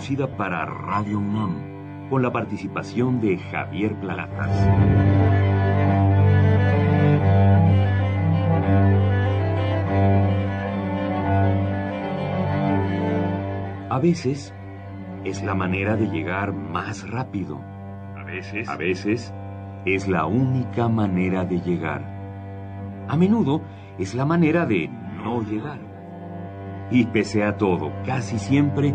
Producida para Radio UNAM, con la participación de Javier Plagatas. A veces es la manera de llegar más rápido. A veces, a veces es la única manera de llegar. A menudo es la manera de no llegar. Y pese a todo, casi siempre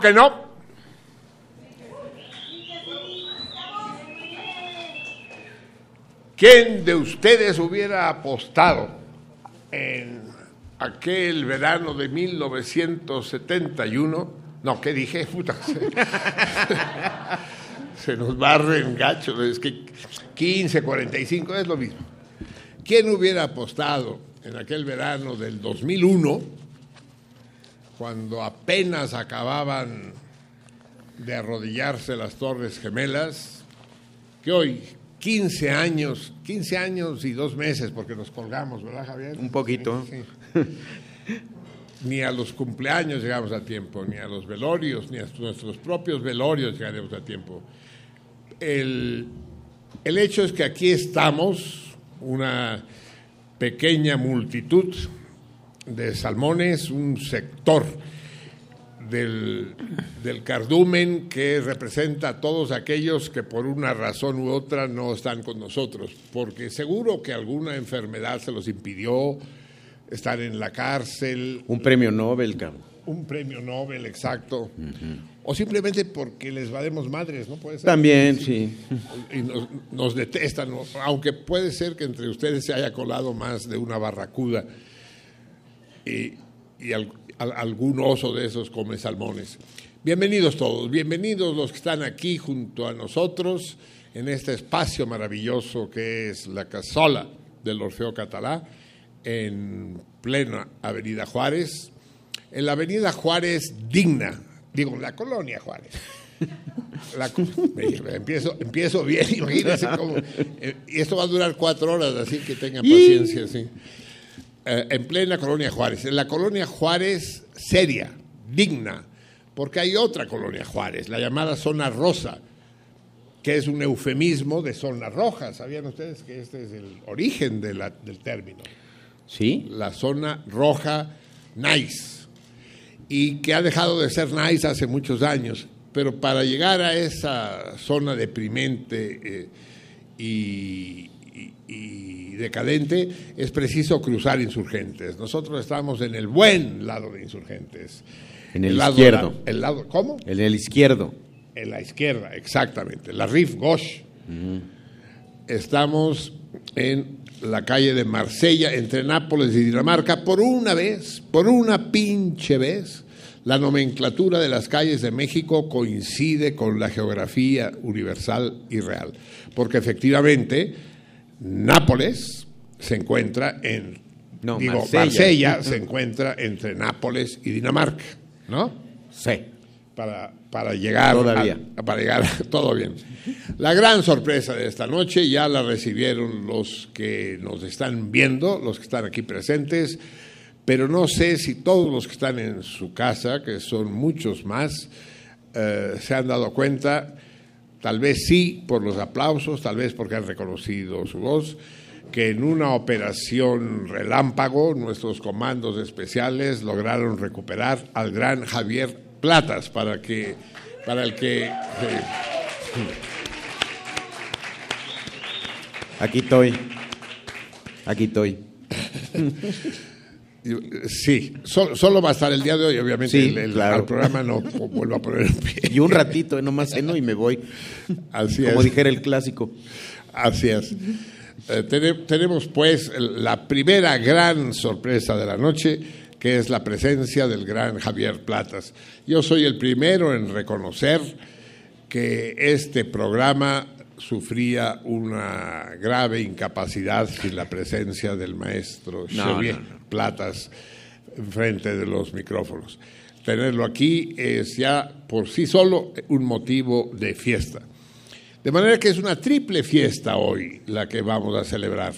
Que no. ¿Quién de ustedes hubiera apostado en aquel verano de 1971? No, ¿qué dije? Se nos barren gachos. Es que 15, 45 es lo mismo. ¿Quién hubiera apostado en aquel verano del 2001? Cuando apenas acababan de arrodillarse las Torres Gemelas, que hoy, 15 años, 15 años y dos meses, porque nos colgamos, ¿verdad, Javier? Un poquito. ni a los cumpleaños llegamos a tiempo, ni a los velorios, ni a nuestros propios velorios llegaremos a tiempo. El, el hecho es que aquí estamos, una pequeña multitud, de salmones, un sector del, cardumen que representa a todos aquellos que por una razón u otra no están con nosotros, porque seguro que alguna enfermedad se los impidió estar en la cárcel. Un premio Nobel, cabrón. Un premio Nobel, exacto. O simplemente porque les valemos madres, ¿no? Puede ser. También, sí. Y nos detestan, aunque puede ser que entre ustedes se haya colado más de una barracuda y, algún oso de esos come salmones. Bienvenidos todos, bienvenidos los que están aquí junto a nosotros en este espacio maravilloso que es la casola del Orfeo Catalá en plena Avenida Juárez, en la Avenida Juárez digna, digo, la colonia Juárez. empiezo, empiezo bien, imagínense cómo. Eh, y esto va a durar cuatro horas, así que tengan paciencia. Sí. Eh, en plena colonia Juárez. En la colonia Juárez seria, digna, porque hay otra colonia Juárez, la llamada zona rosa, que es un eufemismo de zona roja. ¿Sabían ustedes que este es el origen del término? Sí. La zona roja nice. Y que ha dejado de ser nice hace muchos años. Pero para llegar a esa zona deprimente eh, y decadente, es preciso cruzar insurgentes. Nosotros estamos en el buen lado de insurgentes. En el, izquierdo. el lado, ¿Cómo? En el izquierdo. En la izquierda, exactamente. La Rif Gosh. Estamos en la calle de Marsella, entre Nápoles y Dinamarca, por una vez, por una pinche vez, la nomenclatura de las calles de México coincide con la geografía universal y real. Porque efectivamente, Nápoles se encuentra en. No, digo, Marsella. se encuentra entre Nápoles y Dinamarca, ¿no? Sí. Para, para llegar. Todavía. para llegar, todo bien. La gran sorpresa de esta noche ya la recibieron los que nos están viendo, los que están aquí presentes, pero no sé si todos los que están en su casa, que son muchos más, eh, se han dado cuenta, tal vez sí por los aplausos, tal vez porque han reconocido su voz, que en una operación relámpago nuestros comandos especiales lograron recuperar al gran Javier Platas para que para el que Aquí estoy. Aquí estoy. Sí, solo, va a estar el día de hoy, obviamente. el, programa no vuelvo a poner en pie. Y un ratito, nomás ceno y me voy. Así Como dijera el clásico. Así es. Eh, tenemos pues la primera gran sorpresa de la noche, que es la presencia del gran Javier Platas. Yo soy el primero en reconocer que este programa sufría una grave incapacidad sin la presencia del maestro Javier Platas frente de los micrófonos. Tenerlo aquí es ya por sí solo un motivo de fiesta. De manera que es una triple fiesta hoy la que vamos a celebrar.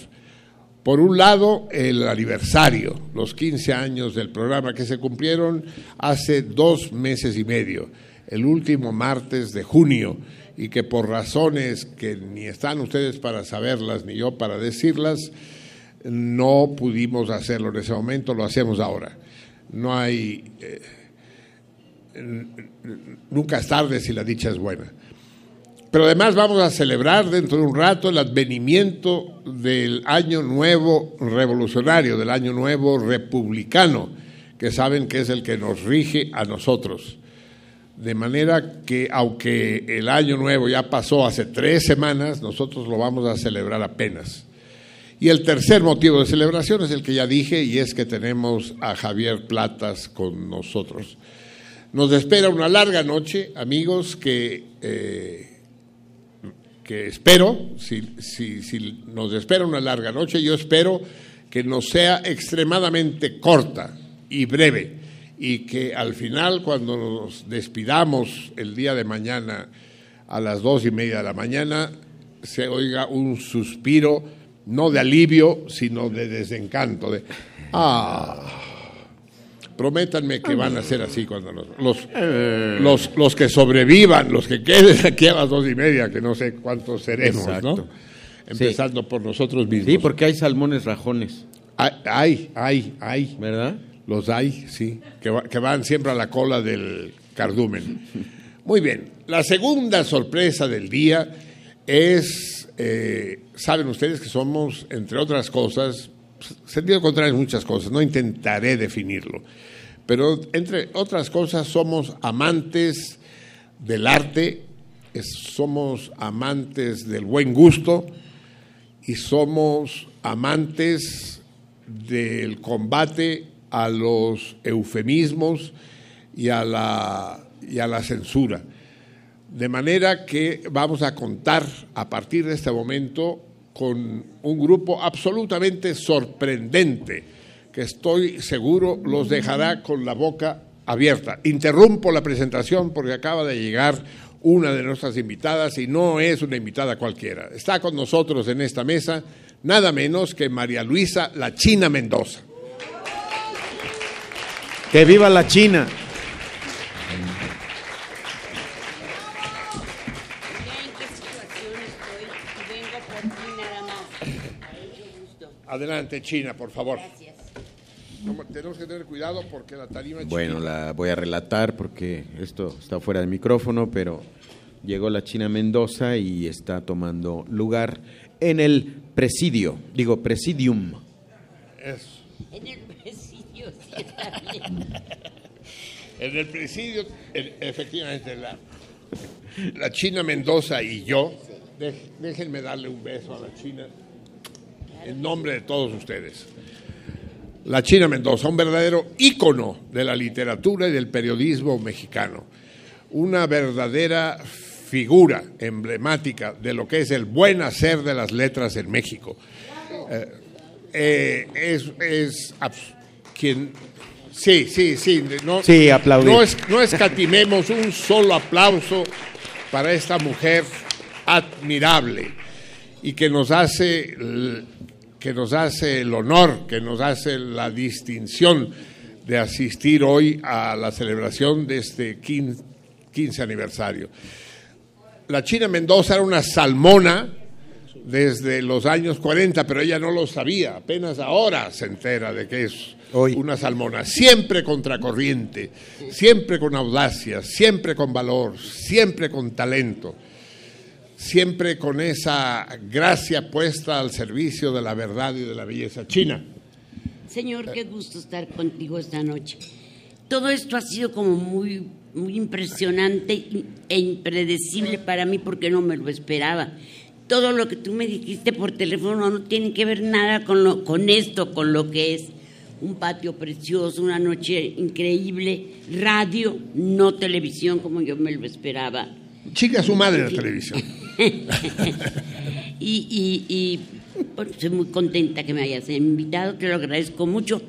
Por un lado, el aniversario, los 15 años del programa que se cumplieron hace dos meses y medio, el último martes de junio, y que por razones que ni están ustedes para saberlas ni yo para decirlas, no pudimos hacerlo en ese momento, lo hacemos ahora. No hay... Eh, nunca es tarde si la dicha es buena. Pero además vamos a celebrar dentro de un rato el advenimiento del año nuevo revolucionario, del año nuevo republicano, que saben que es el que nos rige a nosotros. De manera que aunque el año nuevo ya pasó hace tres semanas, nosotros lo vamos a celebrar apenas. Y el tercer motivo de celebración es el que ya dije, y es que tenemos a Javier Platas con nosotros. Nos espera una larga noche, amigos, que... Eh, que espero, si, si, nos espera una larga noche, yo espero que nos sea extremadamente corta y breve y que al final, cuando nos despidamos el día de mañana a las dos y media de la mañana, se oiga un suspiro, no de alivio, sino de desencanto, de, ah, Prométanme que van a ser así cuando los, los, los, que sobrevivan, los que queden aquí a las dos y media, que no sé cuántos seremos, ¿no? Empezando por nosotros mismos. Sí, porque hay salmones rajones. Hay, hay, hay. ¿Verdad? Los hay, sí, que, que van siempre a la cola del cardumen. Muy bien, la segunda sorpresa del día es, eh, saben ustedes que somos, entre otras cosas, sentido contrario muchas cosas, no intentaré definirlo pero entre otras cosas somos amantes del arte, somos amantes del buen gusto y somos amantes del combate a los eufemismos y a la, y a la censura. De manera que vamos a contar a partir de este momento con un grupo absolutamente sorprendente que estoy seguro los dejará con la boca abierta. Interrumpo la presentación porque acaba de llegar una de nuestras invitadas y no es una invitada cualquiera. Está con nosotros en esta mesa nada menos que María Luisa La China Mendoza. Que viva la China. Adelante, China, por favor. Gracias. Tenemos que tener cuidado porque la tarima... Bueno, la voy a relatar porque esto está fuera de micrófono, pero llegó la China Mendoza y está tomando lugar en el presidio, digo presidium. En el presidio, sí está bien. en el presidio, efectivamente, la, la China Mendoza y yo, déjenme darle un beso a la China en nombre de todos ustedes. La China Mendoza, un verdadero ícono de la literatura y del periodismo mexicano, una verdadera figura emblemática de lo que es el buen hacer de las letras en México. Eh, eh, es, es quien sí, sí, sí, no, sí, no, es, no escatimemos un solo aplauso para esta mujer admirable y que nos hace que nos hace el honor, que nos hace la distinción de asistir hoy a la celebración de este 15, aniversario. La China Mendoza era una salmona desde los años 40, pero ella no lo sabía, apenas ahora se entera de que es una salmona, siempre contracorriente, siempre con audacia, siempre con valor, siempre con talento siempre con esa gracia puesta al servicio de la verdad y de la belleza china. Señor, qué gusto estar contigo esta noche. Todo esto ha sido como muy, muy impresionante e impredecible para mí porque no me lo esperaba. Todo lo que tú me dijiste por teléfono no tiene que ver nada con, lo, con esto, con lo que es un patio precioso, una noche increíble, radio, no televisión como yo me lo esperaba. Chica, su madre la televisión. y, estoy muy contenta que me hayas invitado, te lo agradezco mucho.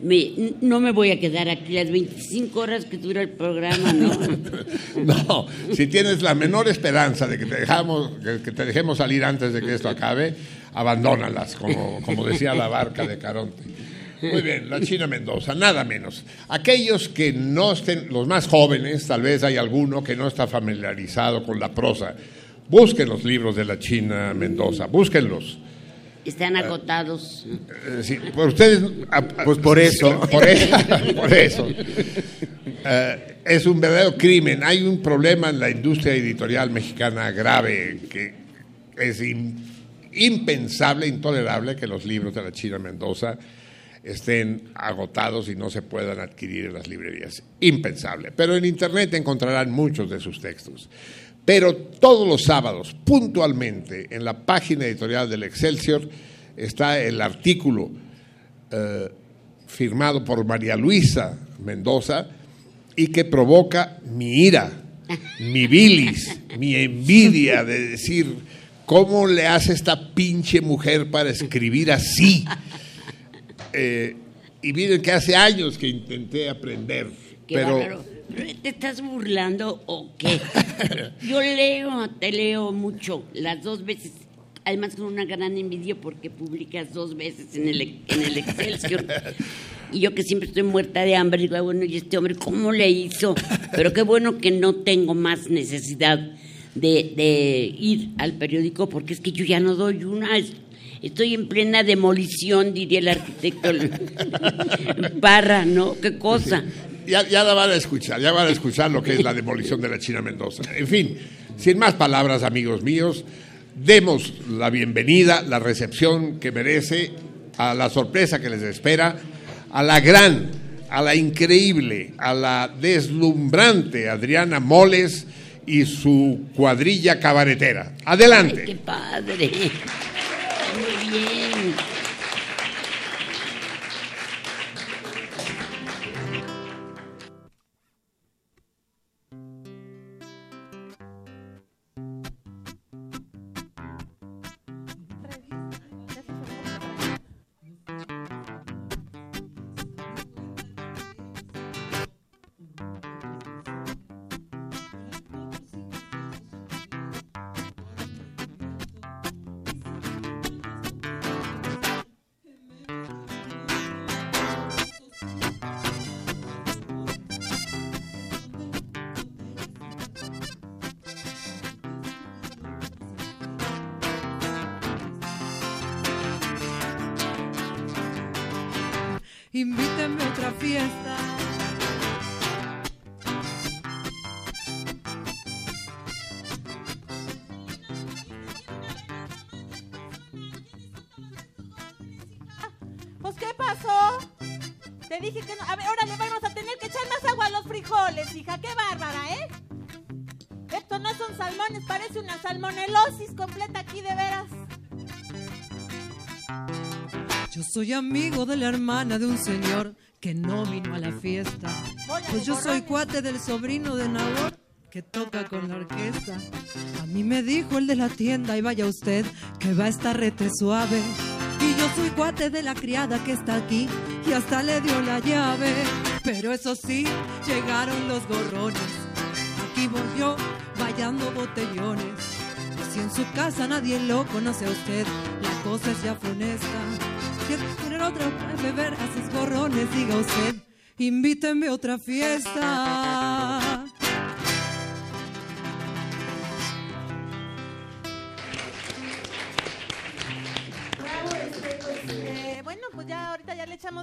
no me voy a quedar aquí las 25 horas que dura el programa, ¿no? no, si tienes la menor esperanza de que te, dejamos, que te dejemos salir antes de que esto acabe, abandónalas, como, como decía la barca de Caronte. Muy bien, la China Mendoza, nada menos. Aquellos que no estén, los más jóvenes, tal vez hay alguno que no está familiarizado con la prosa. Busquen los libros de la China Mendoza, búsquenlos. Están agotados. Eh, sí, por ustedes. Ah, pues por eso. Por eso. Por eso. Eh, es un verdadero crimen. Hay un problema en la industria editorial mexicana grave que es impensable, intolerable que los libros de la China Mendoza estén agotados y no se puedan adquirir en las librerías. Impensable. Pero en Internet encontrarán muchos de sus textos. Pero todos los sábados, puntualmente, en la página editorial del Excelsior, está el artículo eh, firmado por María Luisa Mendoza y que provoca mi ira, mi bilis, mi envidia de decir, ¿cómo le hace esta pinche mujer para escribir así? Eh, y miren que hace años que intenté aprender. pero ¿Te estás burlando o qué? Yo leo, te leo mucho, las dos veces, además con una gran envidia porque publicas dos veces en el, en el Excelsior. Y yo que siempre estoy muerta de hambre, digo, bueno, ¿y este hombre cómo le hizo? Pero qué bueno que no tengo más necesidad de, de ir al periódico porque es que yo ya no doy una, Estoy en plena demolición, diría el arquitecto Parra, ¿no? ¿Qué cosa? Ya, ya la van a escuchar, ya van a escuchar lo que es la demolición de la China Mendoza. En fin, sin más palabras, amigos míos, demos la bienvenida, la recepción que merece, a la sorpresa que les espera, a la gran, a la increíble, a la deslumbrante Adriana Moles y su cuadrilla cabaretera. Adelante. ¡Qué padre! Muy la hermana de un señor que no vino a la fiesta. Pues yo soy cuate del sobrino de Nabor que toca con la orquesta. A mí me dijo el de la tienda, y vaya usted, que va a estar rete suave. Y yo soy cuate de la criada que está aquí, y hasta le dio la llave. Pero eso sí, llegaron los gorrones. Aquí voy yo, vallando botellones Si en su casa nadie lo conoce a usted, la cosa es ya funesta. Tener otra beber a sus diga usted, invíteme a otra fiesta.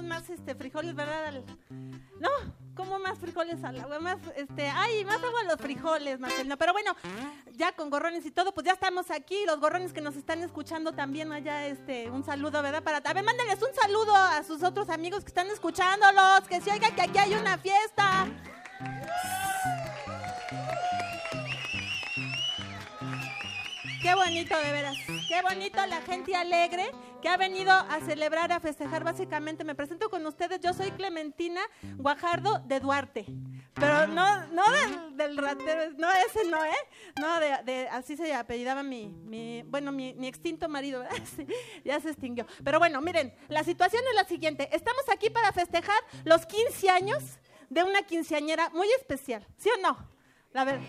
Más este frijoles, ¿verdad? No, ¿cómo más frijoles al agua? Más, este, ay, más agua los frijoles, Marcelino. Pero bueno, ya con gorrones y todo, pues ya estamos aquí. Los gorrones que nos están escuchando también allá, este, un saludo, ¿verdad? Para, a ver, mándenles un saludo a sus otros amigos que están escuchándolos, que se oiga que aquí hay una fiesta. Qué bonito, de veras. Qué bonito la gente alegre que ha venido a celebrar, a festejar. Básicamente, me presento con ustedes. Yo soy Clementina Guajardo de Duarte. Pero no, no del, ratero, no ese no, ¿eh? No, de, así se apellidaba mi, mi bueno, mi, extinto marido, ya se extinguió. Pero bueno, miren, la situación es la siguiente. Estamos aquí para festejar los 15 años de una quinceañera muy especial, ¿sí o no? La verdad,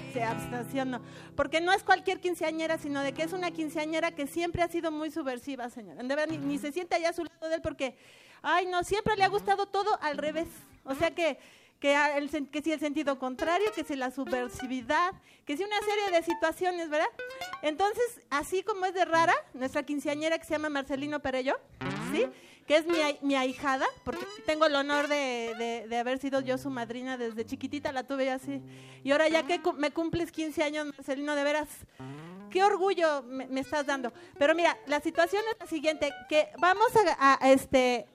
se no. Porque no es cualquier quinceañera, sino de que es una quinceañera que siempre ha sido muy subversiva, señora. De verdad, ni, se siente allá a su lado de él porque, ay, no, siempre le ha gustado todo al revés. O sea que, que, el, que si el sentido contrario, que si la subversividad, que si una serie de situaciones, ¿verdad? Entonces, así como es de rara, nuestra quinceañera que se llama Marcelino Perello, ¿sí? que es mi, mi ahijada, porque tengo el honor de, de, haber sido yo su madrina desde chiquitita, la tuve así. Y ahora ya que me cumples 15 años, Marcelino, de veras, qué orgullo me, estás dando. Pero mira, la situación es la siguiente, que vamos a, este,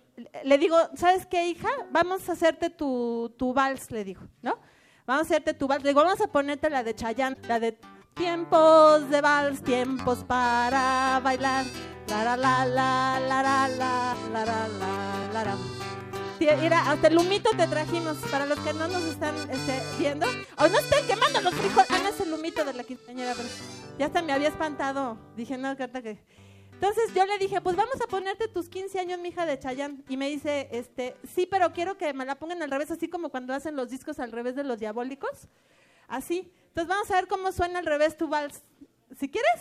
le digo, ¿sabes qué, hija? Vamos a hacerte tu, tu vals, le digo, ¿no? Vamos a hacerte tu vals. Le digo, vamos a ponerte la de Chayanne, la de tiempos de vals, tiempos para bailar. La la la la la la la la la la la Mira, hasta el humito te trajimos para los que no nos están este, viendo. O no estén quemando los frijoles. Ah, es el humito de la quinceañera, pero ya hasta me había espantado. Dije, no, carta que. Entonces yo le dije, pues vamos a ponerte tus 15 años, mija, de Chayán. Y me dice, este, sí, pero quiero que me la pongan al revés, así como cuando hacen los discos al revés de los diabólicos. Así. Entonces vamos a ver cómo suena al revés tu vals. Si quieres,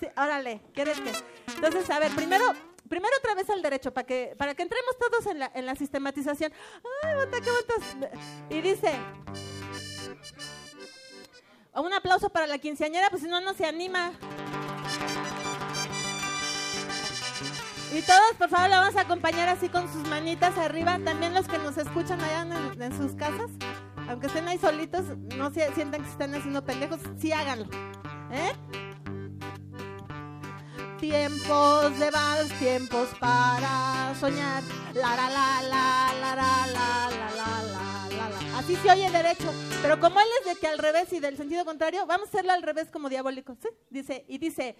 Sí, órale, ¿quieres que? Entonces, a ver, primero, primero otra vez al derecho, para que, para que entremos todos en la, en la sistematización. Ay, bota, qué botas. Y dice, un aplauso para la quinceañera, pues si no, no se anima. Y todos, por favor, la vamos a acompañar así con sus manitas arriba. También los que nos escuchan allá en, sus casas, aunque estén ahí solitos, no se sientan que se están haciendo pendejos, sí háganlo. ¿Eh? Tiempos de vals, tiempos para soñar. La la la la la la la la la la. Así se oye derecho. Pero como él es de que al revés y del sentido contrario, vamos a hacerlo al revés como diabólico. ¿sí? Dice, y dice,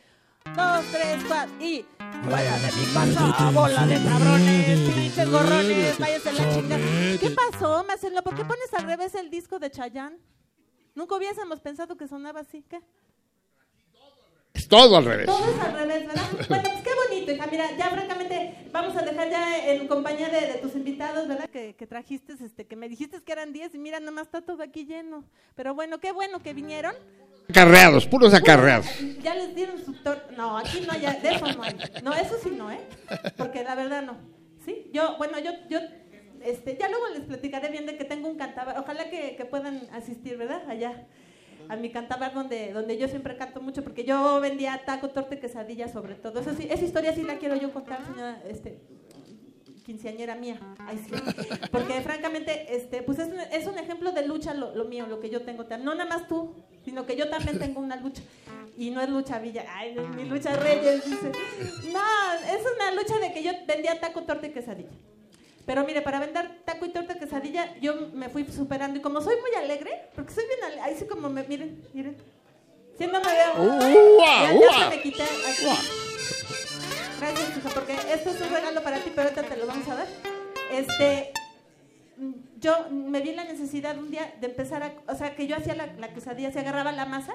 dos, tres, cuatro, y vaya de mi casa, bola de cabrones, pinches gorrones, váyase la chingada. ¿Qué pasó, Marcelo? ¿Por qué pones al revés el disco de Chayanne? Nunca hubiésemos pensado que sonaba así, ¿qué? Todo al revés. Todo es al revés, ¿verdad? Bueno, pues qué bonito, hija. Mira, ya francamente vamos a dejar ya en compañía de, tus invitados, ¿verdad? Que, que, trajiste, este, que me dijiste que eran 10 y mira, nomás está todo aquí lleno. Pero bueno, qué bueno que vinieron. Acarreados, puros acarreados. Ya les dieron su torta. No, aquí no hay, de eso no hay. No, eso sí no, ¿eh? Porque la verdad no. ¿Sí? Yo, bueno, yo, yo este, ya luego les platicaré bien de que tengo un cantabar. Ojalá que, que puedan asistir, ¿verdad? Allá a mi cantabar donde, donde yo siempre canto mucho, porque yo vendía taco, torta y quesadilla sobre todo. Eso sí, esa historia sí la quiero yo contar, señora, este, quinceañera mía. Porque francamente, este, pues es, es un ejemplo de lucha lo, lo, mío, lo que yo tengo. No nada más tú, sino que yo también tengo una lucha. Y no es lucha Villa, ay, mi lucha Reyes, dice. No, es una lucha de que yo vendía taco, torta y quesadilla. Pero mire, para vender taco y torta quesadilla, yo me fui superando. Y como soy muy alegre, porque soy bien alegre, ahí sí como me, miren, miren. Siendo me veo. Uh, ya, ya me quité aquí. Gracias, hija, porque esto es un regalo para ti, pero ahorita te lo vamos a dar. Este, yo me vi la necesidad un día de empezar a, o sea, que yo hacía la, la quesadilla, se agarraba la masa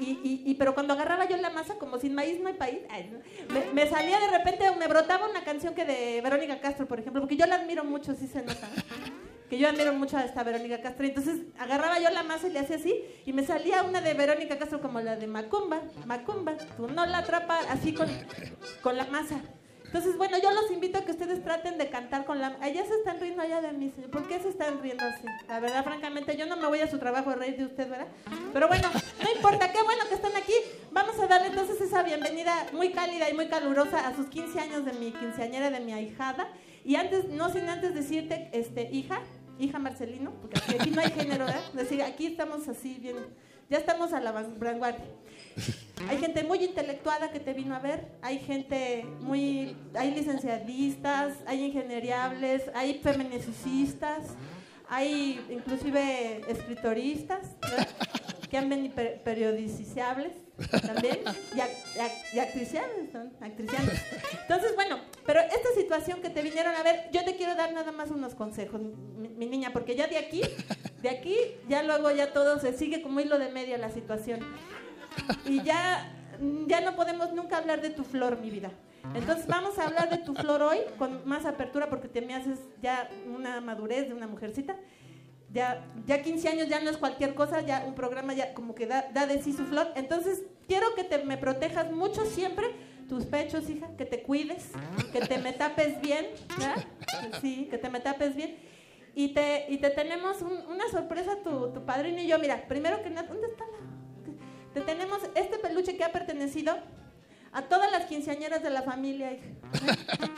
y, y, pero cuando agarraba yo la masa, como sin maíz no hay país, me, salía de repente, me brotaba una canción que de Verónica Castro, por ejemplo, porque yo la admiro mucho, sí se nota. que yo admiro mucho a esta Verónica Castro. Entonces agarraba yo la masa y le hacía así y me salía una de Verónica Castro como la de Macumba, Macumba, tú no la atrapas así con, con la masa. Entonces, bueno, yo los invito a que ustedes traten de cantar con la... Allá se están riendo allá de mí, señor. ¿Por qué se están riendo así? La verdad, francamente, yo no me voy a su trabajo a reír de usted, ¿verdad? Pero bueno, no importa, qué bueno que están aquí. Vamos a darle entonces esa bienvenida muy cálida y muy calurosa a sus 15 años de mi quinceañera, de mi ahijada. Y antes, no sin antes decirte, este, hija, hija Marcelino, porque aquí no hay género, ¿verdad? Decir, aquí estamos así bien, ya estamos a la vanguardia. Hay gente muy intelectuada que te vino a ver, hay gente muy, hay licenciadistas, hay ingenieriables, hay feminicistas, hay inclusive escritoristas que han venido periodiciables también y, y, y actriciables. Entonces, bueno, pero esta situación que te vinieron a ver, yo te quiero dar nada más unos consejos, mi, mi niña, porque ya de aquí, de aquí, ya luego ya todo se sigue como hilo de media la situación y ya, ya no podemos nunca hablar de tu flor, mi vida. Entonces vamos a hablar de tu flor hoy con más apertura porque te me haces ya una madurez de una mujercita. Ya, ya 15 años ya no es cualquier cosa, ya un programa ya como que da, da de sí su flor. Entonces quiero que te me protejas mucho siempre tus pechos, hija, que te cuides, que te me tapes bien, ¿verdad? Sí, que te me tapes bien. Y te, y te tenemos un, una sorpresa tu, tu padrino y yo. Mira, primero que nada, ¿dónde está la te tenemos este peluche que ha pertenecido a todas las quinceañeras de la familia, hija.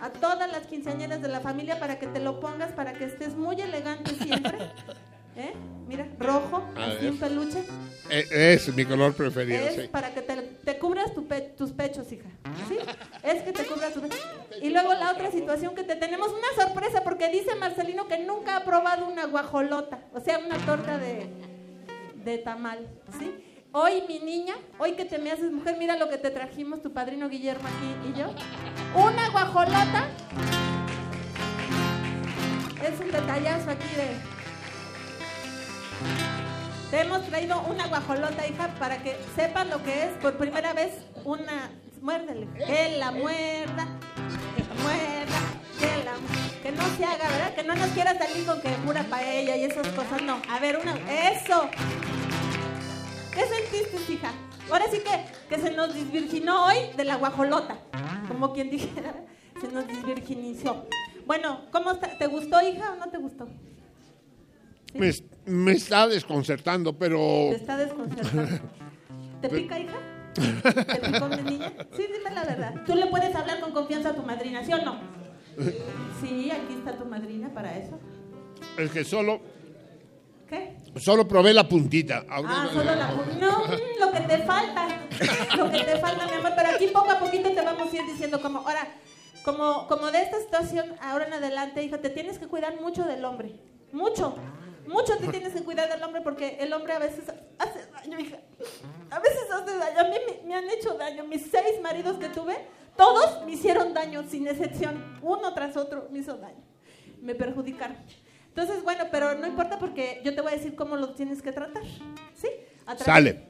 A todas las quinceañeras de la familia para que te lo pongas, para que estés muy elegante siempre. ¿Eh? Mira, rojo, así un peluche. Es, es, mi color preferido. Es sí. para que te, te cubras tu pe, tus pechos, hija. ¿Sí? Es que te cubras tus pechos. Y luego la otra situación que te tenemos una sorpresa porque dice Marcelino que nunca ha probado una guajolota, o sea, una torta de, de tamal, ¿sí? Hoy, mi niña, hoy que te me haces mujer, mira lo que te trajimos tu padrino Guillermo aquí y yo. Una guajolota. Es un detallazo aquí de... Te hemos traído una guajolota, hija, para que sepas lo que es por primera vez una... Muérdele. Que la muerda. Que la muerda. Que la Que no se haga, ¿verdad? Que no nos quiera salir con que pura paella y esas cosas. No. A ver, una... ¡Eso! ¿Qué sentiste, hija? Ahora sí que, que se nos desvirginó hoy de la guajolota. Como quien dijera, se nos desvirginizó. Bueno, ¿cómo está? ¿Te gustó, hija, o no te gustó? ¿Sí? Me, me, está desconcertando, pero... Te está desconcertando. ¿Te pica, hija? ¿Te picó mi niña? Sí, dime la verdad. Tú le puedes hablar con confianza a tu madrina, ¿sí o no? Sí, aquí está tu madrina para eso. Es que solo Solo probé la puntita. Ah, solo la puntita. No, lo que te falta. Lo que te falta, mi amor. Pero aquí poco a poquito te vamos a ir diciendo como, ahora, como, como de esta situación, ahora en adelante, hija, te tienes que cuidar mucho del hombre. Mucho. Mucho te tienes que cuidar del hombre porque el hombre a veces hace daño, hija. A veces hace daño. A mí me, me han hecho daño. Mis seis maridos que tuve, todos me hicieron daño, sin excepción. Uno tras otro me hizo daño. Me perjudicaron. Entonces, bueno, pero no importa porque yo te voy a decir cómo lo tienes que tratar. ¿Sí? Sale.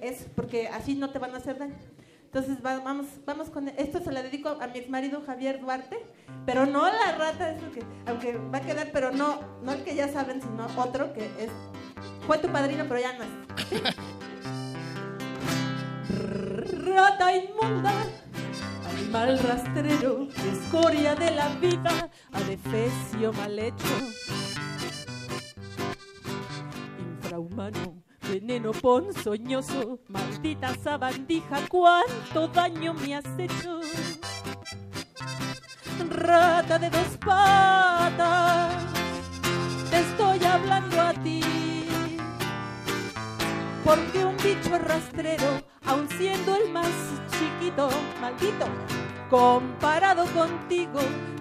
Es porque así no te van a hacer daño. Entonces va, vamos, vamos con esto se la dedico a mi ex marido Javier Duarte, pero no la rata, eso que, aunque va a quedar, pero no, no el que ya saben, sino otro que es fue tu padrino, pero ya no es. ¿sí? Rata inmunda, animal rastrero, escoria de la vida, adefesio mal hecho veneno ponzoñoso, maldita sabandija, cuánto daño me has hecho. Rata de dos patas, te estoy hablando a ti. Porque un bicho rastrero, aun siendo el más chiquito, maldito, comparado contigo,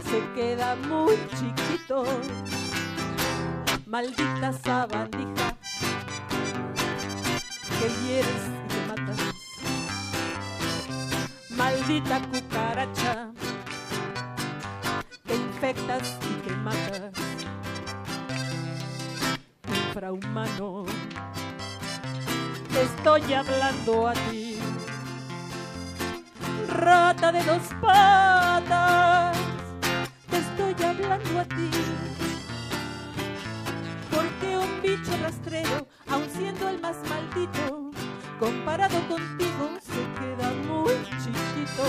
se queda muy chiquito. Maldita sabandija, que hieres y que matas. Maldita cucaracha, que infectas y que matas. Infrahumano, estoy hablando a ti. Rata de dos patas, te estoy hablando a ti. Bicho rastrero, aun siendo el más maldito, comparado contigo se queda muy chiquito.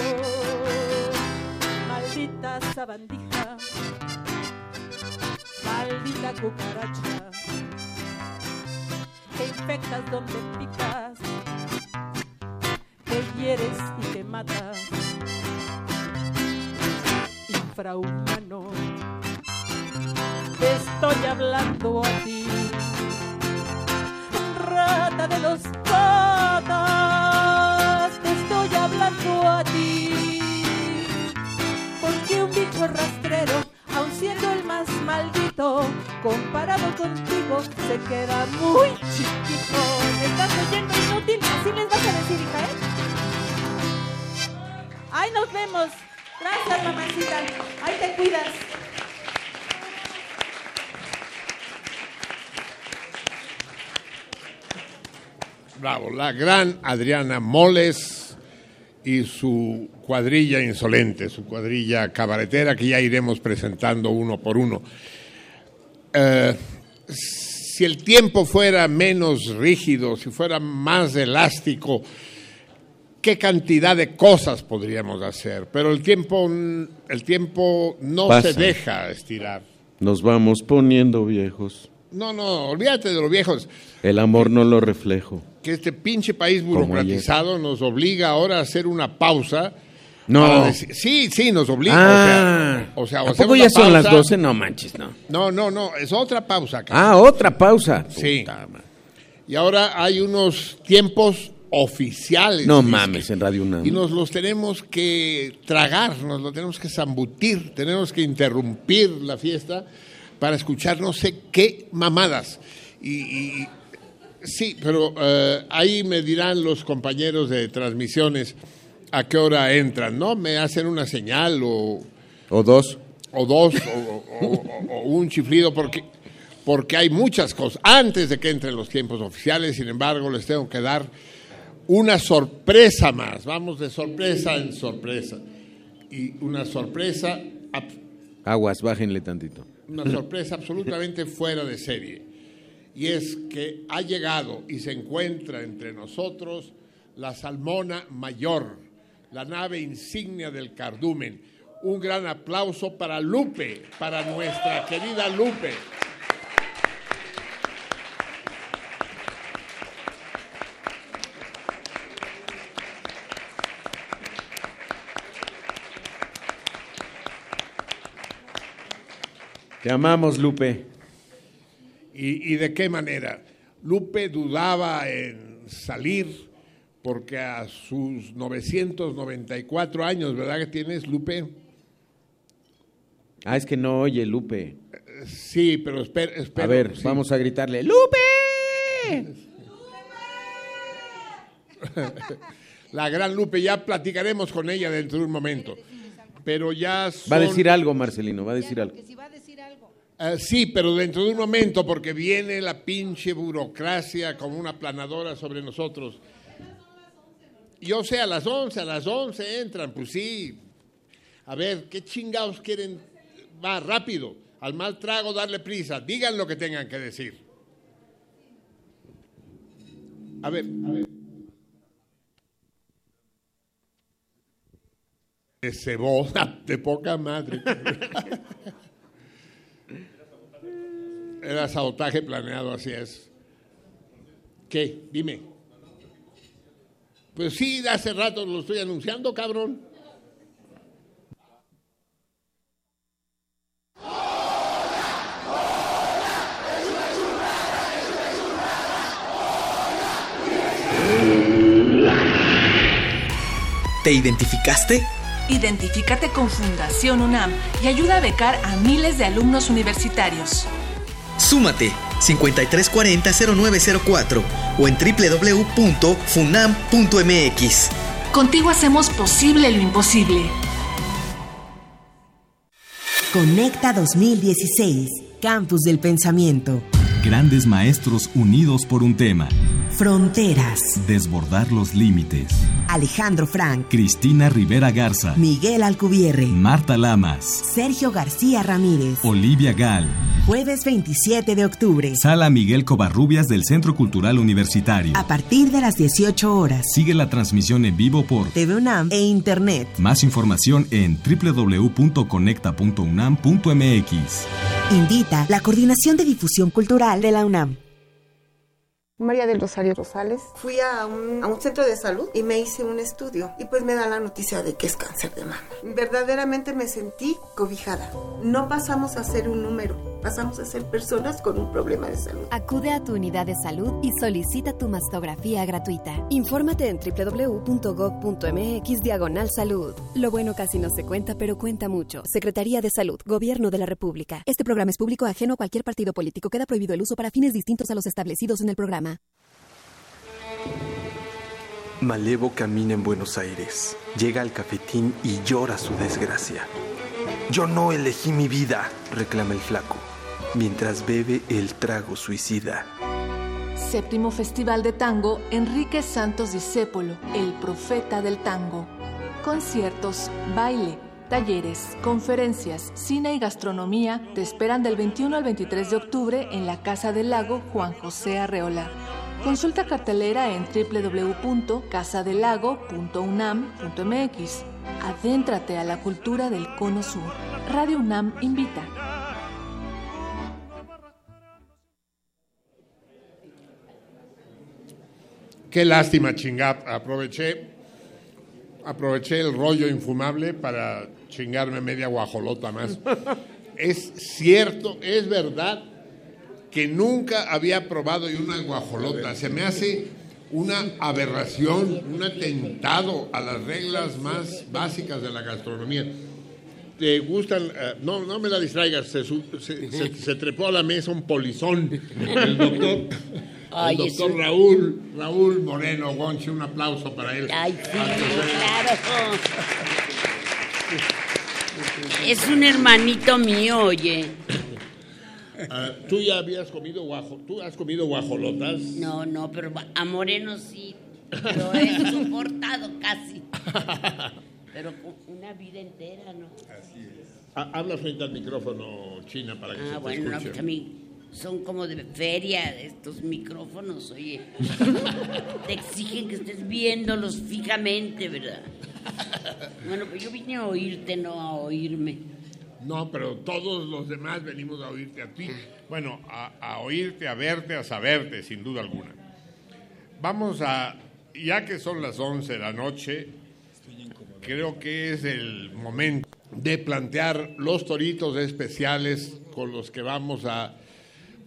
Maldita sabandija, maldita cucaracha, que infectas donde picas, que hieres y que matas. Infrahumano, te estoy hablando a ti de los patas, te estoy hablando a ti. Porque un bicho rastrero, aun siendo el más maldito, comparado contigo, se queda muy chiquito. ¿Me estás oyendo inútil? Así les vas a decir, hija, ¿eh? Ahí nos vemos. Gracias, mamacita. Ahí te cuidas. Bravo, la gran Adriana Moles y su cuadrilla insolente, su cuadrilla cabaretera que ya iremos presentando uno por uno. Eh, si el tiempo fuera menos rígido, si fuera más elástico, qué cantidad de cosas podríamos hacer, pero el tiempo, el tiempo no Pasa. se deja estirar. Nos vamos poniendo viejos. No, no, olvídate de los viejos. El amor no lo reflejo. que este pinche país burocratizado nos obliga ahora a hacer una pausa. No. decir- sí, sí, nos obliga. Ah, o sea, o sea, ¿a poco ya son las pausa. 12? No manches, no. No, no, no, es otra pausa. cabrón. Ah, otra pausa. Sí. Puta. Y ahora hay unos tiempos oficiales. No mames, en Radio UNAM. Y nos los tenemos que tragar, nos lo tenemos que zambutir, tenemos que interrumpir la fiesta para escuchar no sé qué mamadas. Y, y- sí, pero eh, ahí me dirán los compañeros de transmisiones a qué hora entran, ¿no? Me hacen una señal o, O dos. o dos o, o- o- o un chiflido porque porque hay muchas cosas antes de que entren los tiempos oficiales sin embargo les tengo que dar una sorpresa más vamos de sorpresa en sorpresa y una sorpresa Aguas, bájenle tantito. Una sorpresa absolutamente fuera de serie y es que ha llegado y se encuentra entre nosotros la Salmona Mayor, la nave insignia del cardumen. Un gran aplauso para Lupe, para nuestra querida Lupe. Te amamos, Lupe. ¿Y, y de qué manera? Lupe dudaba en salir porque a sus 994 años, ¿verdad que tienes, Lupe? Ah, es que no oye, Lupe. Sí, pero espera. A ver, vamos a gritarle. ¡Lupe! La gran Lupe, ya platicaremos con ella dentro de un momento. Pero ya Va a decir algo, Marcelino, va a decir algo. Eh, sí, pero dentro de un momento, porque viene la pinche burocracia como una planadora sobre nosotros. Yo sé, a las 11, a las 11 entran, pues sí. A ver, ¿qué chingados quieren? Va, rápido. Al mal trago, darle prisa. Digan lo que tengan que decir. A ver, a ver. De poca madre. Era sabotaje planeado, así es. ¿Qué? Dime. Pues sí, de hace rato lo estoy anunciando, cabrón. ¿Te identificaste? Identifícate con Fundación UNAM y ayuda a becar a miles de alumnos universitarios. Súmate 5340-0904 o en www.funam.mx. Contigo hacemos posible lo imposible. Conecta 2016, Campus del Pensamiento. Grandes maestros unidos por un tema. Fronteras. Desbordar los límites. Alejandro Frank, Cristina Rivera Garza, Miguel Alcubierre, Marta Lamas, Sergio García Ramírez. Olivia Gal. Jueves 27 de octubre. Sala Miguel Covarrubias del Centro Cultural Universitario. A partir de las 18 horas. Sigue la transmisión en vivo por TV UNAM e Internet. Más información en www.conecta.unam.mx. Invita la Coordinación de Difusión Cultural de la UNAM. María del Rosario Rosales. Fui a un, a un, centro de salud y me hice un estudio y pues me da la noticia de que es cáncer de mama. Verdaderamente me sentí cobijada. No pasamos a ser un número, pasamos a ser personas con un problema de salud. Acude a tu unidad de salud y solicita tu mastografía gratuita. Infórmate en www.gov.mx diagonal salud. Lo bueno casi no se cuenta, pero cuenta mucho. Secretaría de Salud, Gobierno de la República. Este programa es público ajeno a cualquier partido político. Queda prohibido el uso para fines distintos a los establecidos en el programa. Malevo camina en Buenos Aires, llega al cafetín y llora su desgracia. Yo no elegí mi vida, reclama el flaco, mientras bebe el trago suicida. Séptimo Festival de Tango Enrique Santos Discépolo, el profeta del tango. Conciertos, baile, talleres, conferencias, cine y gastronomía te esperan del 21 al 23 de octubre en la Casa del Lago Juan José Arreola. Consulta cartelera en www.casadelago.unam.mx. Adéntrate a la cultura del Cono Sur. Radio UNAM invita. Qué lástima, chingat. Aproveché, aproveché el rollo infumable para chingarme media guajolota más. es cierto, es verdad que nunca había probado y una guajolota. Se me hace una aberración, un atentado a las reglas más básicas de la gastronomía. ¿Te gustan? Uh, no, no me la distraigas. Se, se, se, se, trepó a la mesa un polizón. El doctor, el doctor. Raúl, Raúl Moreno Gonchi. Un aplauso para él. Ay, sí, claro. Es un hermanito mío, oye. Uh, ¿Tú ya habías comido guajo? ¿Tú has comido guajolotas? No, no, pero a Moreno sí. Lo he soportado casi. Pero una vida entera, ¿no? Así es. Habla frente al micrófono, China, para que ah, se te bueno, escuche. no, también son como de feria estos micrófonos, oye. Te exigen que estés viéndolos fijamente, ¿verdad? Bueno, pues yo vine a oírte, no a oírme. No, pero todos los demás venimos a oírte a ti. Bueno, a, a, oírte, a verte, a saberte, sin duda alguna. Vamos a, ya que son las 11 de la noche, creo que es el momento de plantear los toritos especiales con los que vamos a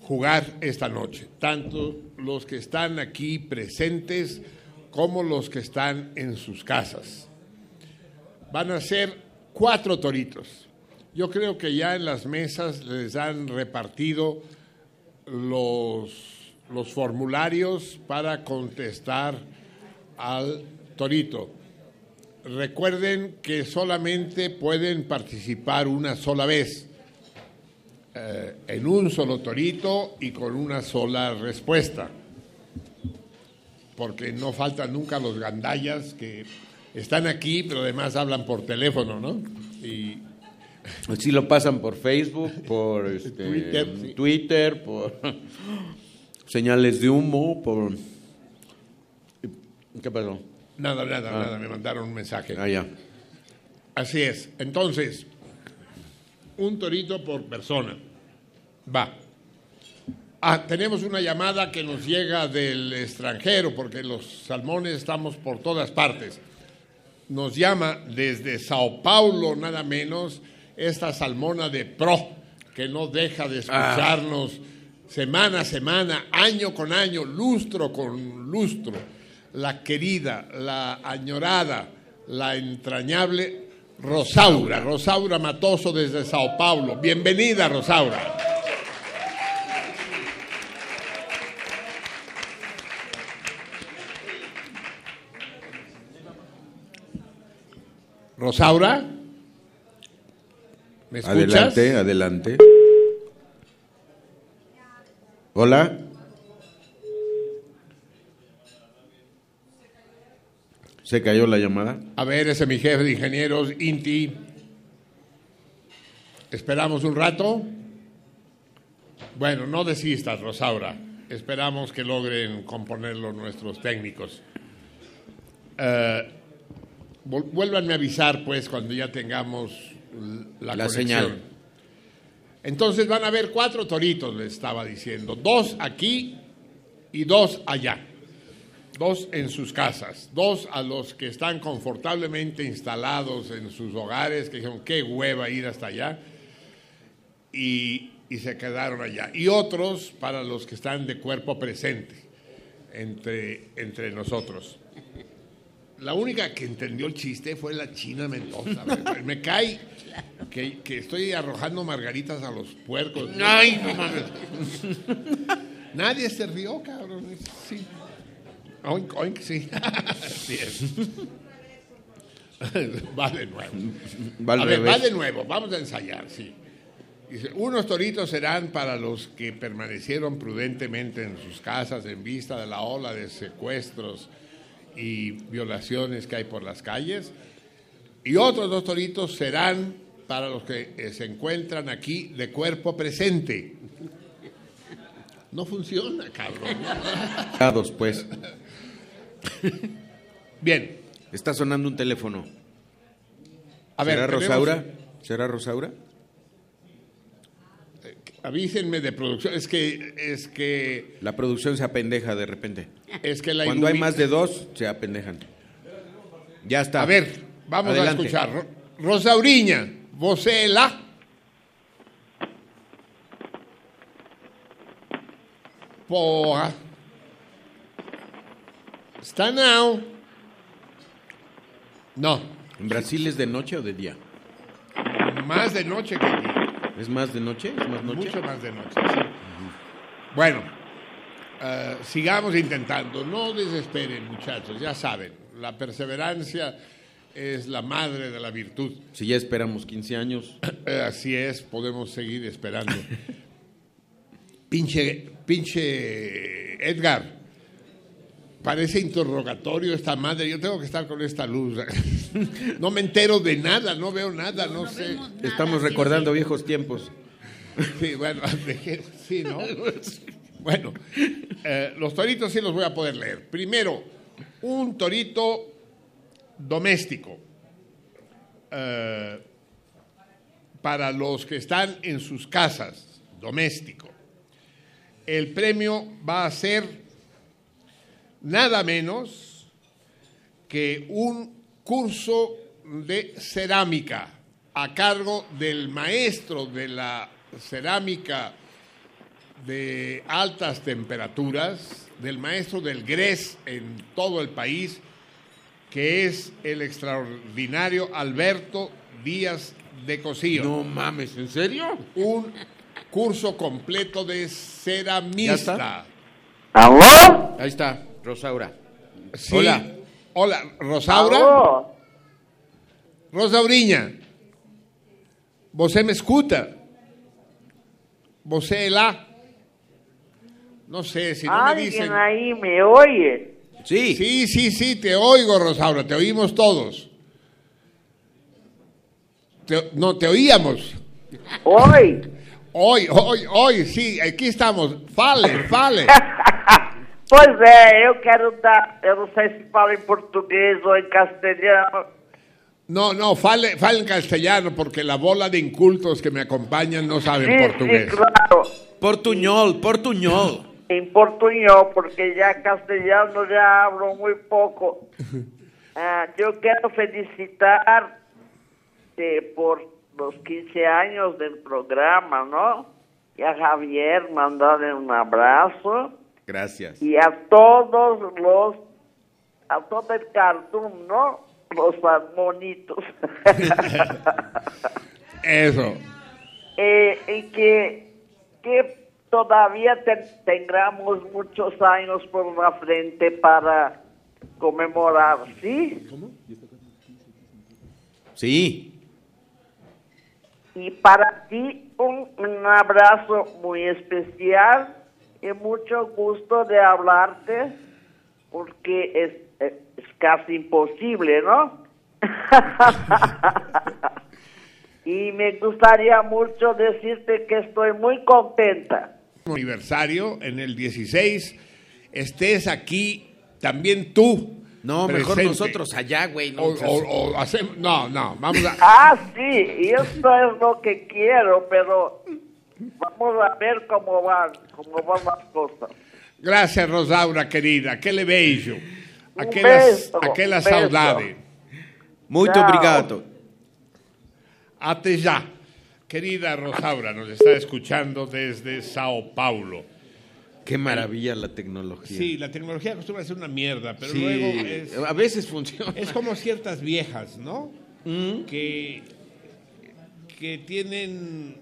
jugar esta noche. Tanto los que están aquí presentes como los que están en sus casas. Van a ser cuatro toritos. Yo creo que ya en las mesas les han repartido los, los formularios para contestar al torito. Recuerden que solamente pueden participar una sola vez, eh, en un solo torito y con una sola respuesta, porque no faltan nunca los gandallas que están aquí, pero además hablan por teléfono, ¿no? Y, Sí lo pasan por Facebook, por este, Twitter, sí. Twitter, por señales de humo, por... ¿Qué pasó? Nada, nada, Ah. nada, me mandaron un mensaje. Ah, ya. Así es. Entonces, un torito por persona. Va. Ah, tenemos una llamada que nos llega del extranjero, porque los salmones estamos por todas partes. Nos llama desde Sao Paulo, nada menos, esta salmona de pro, que no deja de escucharnos semana a semana, año con año, lustro con lustro. La querida, la añorada, la entrañable Rosaura, Rosaura Matoso desde Sao Paulo. Bienvenida, Rosaura. Rosaura, ¿me escuchas? Adelante, adelante. Hola. ¿Se cayó la llamada? A ver, ese es mi jefe de ingenieros, Inti. Esperamos un rato. Bueno, no desistas, Rosaura. Esperamos que logren componerlo nuestros técnicos. Eh, vuélvanme a avisar, pues, cuando ya tengamos la, La señal. Entonces van a haber cuatro toritos, les estaba diciendo. Dos aquí y dos allá. Dos en sus casas. Dos a los que están confortablemente instalados en sus hogares, que dijeron, qué hueva ir hasta allá. Y, y se quedaron allá. Y otros para los que están de cuerpo presente entre, entre nosotros. La única que entendió el chiste fue la China Mendoza. Me, me cae que, que estoy arrojando margaritas a los puercos. ¡Ay, no mames! Nadie se rió, cabrón. Sí. Oink, oink, sí. Así es. Va de nuevo. Va a ver, va de nuevo. Vamos a ensayar, sí. Dice, unos toritos serán para los que permanecieron prudentemente en sus casas en vista de la ola de secuestros y violaciones que hay por las calles. Y otros dos toritos serán para los que eh, se encuentran aquí de cuerpo presente. No funciona, cabrón. Pues. Bien. Está sonando un teléfono. A ver, ¿Será Rosaura? ¿Será Rosaura? Avísenme de producción. Es que, es que, La producción se apendeja de repente. es que la Cuando hay más de dos, se apendejan. Ya está. A ver, vamos Adelante. a escuchar. Ro- Rosauriña, vocela. Porra. Está now. No, ¿En Brasil es de noche o de día? más de noche que aquí. ¿Es más de noche? ¿Es más noche? Mucho más de noche, sí. Bueno, eh, sigamos intentando. No desesperen, muchachos. Ya saben, la perseverancia es la madre de la virtud. Si ya esperamos 15 años. Eh, Así es, podemos seguir esperando. pinche, pinche Edgar, parece interrogatorio esta madre. Yo tengo que estar con esta luz. no me entero de nada, no veo nada, no, sé. Estamos recordando viejos tiempos. Sí, bueno, dejé- sí, ¿no? Bueno, eh, los toritos sí los voy a poder leer. Primero, un torito doméstico. Eh, para los que están en sus casas, doméstico. El premio va a ser nada menos que un curso de cerámica a cargo del maestro de la cerámica de altas temperaturas, del maestro del GRES en todo el país, que es el extraordinario Alberto Díaz de Cosío. No mames, ¿en serio? Un curso completo de ceramista. Ahí está, Rosaura. Sí. Hola. Hola, Rosaura. Rosauriña. Você me escuta? Você lá? No sé, si no me ¿Alguien dicen... ahí me oye? Sí. Sí, sí, sí, te oigo, Rosaura, te oímos todos. Te- no, te oíamos. Hoy. Hoy, hoy, hoy, sí, aquí estamos. Fale, fale. Pois é, eu quero dar. Eu não sei se fala em português ou em castelhano. No, no, fale, fale en castellano porque la bola de incultos que me acompañan no saben Sí, portugués. sí, claro. Portuñol, portuñol. Em portuñol, porque ya castellano ya hablo muy poco. Ah, yo quiero felicitar eh, por los 15 años del programa, ¿no? Y a Javier mandarle un abrazo. Gracias. y a todos los, a todo el cartoon, ¿no? Los monitos. Eso. Eh, y que, que todavía te- tengamos muchos años por la frente para conmemorar, ¿sí? Sí. Y para ti un, un abrazo muy especial y mucho gusto de hablarte porque es, es- casi imposible, ¿no? y me gustaría mucho decirte que estoy muy contenta. Aniversario en el 16, estés aquí también tú. No, mejor presente. nosotros allá, güey. No, O- o- o hacemos- no, no, vamos a... Ah, sí, y eso es lo que quiero, pero vamos a ver cómo van, cómo van las cosas. Gracias, Rosaura, querida. Que le vejo. Un Aquela, beso, aquela beso. saudade. Muito obrigado. Até ya. Querida Rosaura, nos está escuchando desde Sao Paulo. Qué maravilla la tecnología. Sí, la tecnología acostumbra a ser una mierda, pero Sí, luego es, a veces funciona. es como ciertas viejas, ¿no? Que, que tienen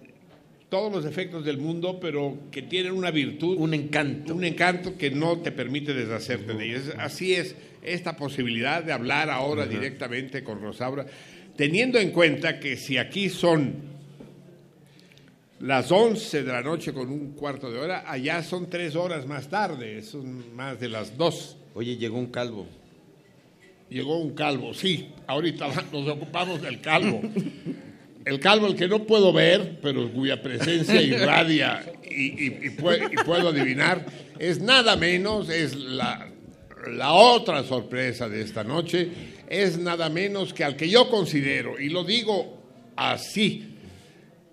todos los defectos del mundo, pero que tienen una virtud. Un encanto. Un encanto que no te permite deshacerte de ellas. Así es esta posibilidad de hablar ahora directamente con Rosaura, teniendo en cuenta que si aquí son las 11 de la noche con un cuarto de hora, allá son tres horas más tarde, son más de las dos. Oye, llegó un calvo. Llegó un calvo, sí, ahorita nos ocupamos del calvo. El calvo, el que no puedo ver, pero cuya presencia irradia y, y- y pue- y puedo adivinar, es nada menos, es la, la otra sorpresa de esta noche, es nada menos que al que yo considero, y lo digo así,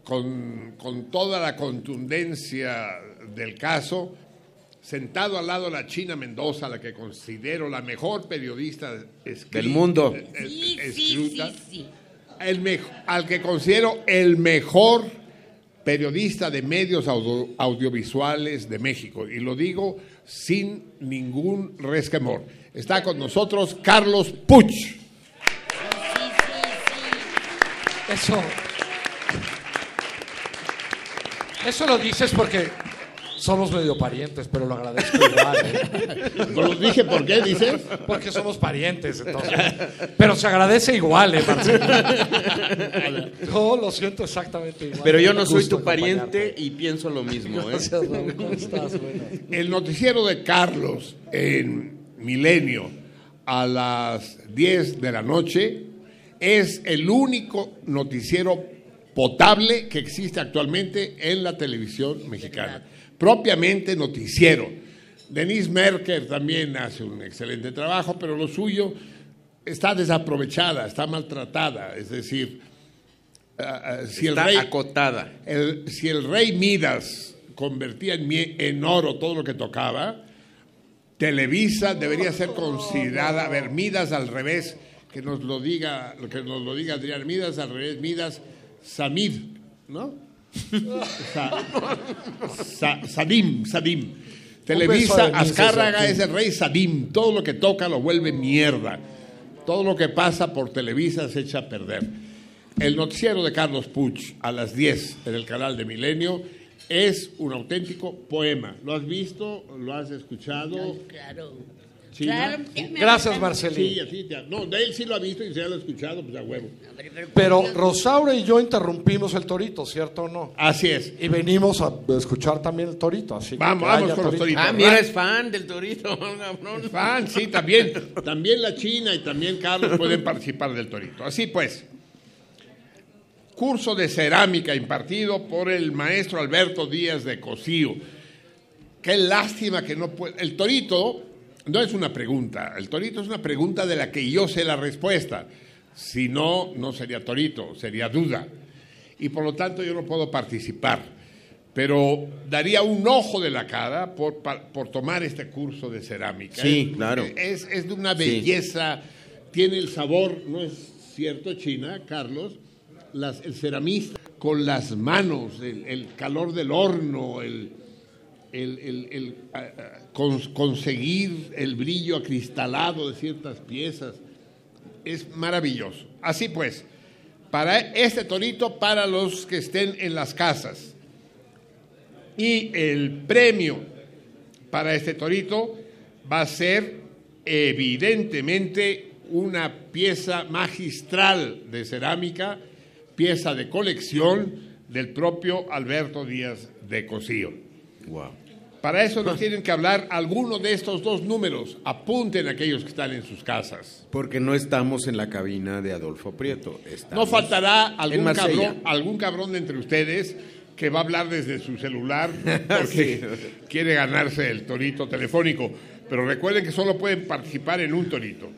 con, con toda la contundencia del caso, sentado al lado de la China Mendoza, la que considero la mejor periodista escrita, Del mundo. Sí, sí, escrita, sí, sí. El al que considero el mejor periodista de medios audio- audiovisuales de México. Y lo digo sin ningún resquemor. Está con nosotros Carlos Puch. Eso. Eso lo dices porque somos medio parientes, pero lo agradezco igual. ¿eh? Lo dije, ¿por qué dices? Porque somos parientes, entonces. Pero se agradece igual, ¿eh, Marcelo? Yo lo siento exactamente igual. Pero yo no soy tu pariente y pienso lo mismo, ¿eh? Gracias, Raúl. ¿Cómo estás? Bueno. El noticiero de Carlos en Milenio a las 10 de la noche es el único noticiero potable que existe actualmente en la televisión mexicana. Propiamente noticiero. Denise Merker también hace un excelente trabajo, pero lo suyo está desaprovechada, está maltratada. Es decir, ah, ah, si Está el rey acotada. el- si el rey Midas convertía en oro todo lo que tocaba, Televisa debería ser considerada, a ver, Midas al revés, que nos lo diga, que nos lo diga Adrián Midas al revés, Midas Samid, ¿no? Sa- Sa- Sadim, Sadim. Televisa, Azcárraga es el rey Sadim, todo lo que toca lo vuelve mierda. Todo lo que pasa por Televisa se echa a perder. El noticiero de Carlos Puch a las 10 en el canal de Milenio es un auténtico poema. ¿Lo has visto? ¿Lo has escuchado? Claro. China? Claro, sí, me Gracias. Marcelín. Sí, así te- No, de él sí lo ha visto y se lo ha escuchado, pues a huevo. Pero Rosaura y yo interrumpimos el torito, ¿cierto o no? Así es. Y venimos a escuchar también el torito. Así Vamos, que vamos con los torito. toritos. Ah, mira, es fan del torito, cabrón. Fan, sí, también. También la China y también Carlos pueden participar del torito. Así pues, curso de cerámica impartido por el maestro Alberto Díaz de Cosío. Qué lástima que no puede. El torito no es una pregunta. El torito es una pregunta de la que yo sé la respuesta. Si no, no sería torito, sería duda. Y por lo tanto yo no puedo participar. Pero daría un ojo de la cara por, por tomar este curso de cerámica. Sí, Es- claro. Es, es de una Sí. belleza, tiene el sabor, ¿no es cierto, China, Carlos? Las- el ceramista con las manos, el, el calor del horno, el, el- el- el, cons- conseguir el brillo acristalado de ciertas piezas. Es maravilloso. Así pues, para este torito, para los que estén en las casas. Y el premio para este torito va a ser evidentemente una pieza magistral de cerámica, pieza de colección del propio Alberto Díaz de Cosío. Wow. Para eso nos tienen que hablar alguno de estos dos números. Apunten aquellos que están en sus casas. Porque no estamos en la cabina de Adolfo Prieto. No faltará algún cabrón, algún cabrón de entre ustedes que va a hablar desde su celular porque quiere ganarse el torito telefónico. Pero recuerden que solo pueden participar en un torito.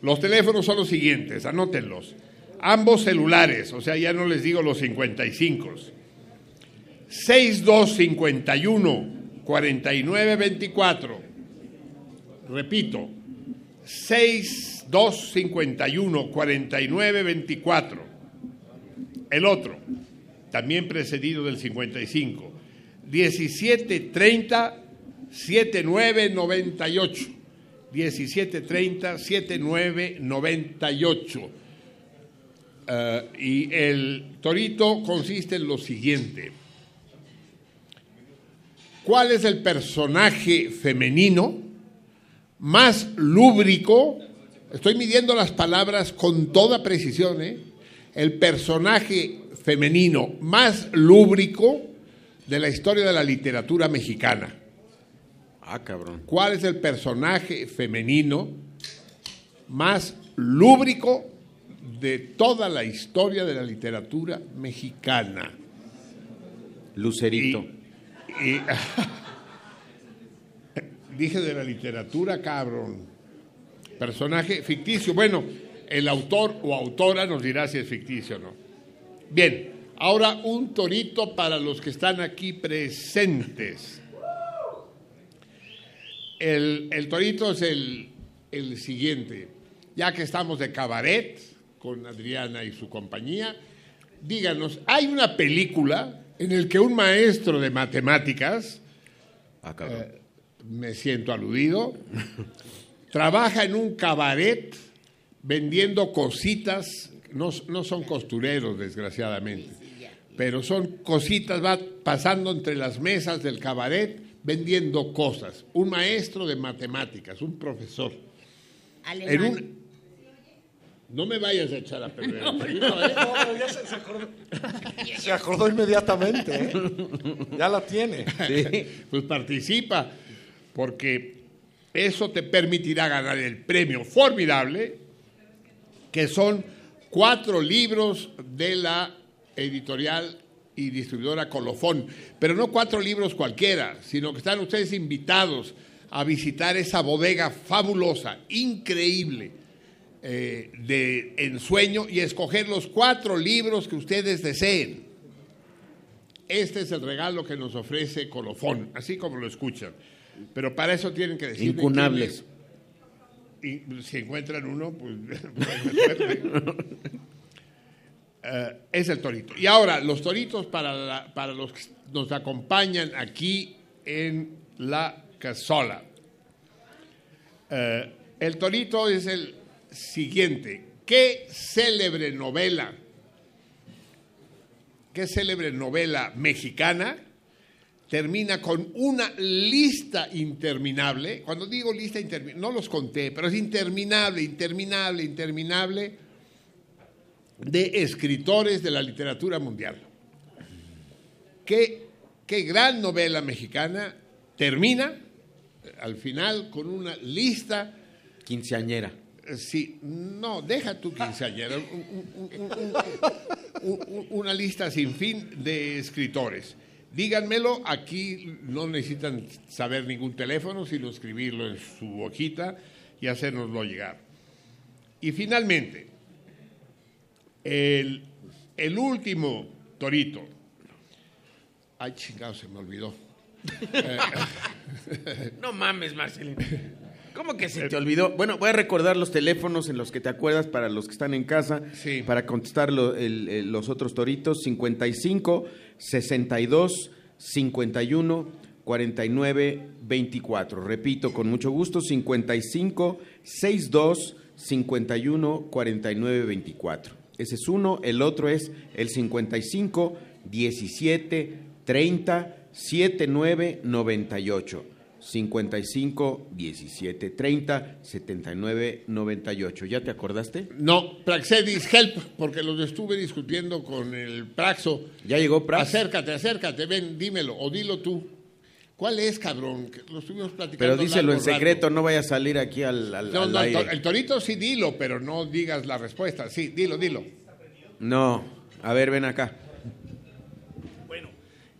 Los teléfonos son los siguientes, anótenlos. Ambos celulares, o sea, ya no les digo los 55. 6251 4924. Repito, 6251 4924. El otro, también precedido del 55, 1730 7998. 1730 7998. Eh, y el torito consiste en lo siguiente. ¿Cuál es el personaje femenino más lúbrico? Estoy midiendo las palabras con toda precisión. ¿eh? El personaje femenino más lúbrico de la historia de la literatura mexicana. Ah, cabrón. ¿Cuál es el personaje femenino más lúbrico de toda la historia de la literatura mexicana? Lucerito. Y- dije de la literatura, cabrón. Personaje ficticio. Bueno, el autor o autora nos dirá si es ficticio o no. Bien, ahora un torito para los que están aquí presentes. El, el torito es el, el siguiente. Ya que estamos de cabaret con Adriana y su compañía, díganos, hay una película en el que un maestro de matemáticas, eh, me siento aludido, trabaja en un cabaret vendiendo cositas, no, no son costureros desgraciadamente, pero son cositas, va pasando entre las mesas del cabaret vendiendo cosas. Un maestro de matemáticas, un profesor. En un- no me vayas a echar a perder. el ¿eh? No, ya se, se acordó. Se acordó inmediatamente. ¿eh? Ya la tiene. Pues participa, porque eso te permitirá ganar el premio formidable, que son cuatro libros de la editorial y distribuidora Colofón. Pero no cuatro libros cualquiera, sino que están ustedes invitados a visitar esa bodega fabulosa, increíble, eh, de ensueño y escoger los cuatro libros que ustedes deseen. Este es el regalo que nos ofrece Colofón, así como lo escuchan. Pero para eso tienen que decir Incunables. Y si encuentran uno, pues suerte. Eh, es el torito. Y ahora, los toritos para, la- para los que nos acompañan aquí en la casola. Eh, el torito es el siguiente. ¿Qué célebre novela? ¿Qué célebre novela mexicana termina con una lista interminable? Cuando digo lista interminable, no los conté, pero es interminable, interminable, interminable de escritores de la literatura mundial. ¿Qué, qué gran novela mexicana termina eh, al final con una lista Quinceañera. Sí, no, deja tu quinceañera. un- un- un- un- un- un- una lista sin fin de escritores. Díganmelo, aquí no necesitan saber ningún teléfono, sino escribirlo en su hojita y hacérnoslo llegar. Y finalmente, el, el último torito. Ay, chingado, se me olvidó. Eh, No mames, Marcelino. ¿Cómo que se te olvidó? Bueno, voy a recordar los teléfonos en los que te acuerdas para los que están en casa, para contestar lo- el- el- los otros toritos, 55, 62, 51, 49, 24. Repito, con mucho gusto, 55, 62, 51, 49, 24. Ese es uno, el otro es el 55, 17, 30, 79, 98. 55 17 30 79 98. ¿Ya te acordaste? No, Praxedis Help, porque los estuve discutiendo con el Praxo. ¿Ya llegó Prax? Acércate, acércate, ven, dímelo, o dilo tú. ¿Cuál es, cabrón? Que Lo estuvimos platicando. Pero díselo en rato. secreto, no vaya a salir aquí al, al- No, al no, el, aire. to- el torito sí dilo, pero no digas la respuesta. Sí, dilo, dilo. No, a ver, ven acá.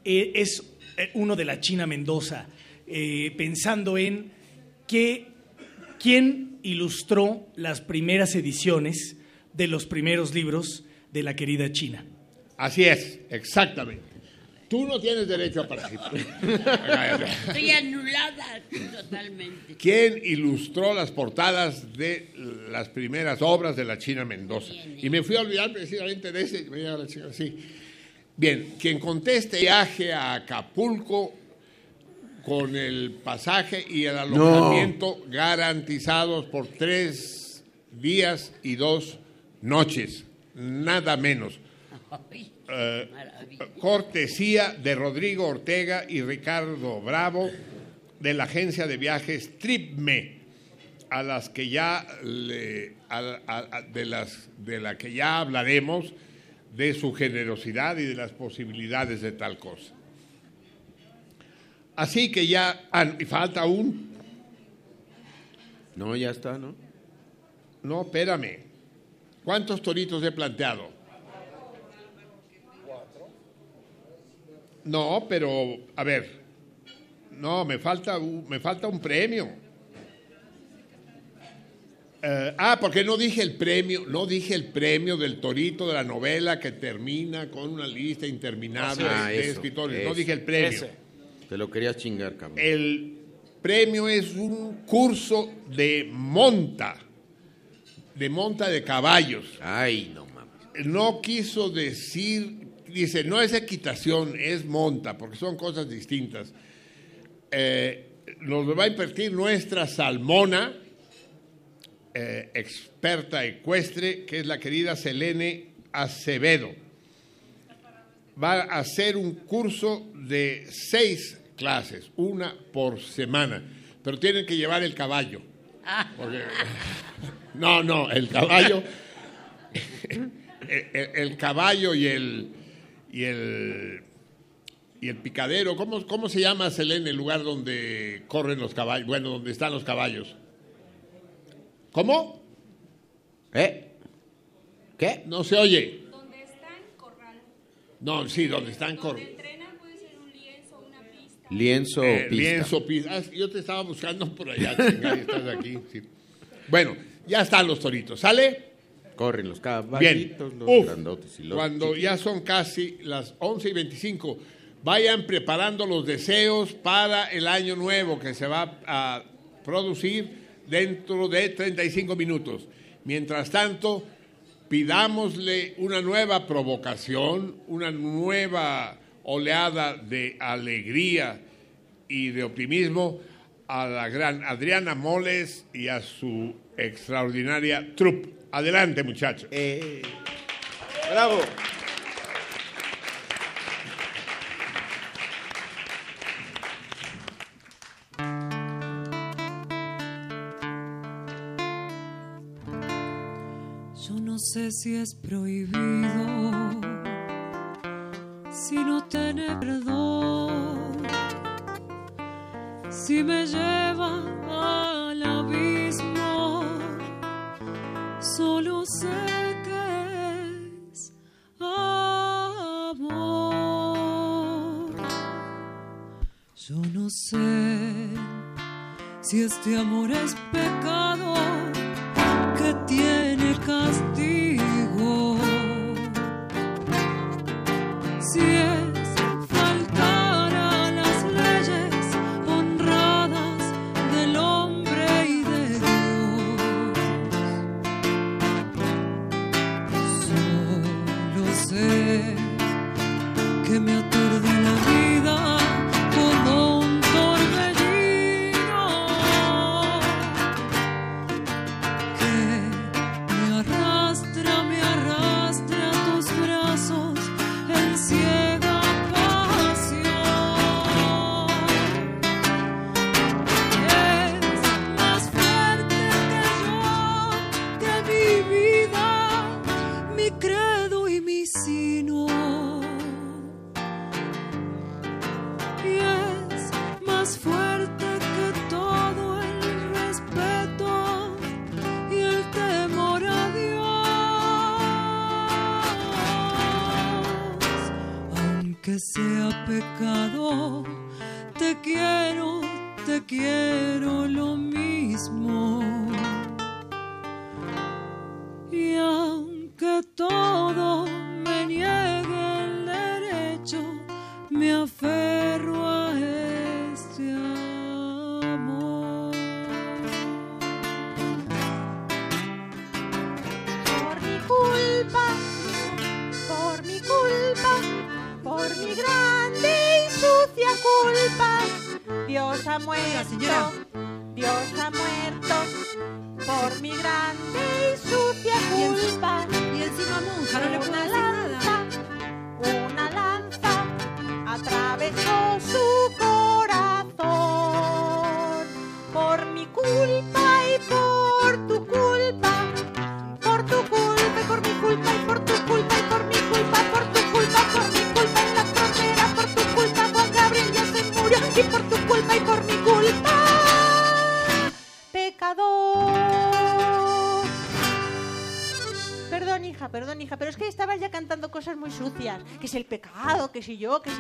Eh, es eh, uno de la China Mendoza, eh, pensando en que, quién ilustró las primeras ediciones de los primeros libros de la querida China. Así es, exactamente. Tú no tienes derecho a participar. Estoy anulada totalmente. ¿Quién ilustró las portadas de las primeras obras de la China Mendoza? Y me fui a olvidar precisamente de ese. sí. Bien, quien conteste viaje a Acapulco con el pasaje y el alojamiento garantizados por tres días y dos noches, nada menos. Eh, cortesía de Rodrigo Ortega y Ricardo Bravo de la agencia de viajes Tripme, a las que ya le- a- a- a- de las de la que ya hablaremos de su generosidad y de las posibilidades de tal cosa. Así que ya ah, y falta un No, ya está, ¿no? no, espérame. ¿Cuántos toritos he planteado? No, pero a ver. No, me falta un, me falta un premio. Eh, ah, porque no dije el premio, no dije el premio del torito de la novela que termina con una lista interminable Ah, de eso, escritores. No dije el premio. Ese. Te lo querías chingar, cabrón. El premio es un curso de monta, de monta de caballos. Ay, no mames. No quiso decir, dice, no es equitación, es monta, porque son cosas distintas. Eh, nos va a impartir nuestra Salmona, eh, experta ecuestre, que es la querida Selene Acevedo. Va a hacer un curso de seis clases, una por semana, pero tienen que llevar el caballo. Porque- no, no, el caballo, el, caballo y el y el y el picadero, ¿cómo, cómo se llama Selene el lugar donde corren los caballos? Bueno, donde están los caballos. ¿Cómo? ¿Eh? ¿Qué? No se oye. No, sí, donde están corriendo. Lienzo Eh, pista. lienzo, pista. Ah, yo te estaba buscando por allá, y estás aquí. sí. Bueno, ya están los toritos. ¿Sale? Corren los Bien. caballitos, los Uf, grandotes y los cuando chiquitos. ya son casi las 11 y 25, vayan preparando los deseos para el año nuevo que se va a producir dentro de 35 minutos. Mientras tanto, pidámosle una nueva provocación, una nueva oleada de alegría y de optimismo a la gran Adriana Moles y a su extraordinaria troupe. Adelante, muchachos. ¡Bravo! Yo no sé si es prohibido, si no tener perdón, si me lleva al abismo, solo sé que es amor. Yo no sé si este amor es pecado que tiene castigo. Si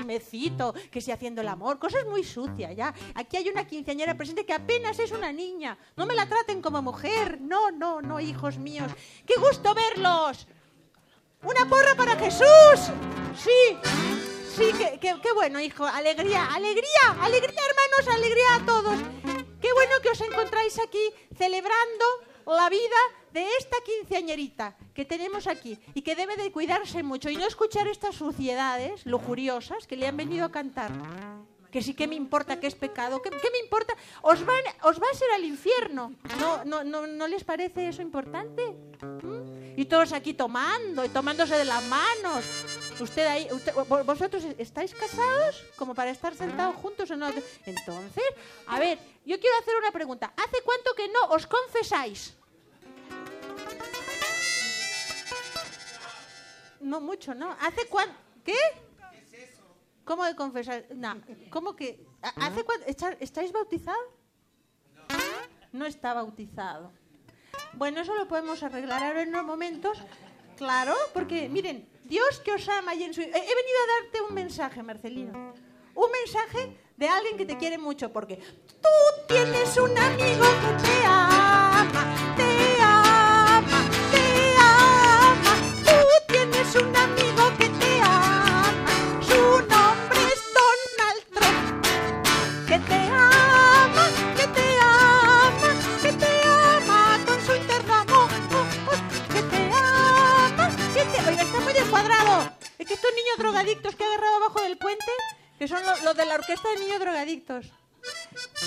yo, que si haciendo el amor, cosas muy sucias, ya. Aquí hay una quinceañera presente que apenas es una niña. No me la traten como mujer. No, no, no, hijos míos. ¡Qué gusto verlos! ¡Una porra para Jesús! Sí, sí, qué bueno, hijo. Alegría, alegría, alegría, hermanos, alegría a todos. Qué bueno que os encontráis aquí celebrando la vida de esta quinceañerita que tenemos aquí y que debe de cuidarse mucho y no escuchar estas suciedades lujuriosas que le han venido a cantar. Que sí que me importa que es pecado, que, me importa, os, van, os va a ser al infierno. ¿No, no, no, ¿No les parece eso importante? ¿Mm? Y todos aquí tomando y tomándose de las manos. Usted ahí, usted- vo- vosotros estáis casados como para estar sentados juntos o. Entonces, a ver, yo quiero hacer una pregunta. ¿Hace cuánto que no os confesáis? No mucho, ¿no? ¿Hace cuánto? ¿Qué? ¿Cómo de confesar? No, ¿cómo que? ¿Ha- ¿Hace cuánto? ¿Está- ¿Estáis bautizados? No está bautizado. Bueno, eso lo podemos arreglar ahora en unos momentos. Claro, porque miren, Dios que os ama y en su... He he venido a darte un mensaje, Marcelino. Un mensaje de alguien que te quiere mucho, porque tú tienes un amigo que te ama, estos niños drogadictos que ha agarrado abajo del puente, que son lo- los de la orquesta de niños drogadictos.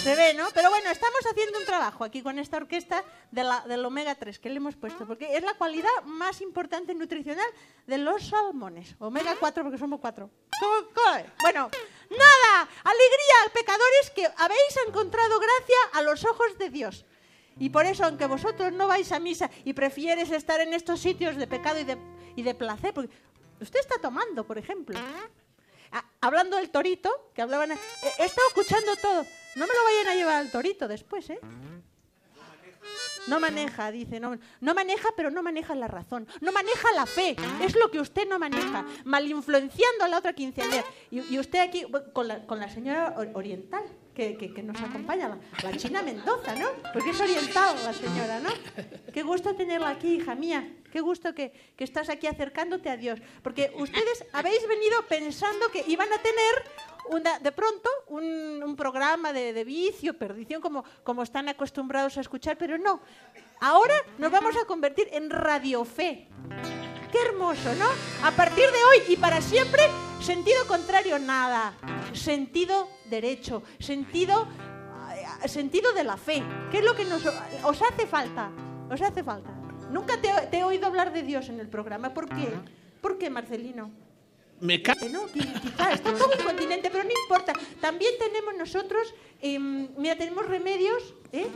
Se ve, ¿no? Pero bueno, estamos haciendo un trabajo aquí con esta orquesta de la, del omega 3 que le hemos puesto, porque es la cualidad más importante nutricional de los salmones. Omega 4 porque somos cuatro. Bueno, nada, alegría, pecadores que habéis encontrado gracia a los ojos de Dios. Y por eso, aunque vosotros no vais a misa y prefieres estar en estos sitios de pecado y de, y de placer, porque usted está tomando, por ejemplo. Ah, hablando del torito, que hablaban... eh, He estado escuchando todo. No me lo vayan a llevar al torito después, ¿eh? No maneja, dice. No, no maneja, pero no maneja la razón. No maneja la fe. Es lo que usted no maneja. Mal influenciando a la otra quinceañera. Y, y usted aquí, con la, con la señora or- oriental, que, que- que nos acompaña, la, la China Mendoza, ¿no? Porque es oriental la señora, ¿no? Qué gusto tenerla aquí, hija mía. Qué gusto que, que estás aquí acercándote a Dios. Porque ustedes habéis venido pensando que iban a tener de pronto un, programa de, de vicio, perdición, como, como están acostumbrados a escuchar, pero no. Ahora nos vamos a convertir en Radio Fe. Qué hermoso, ¿no? A partir de hoy y para siempre, sentido contrario, nada. Sentido derecho, sentido, eh, sentido de la fe. ¿Qué es lo que nos, os hace falta? Os hace falta. Nunca te, te he oído hablar de Dios en el programa. ¿Por qué? ¿Por qué, Marcelino? Me ca- ¿no? Qui- Quizá está todo el continente, pero no importa. También tenemos nosotros, em, mira, tenemos remedios ¿eh?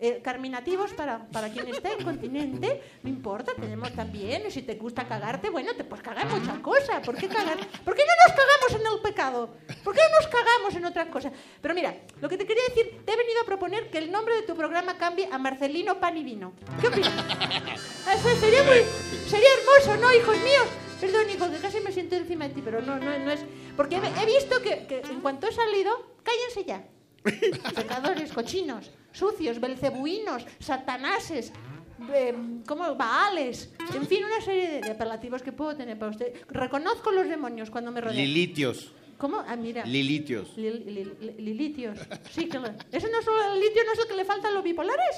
Eh, carminativos para, para quien está en continente, no importa, tenemos también, si te gusta cagarte, bueno, te puedes cagar en muchas cosas. ¿Por qué cagar? ¿Por qué no nos cagamos en el pecado? ¿Por qué no nos cagamos en otras cosas? Pero mira, lo que te quería decir, te he venido a proponer que el nombre de tu programa cambie a Marcelino Pan y Vino. ¿Qué opinas? Eso sería muy, sería hermoso, ¿no, hijos míos? Perdón, hijo, que casi me siento encima de ti, pero no, no, no es... Porque he, he visto que, que en cuanto he salido, cállense ya. Pecadores, cochinos, sucios, belcebuinos, satanases, eh, como baales, en fin, una serie de, de apelativos que puedo tener para usted. Reconozco los demonios cuando me rodean. Lilitios. ¿Cómo? Ah, mira. Lilitios. Lil- lil- li- lilitios. Sí, que le- ¿Eso no es el litio, no es el que le falta a los bipolares?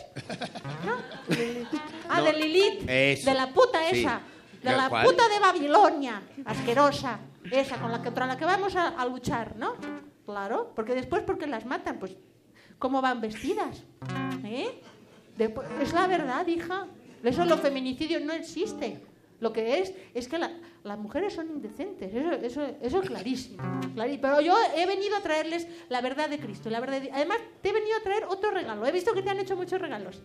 ¿No? Ah, No, de Lilith. eso. De la puta Sí. esa. De ¿De la cuál? puta de Babilonia. Asquerosa. Esa con la que, contra la que vamos a, a luchar, ¿no? Claro. Porque después, ¿por qué las matan? Pues, ¿cómo van vestidas? ¿Eh? Después- es la verdad, hija. Eso los feminicidios no existe. Lo que es es que la- las mujeres son indecentes. Eso, eso, eso es clarísimo. clarí- Pero yo he venido a traerles la verdad de Cristo. La verdad de- Además, te he venido a traer otro regalo. He visto que te han hecho muchos regalos.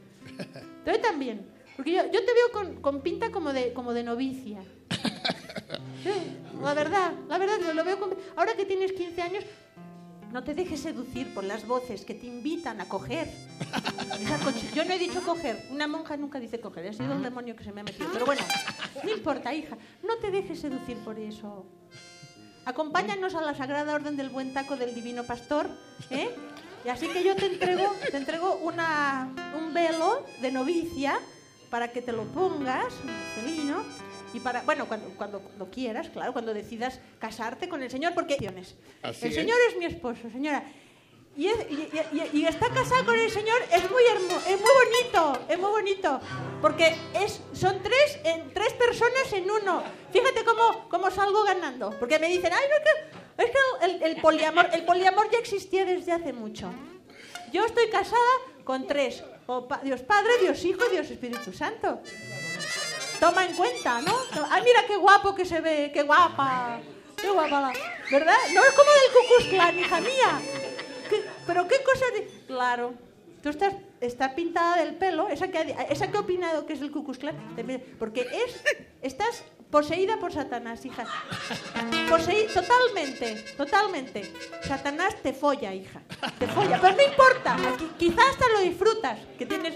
Te también. Porque yo, yo te veo con, con pinta como de, como de novicia. La verdad, la verdad, yo lo veo con... Ahora que tienes 15 años, no te dejes seducir por las voces que te invitan a coger. Yo no he dicho coger, una monja nunca dice coger, ha sido el demonio que se me ha metido. Pero bueno, no importa, hija, no te dejes seducir por eso. Acompáñanos a la Sagrada Orden del Buen Taco del Divino Pastor, ¿eh? Y así que yo te entrego, te entrego una, un velo de novicia para que te lo pongas, Marcelino, y para, bueno, cuando, cuando, cuando quieras, claro, cuando decidas casarte con el Señor, porque Así el es. Señor es mi esposo, señora. Y, es- y- y- y- está casada con el Señor, es muy es muy bonito, es muy bonito, porque es, son tres, en, tres personas en uno. Fíjate cómo, cómo salgo ganando, porque me dicen, ay, no, es que, es que el, el poliamor, el poliamor ya existía desde hace mucho. Yo estoy casada con tres, Dios Padre, Dios Hijo Dios Espíritu Santo. Toma en cuenta, ¿no? Ay, mira qué guapo que se ve, qué guapa. Qué guapa, ¿verdad? No es como del Cucus Clan, hija mía. ¿Qué- pero qué cosa de... Claro. Tú estás, pintada del pelo, esa que, ha- esa que opinado que es el Cucus Clan, porque es, estás poseída por Satanás, hija. Poseída, totalmente, totalmente. Satanás te folla, hija. Te folla, pero no importa. Aquí, quizás hasta lo disfrutas, que tienes...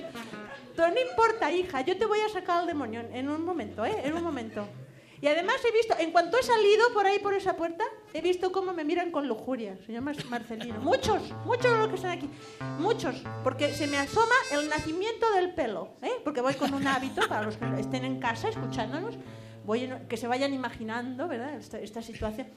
Pero no importa, hija, yo te voy a sacar al demonio en- un momento, ¿eh? En un momento. Y además he visto, en cuanto he salido por ahí, por esa puerta, he visto cómo me miran con lujuria, señor Mar- Marcelino. Muchos, muchos de los que están aquí. Muchos, porque se me asoma el nacimiento del pelo, ¿eh? Porque voy con un hábito, para los que estén en casa escuchándonos, voy en- que se vayan imaginando, ¿verdad? Esta, situación.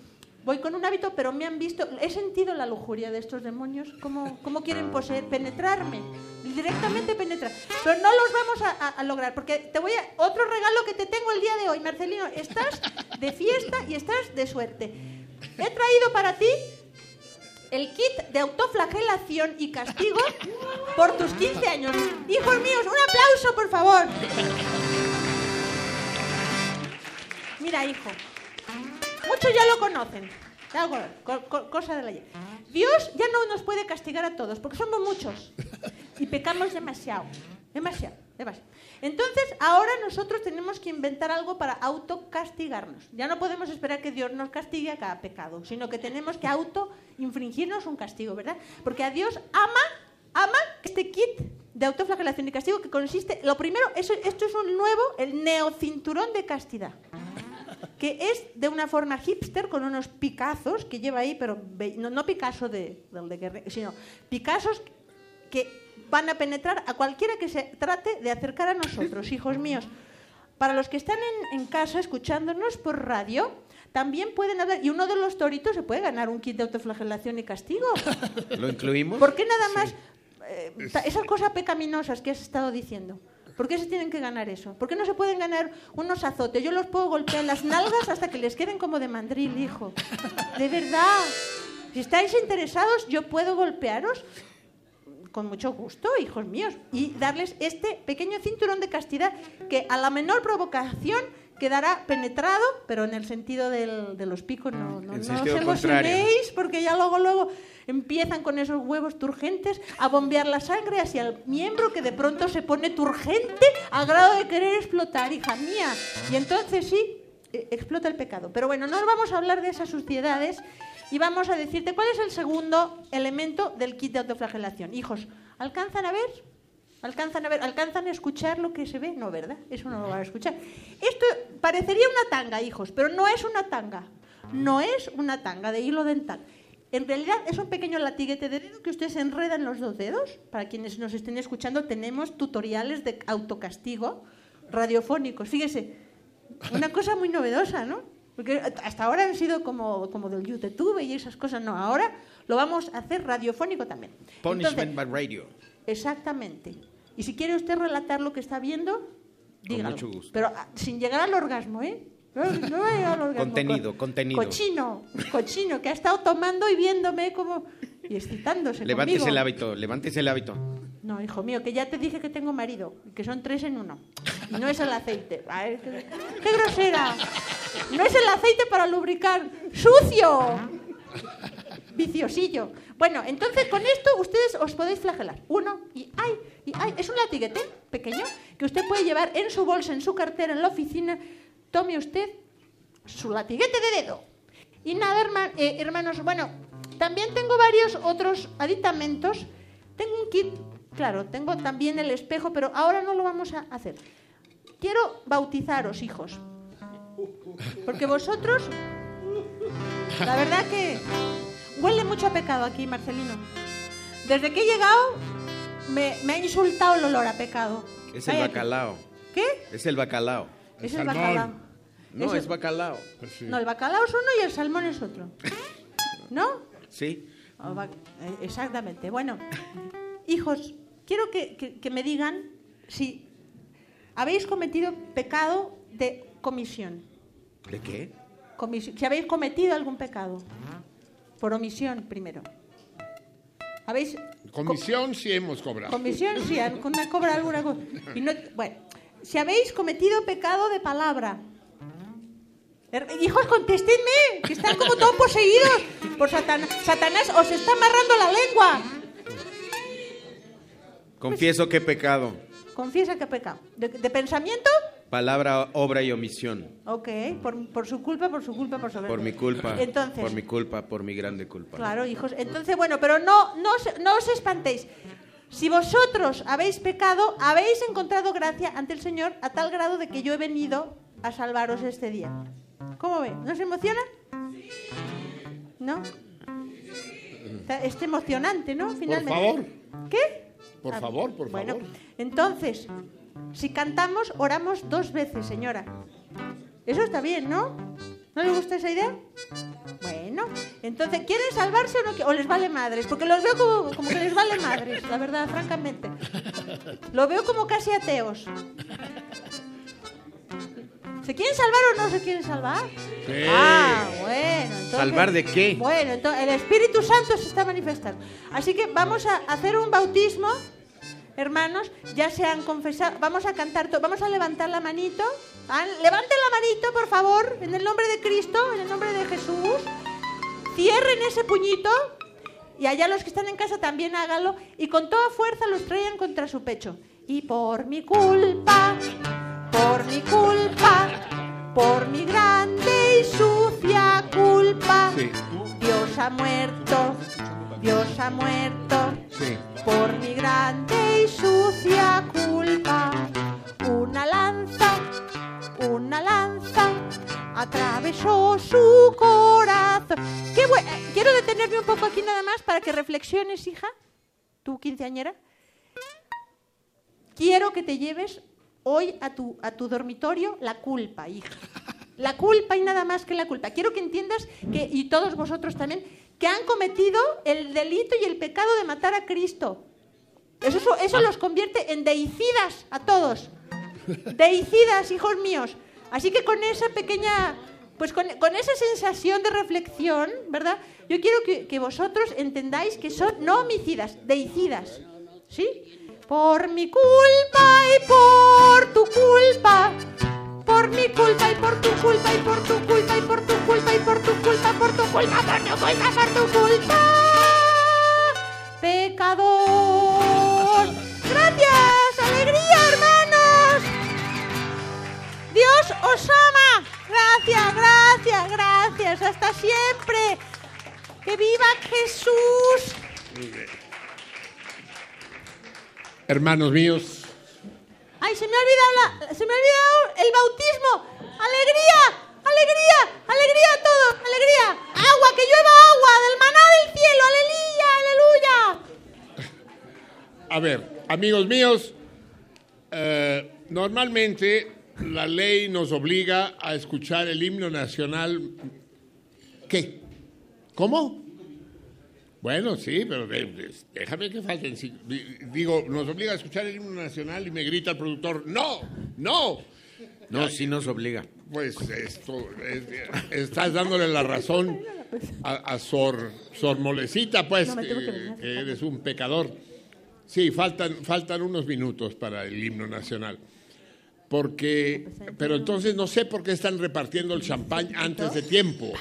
Voy con un hábito, pero me han visto, he sentido la lujuria de estos demonios, cómo, cómo quieren poseer, penetrarme, directamente penetrar. Pero no los vamos a, a- a lograr, porque te voy a, otro regalo que te tengo el día de hoy, Marcelino, estás de fiesta y estás de suerte. He traído para ti el kit de autoflagelación y castigo por tus 15 años. Hijos míos, un aplauso, por favor. Mira, hijo, muchos ya lo conocen. Algo, co- co- cosa de la. Dios ya no nos puede castigar a todos, porque somos muchos. Y pecamos demasiado. Demasiado, demasiado. Entonces, ahora nosotros tenemos que inventar algo para autocastigarnos. Ya no podemos esperar que Dios nos castigue a cada pecado, sino que tenemos que auto-infringirnos un castigo, ¿verdad? Porque a Dios ama, ama este kit de autoflagelación y castigo que consiste, lo primero, esto es un nuevo, el neocinturón de castidad que es de una forma hipster con unos picazos que lleva ahí, pero ve- no, no Picasso de, del de Guerre- sino Picassos que van a penetrar a cualquiera que se trate de acercar a nosotros, hijos míos. Para los que están en, en casa escuchándonos por radio, también pueden haber, y uno de los toritos se puede ganar un kit de autoflagelación y castigo. ¿Lo incluimos? ¿Por qué nada más eh, esas cosas pecaminosas que has estado diciendo? ¿Por qué se tienen que ganar eso? ¿Por qué no se pueden ganar unos azotes? Yo los puedo golpear en las nalgas hasta que les queden como de mandril, hijo. De verdad. Si estáis interesados, yo puedo golpearos con mucho gusto, hijos míos, y darles este pequeño cinturón de castidad que a la menor provocación quedará penetrado, pero en el sentido del- de los picos no, no, no emocionéis, porque ya luego, luego empiezan con esos huevos turgentes a bombear la sangre hacia el miembro que de pronto se pone turgente al grado de querer explotar, hija mía. Y entonces sí, eh, explota el pecado. Pero bueno, no vamos a hablar de esas suciedades y vamos a decirte cuál es el segundo elemento del kit de autoflagelación. Hijos, ¿alcanzan a ver? ¿Alcanzan a ver? ¿Alcanzan a escuchar lo que se ve? No, ¿verdad? Eso no lo van a escuchar. Esto parecería una tanga, hijos, pero no es una tanga. No es una tanga de hilo dental. En realidad es un pequeño latiguete de dedo que ustedes enredan los dos dedos. Para quienes nos estén escuchando, tenemos tutoriales de autocastigo radiofónicos. Fíjese, una cosa muy novedosa, ¿no? Porque hasta ahora han sido como, como del YouTube y esas cosas. No, ahora lo vamos a hacer radiofónico también. Punishment by radio. Exactamente. Y si quiere usted relatar lo que está viendo, dígalo. mucho gusto. Pero ah, sin llegar al orgasmo, ¿eh? No, no vaya al orgasmo. Contenido, Co- contenido. Cochino, cochino, que ha estado tomando y viéndome como... y excitándose Levántese conmigo. el hábito, levántese el hábito. No, hijo mío, que ya te dije que tengo marido, que son tres en uno. Y no es el aceite. Ay, qué, qué grosera! No es el aceite para lubricar. ¡Sucio! Viciosillo. Bueno, entonces con esto ustedes os podéis flagelar. Uno y ay, y ay. Es un latiguete pequeño que usted puede llevar en su bolsa, en su cartera, en la oficina. Tome usted su latiguete de dedo. Y nada, eh, hermanos, bueno, también tengo varios otros aditamentos. Tengo un kit, claro, tengo también el espejo, pero ahora no lo vamos a hacer. Quiero bautizaros, hijos. Porque vosotros, la verdad que huele mucho a pecado aquí, Marcelino. Desde que he llegado, me, me ha insultado el olor a pecado. Es el Cállate. bacalao. ¿Qué? Es el bacalao. Es el bacalao. No, es bacalao. No, el bacalao es uno y el salmón es otro. ¿No? Sí. O va- eh, Exactamente. Bueno, hijos, quiero que, que- que me digan si habéis cometido pecado de comisión. ¿De qué? Comisi- si habéis cometido algún pecado. Por omisión, primero. ¿Habéis Comisión sí hemos cobrado. comisión? Sí, con una cobra alguna cosa. Y no- bueno, si habéis cometido pecado de palabra. Her- Hijos, contéstenme, que están como todos poseídos por Satanás. Satanás os está amarrando la lengua. Confieso que he pecado. Confiesa que ha pecado. ¿De, de pensamiento? Palabra, obra y omisión. Ok, por, por su culpa, por su culpa, por su Por mi culpa. Entonces, Por mi culpa, por mi grande culpa. Claro, hijos. Entonces, bueno, pero no, no, no os espantéis. Si vosotros habéis pecado, habéis encontrado gracia ante el Señor a tal grado de que yo he venido a salvaros este día. ¿Cómo ve? ¿No se emociona? ¿No? Está- Es emocionante, ¿no? Finalmente. favor. ¿Qué? Por Ah, favor, por bueno, favor. entonces, si cantamos, oramos dos veces, señora. Eso está bien, ¿no? ¿No le gusta esa idea? Bueno, entonces, ¿quieren salvarse o no? ¿O les vale madres? Porque los veo como, como que les vale madres, la verdad, francamente. Lo veo como casi ateos. ¿Se quieren salvar o no se quieren salvar? Sí. Ah, bueno. Entonces, ¿Salvar de qué? Bueno, entonces el Espíritu Santo se está manifestando. Así que vamos a hacer un bautismo, hermanos. Ya se han confesado. Vamos a cantar, vamos a levantar la manito. Ah, Levanten la manito, por favor, en el nombre de Cristo, en el nombre de Jesús. Cierren ese puñito. Y allá los que están en casa también háganlo. Y con toda fuerza los traigan contra su pecho. Y por mi culpa, por mi culpa, por mi grande y sucia culpa, Dios ha muerto, Dios ha muerto, por mi grande y sucia culpa. Una lanza, una lanza, atravesó su corazón. Eh, Quiero detenerme un poco aquí nada más para que reflexiones, hija, tú quinceañera. Quiero que te lleves hoy a tu, a tu dormitorio la culpa, hija. La culpa y nada más que la culpa. Quiero que entiendas que, y todos vosotros también, que han cometido el delito y el pecado de matar a Cristo. Eso, eso, eso los convierte en deicidas a todos. Deicidas, hijos míos. Así que con esa pequeña, pues con, con esa sensación de reflexión, ¿verdad? Yo quiero que, que vosotros entendáis que son no homicidas, deicidas. ¿Sí? Por mi culpa y por tu culpa. Por mi culpa y por tu culpa y por tu culpa y por tu culpa y por tu culpa, por tu culpa, por tu culpa, por tu culpa. Pecador. Gracias, alegría, hermanos. Dios os ama. Gracias, gracias, gracias. Hasta siempre. Que viva Jesús. Hermanos míos, Ay, se me ha olvidado, la- se me ha el bautismo. ¡Alegría! ¡Alegría! ¡Alegría a todos! ¡Alegría! ¡Agua! ¡Que llueva agua! ¡Del maná del cielo! ¡Aleluya! ¡Aleluya! a ver, amigos míos, eh, normalmente la ley nos obliga a escuchar el himno nacional. ¿Qué? ¿Cómo? Bueno, sí, pero déjame que falten. Digo, nos obliga a escuchar el himno nacional y me grita el productor, no, no. No, sí nos obliga. Pues esto, es- estás dándole la razón a, a Sor, Sor Molecita, pues, No, que que, venir. que eres un pecador. Sí, faltan, faltan unos minutos para el himno nacional. Porque, pero entonces no sé por qué están repartiendo el champán antes de tiempo.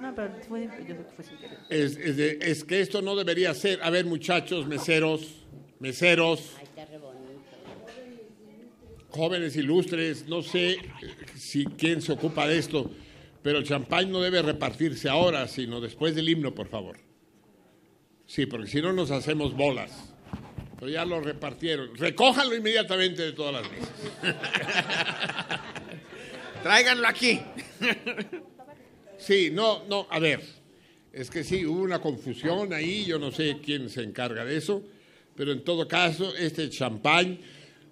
No, pero fue, yo sé que fue sin querer. Es, es de- es que esto no debería ser. A ver, muchachos, meseros, meseros, jóvenes ilustres, no sé eh, si quién se ocupa de esto, pero el champán no debe repartirse ahora, sino después del himno, por favor. Sí, porque si no nos hacemos bolas. Pero ya lo repartieron. Recójanlo inmediatamente de todas las mesas. Tráiganlo aquí. Sí, no, no, a ver, es que sí, hubo una confusión ahí, yo no sé quién se encarga de eso, pero en todo caso, este champán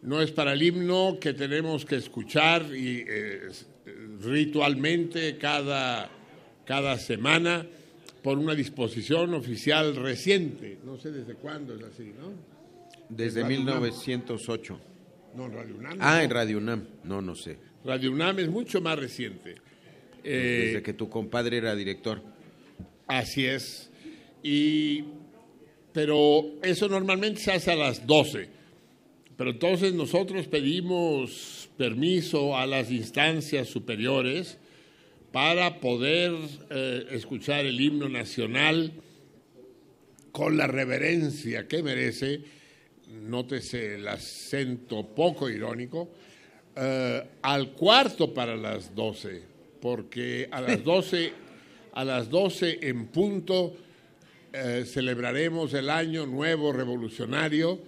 no es para el himno que tenemos que escuchar y, eh, ritualmente cada, cada semana por una disposición oficial reciente. No sé desde cuándo es así, ¿no? Desde Radio UNAM. 1908. No, Radio UNAM. Ah, en Radio UNAM. No, no sé. Radio UNAM es mucho más reciente. Eh, Desde que tu compadre era director. Así es. Y, pero eso normalmente se hace a las 12. Pero entonces nosotros pedimos permiso a las instancias superiores para poder eh, escuchar el himno nacional con la reverencia que merece, nótese el acento poco irónico, eh, al cuarto para las 12, porque a las 12, a las 12 en punto eh, celebraremos el año nuevo revolucionario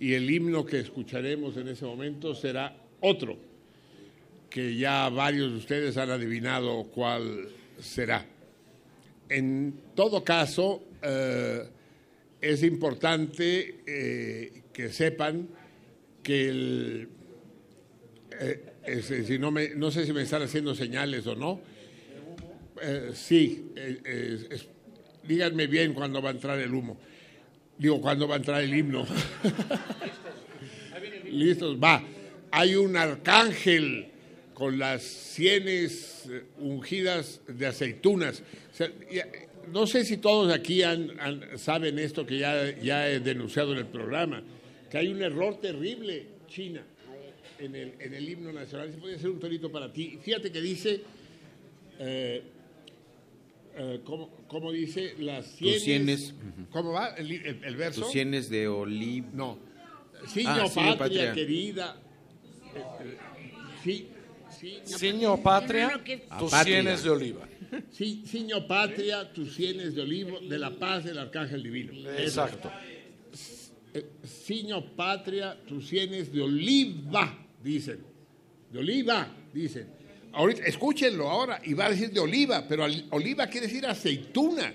y el himno que escucharemos en ese momento será otro, que ya varios de ustedes han adivinado cuál será. En todo caso, eh, es importante eh, que sepan que el, eh, es decir, no, me- no sé si me están haciendo señales o no. Eh, sí, eh, díganme bien cuándo va a entrar el humo. Digo, cuándo va a entrar el himno. Listos, va. Hay un arcángel con las sienes eh, ungidas de aceitunas. No sé si todos aquí han- saben esto que ya, ya he denunciado en el programa, que hay un error terrible, China, en el, en el himno nacional. Ese podría ser un torito para ti. Fíjate que dice, eh, eh, ¿cómo, cómo dice? Las sienes. sienes. ¿Cómo va el, el- el verso? Tus sienes de olivo. No. Siño Ah, patria, patria. querida. Eh, eh, sí. Siño patria, no, que- tus sienes de oliva. Sí, Siño patria, tus sienes de olivo, de la paz del arcángel divino. Exacto. Eh, Siño patria, tus sienes de oliva, dicen. De oliva, dicen. Ahorita, escúchenlo ahora, y va a decir de oliva, pero oliva quiere decir aceituna.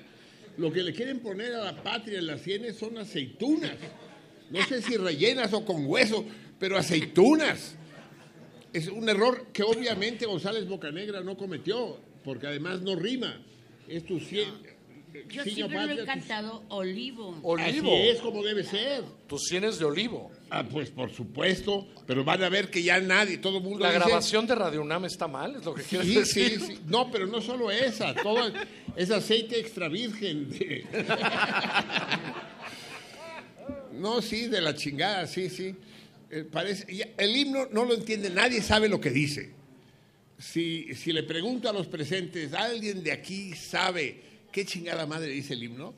Lo que le quieren poner a la patria en las sienes son aceitunas. No sé si rellenas o con hueso, pero aceitunas. Es un error que obviamente González Bocanegra no cometió, porque además no rima. Es tu cien. Yo siempre lo patria, he tus- cantado olivo. Olivo. Así es como debe ser. Tus sienes de olivo. Ah, pues por supuesto, pero van a ver que ya nadie, todo el mundo La dice- grabación de Radio UNAM está mal, es lo que quieres Sí, decir. sí, sí. No, pero no solo esa, todo es aceite extra virgen. de- No, sí, de la chingada, sí, sí. Eh, parece, el himno no lo entiende, nadie sabe lo que dice. Si, si le pregunto a los presentes, ¿alguien de aquí sabe qué chingada madre dice el himno?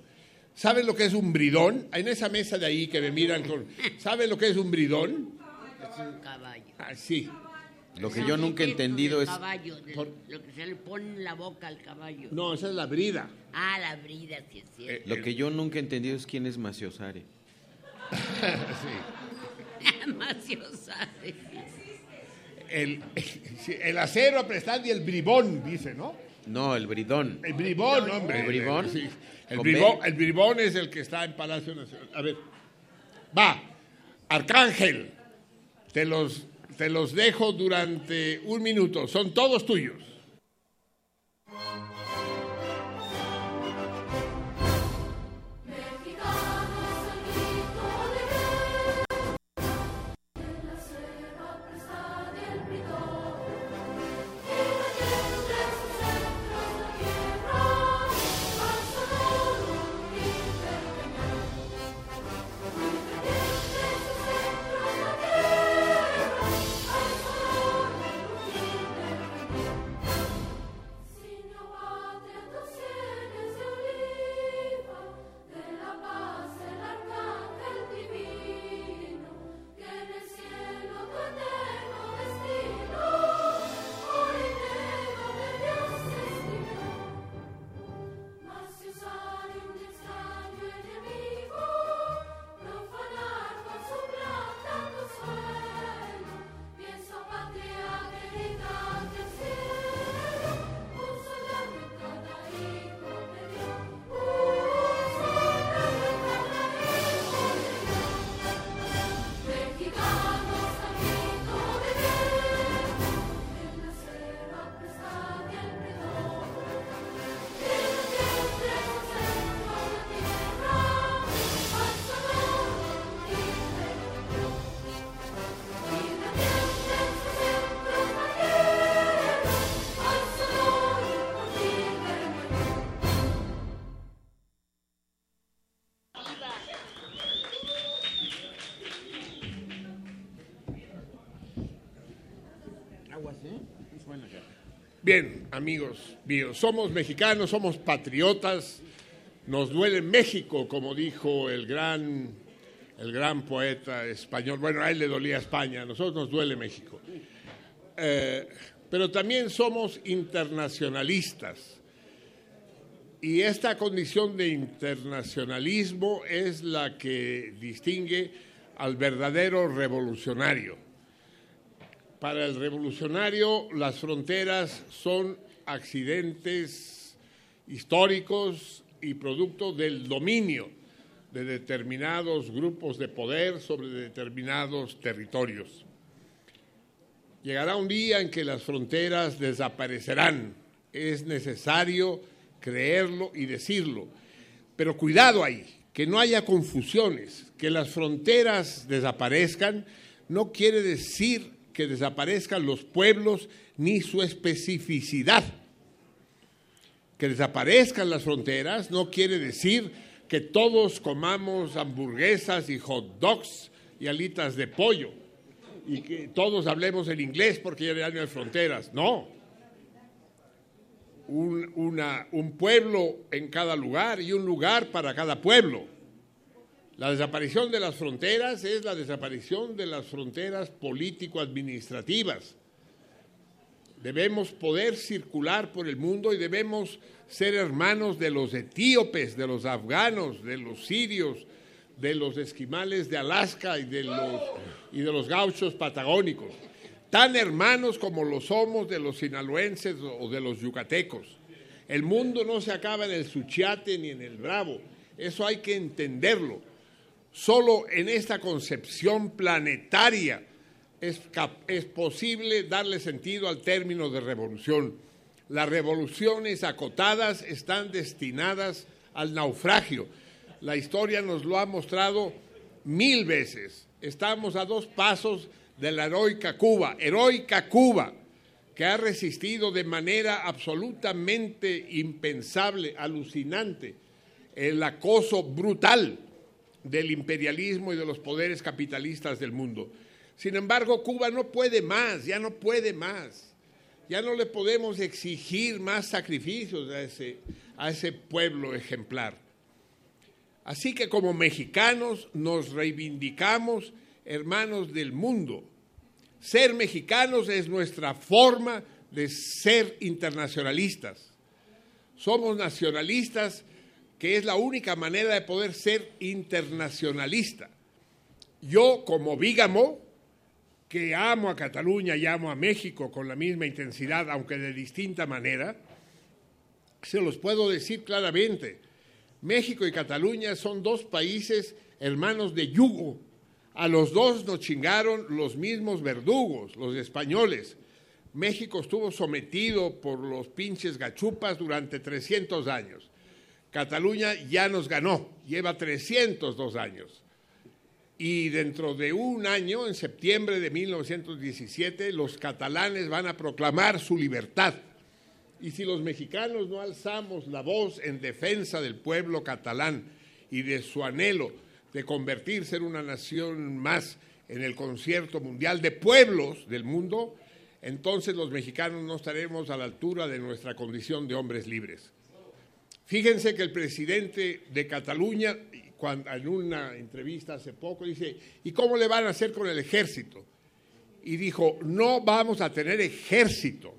¿Saben lo que es un bridón? En esa mesa de ahí que me miran con... ¿Saben lo que es un bridón? Es un caballo. Ah, sí. Lo que yo nunca he entendido es. caballo, de- lo que se le pone en la boca al caballo. No, esa es la brida. Ah, la brida, sí es cierto. Lo que yo nunca he entendido es quién es Maciosare. sí. Damasio sabe. El, el acero aprestado y el bribón, dice, ¿no? No, el bridón. El bribón, hombre. ¿El bribón? Sí. El, bribón es el que está en Palacio Nacional. A ver. Va. Arcángel. Te los, te los dejo durante un minuto. Son todos tuyos. Amigos míos, somos mexicanos, somos patriotas, nos duele México, como dijo el gran, el gran poeta español. Bueno, a él le dolía España, a nosotros nos duele México. Eh, pero también somos internacionalistas. Y esta condición de internacionalismo es la que distingue al verdadero revolucionario. Para el revolucionario las fronteras son accidentes históricos y producto del dominio de determinados grupos de poder sobre determinados territorios. Llegará un día en que las fronteras desaparecerán. Es necesario creerlo y decirlo. Pero cuidado ahí, que no haya confusiones. Que las fronteras desaparezcan no quiere decir que desaparezcan los pueblos ni su especificidad. Que desaparezcan las fronteras no quiere decir que todos comamos hamburguesas y hot dogs y alitas de pollo y que todos hablemos el inglés porque ya no hay fronteras. No. Un pueblo en cada lugar y un lugar para cada pueblo. La desaparición de las fronteras es la desaparición de las fronteras político-administrativas. Debemos poder circular por el mundo y debemos ser hermanos de los etíopes, de los afganos, de los sirios, de los esquimales de Alaska y de los, gauchos patagónicos. Tan hermanos como lo somos de los sinaloenses o de los yucatecos. El mundo no se acaba en el Suchiate ni en el Bravo. Eso hay que entenderlo. Solo en esta concepción planetaria es, posible darle sentido al término de revolución. Las revoluciones acotadas están destinadas al naufragio. La historia nos lo ha mostrado mil veces. Estamos a dos pasos de la heroica Cuba, heroica Cuba, que ha resistido de manera absolutamente impensable, alucinante, el acoso brutal del imperialismo y de los poderes capitalistas del mundo. Sin embargo, Cuba no puede más, ya no puede más. Ya no le podemos exigir más sacrificios a ese, pueblo ejemplar. Así que como mexicanos nos reivindicamos hermanos del mundo. Ser mexicanos es nuestra forma de ser internacionalistas. Somos nacionalistas que es la única manera de poder ser internacionalista. Yo, como Vígamo, que amo a Cataluña y amo a México con la misma intensidad, aunque de distinta manera, se los puedo decir claramente. México y Cataluña son dos países hermanos de yugo. A los dos nos chingaron los mismos verdugos, los españoles. México estuvo sometido por los pinches gachupas durante 300 años. Cataluña ya nos ganó, lleva 302 años. Y dentro de un año, en septiembre de 1917, los catalanes van a proclamar su libertad. Y si los mexicanos no alzamos la voz en defensa del pueblo catalán y de su anhelo de convertirse en una nación más en el concierto mundial de pueblos del mundo, entonces los mexicanos no estaremos a la altura de nuestra condición de hombres libres. Fíjense que el presidente de Cataluña, cuando, en una entrevista hace poco, dice, ¿y cómo le van a hacer con el ejército? Y dijo, no vamos a tener ejército.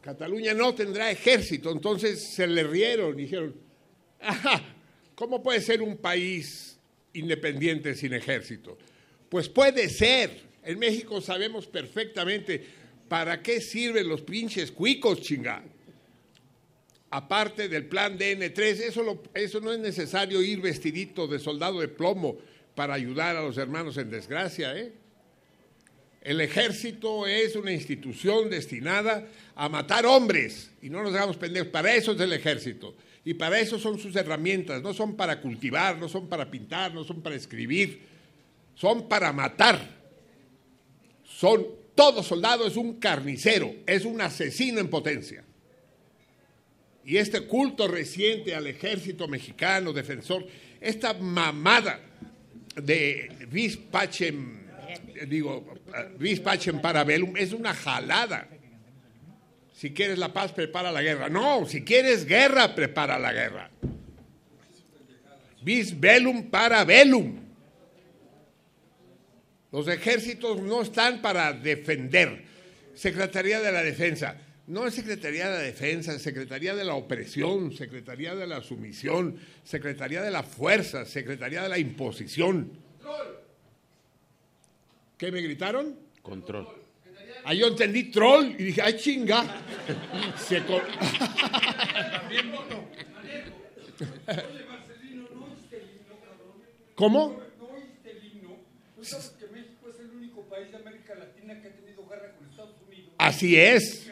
Cataluña no tendrá ejército. Entonces se le rieron dijeron, ¿cómo puede ser un país independiente sin ejército? Pues puede ser. En México sabemos perfectamente para qué sirven los pinches cuicos, chinga. Aparte del plan DN3, eso, eso no es necesario ir vestidito de soldado de plomo para ayudar a los hermanos en desgracia, ¿eh? El ejército es una institución destinada a matar hombres y no nos hagamos pendejos. Para eso es el ejército y para eso son sus herramientas. No son para cultivar, no son para pintar, no son para escribir, son para matar. Son todo soldado es un carnicero, es un asesino en potencia. Y este culto reciente al ejército mexicano defensor, esta mamada de Vispachem digo, vis pacem parabellum, es una jalada. Si quieres la paz, prepara la guerra. No, si quieres guerra, prepara la guerra. Vis bellum para bellum. Los ejércitos no están para defender. Secretaría de la Defensa. No es Secretaría de la Defensa, es Secretaría de la Opresión, Secretaría de la Sumisión, Secretaría de la Fuerza, Secretaría de la Imposición. ¿Qué me gritaron? Control. Ah, yo entendí troll y dije, ay chinga. Se ¿Cómo? Así es.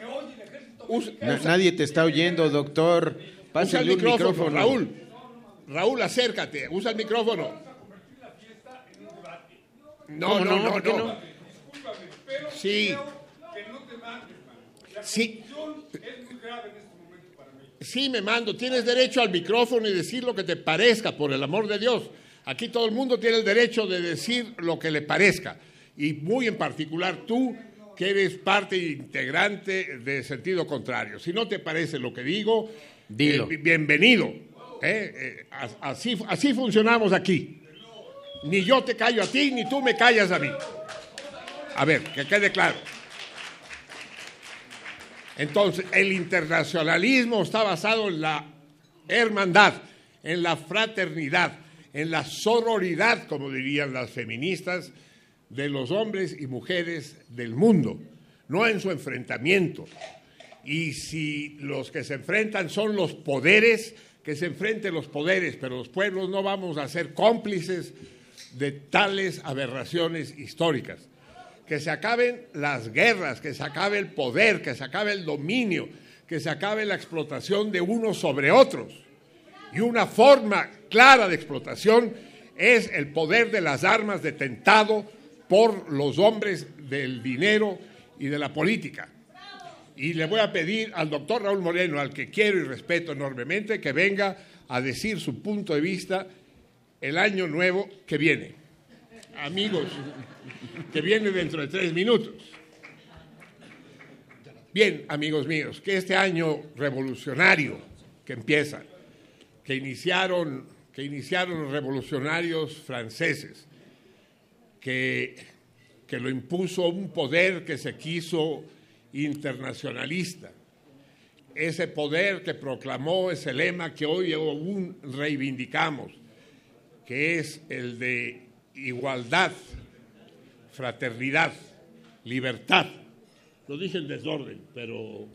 Nadie te está oyendo, doctor. Pasa el micrófono, Raúl. Raúl, acércate. Usa el micrófono. No, no, no, no. Sí. Sí. Sí, me mando. Tienes derecho al micrófono y decir lo que te parezca, por el amor de Dios. Aquí todo el mundo tiene el derecho de decir lo que le parezca. Y muy en particular tú, que eres parte integrante de sentido contrario. Si no te parece lo que digo, Dilo. Eh, bienvenido. Eh, eh, así, así funcionamos aquí. Ni yo te callo a ti, ni tú me callas a mí. A ver, que quede claro. Entonces, el internacionalismo está basado en la hermandad, en la fraternidad, en la sororidad, como dirían las feministas, de los hombres y mujeres del mundo, no en su enfrentamiento. Y si los que se enfrentan son los poderes, que se enfrenten los poderes, pero los pueblos no vamos a ser cómplices de tales aberraciones históricas. Que se acaben las guerras, que se acabe el poder, que se acabe el dominio, que se acabe la explotación de unos sobre otros. Y una forma clara de explotación es el poder de las armas detentado por los hombres del dinero y de la política. Y le voy a pedir al doctor Raúl Moreno, al que quiero y respeto enormemente, que venga a decir su punto de vista el año nuevo que viene. Amigos, que viene dentro de tres minutos. Bien, amigos míos, que este año revolucionario que empieza, que iniciaron, que iniciaron los revolucionarios franceses, que, que lo impuso un poder que se quiso internacionalista, ese poder que proclamó ese lema que hoy aún reivindicamos, que es el de igualdad, fraternidad, libertad. Lo dije en desorden, pero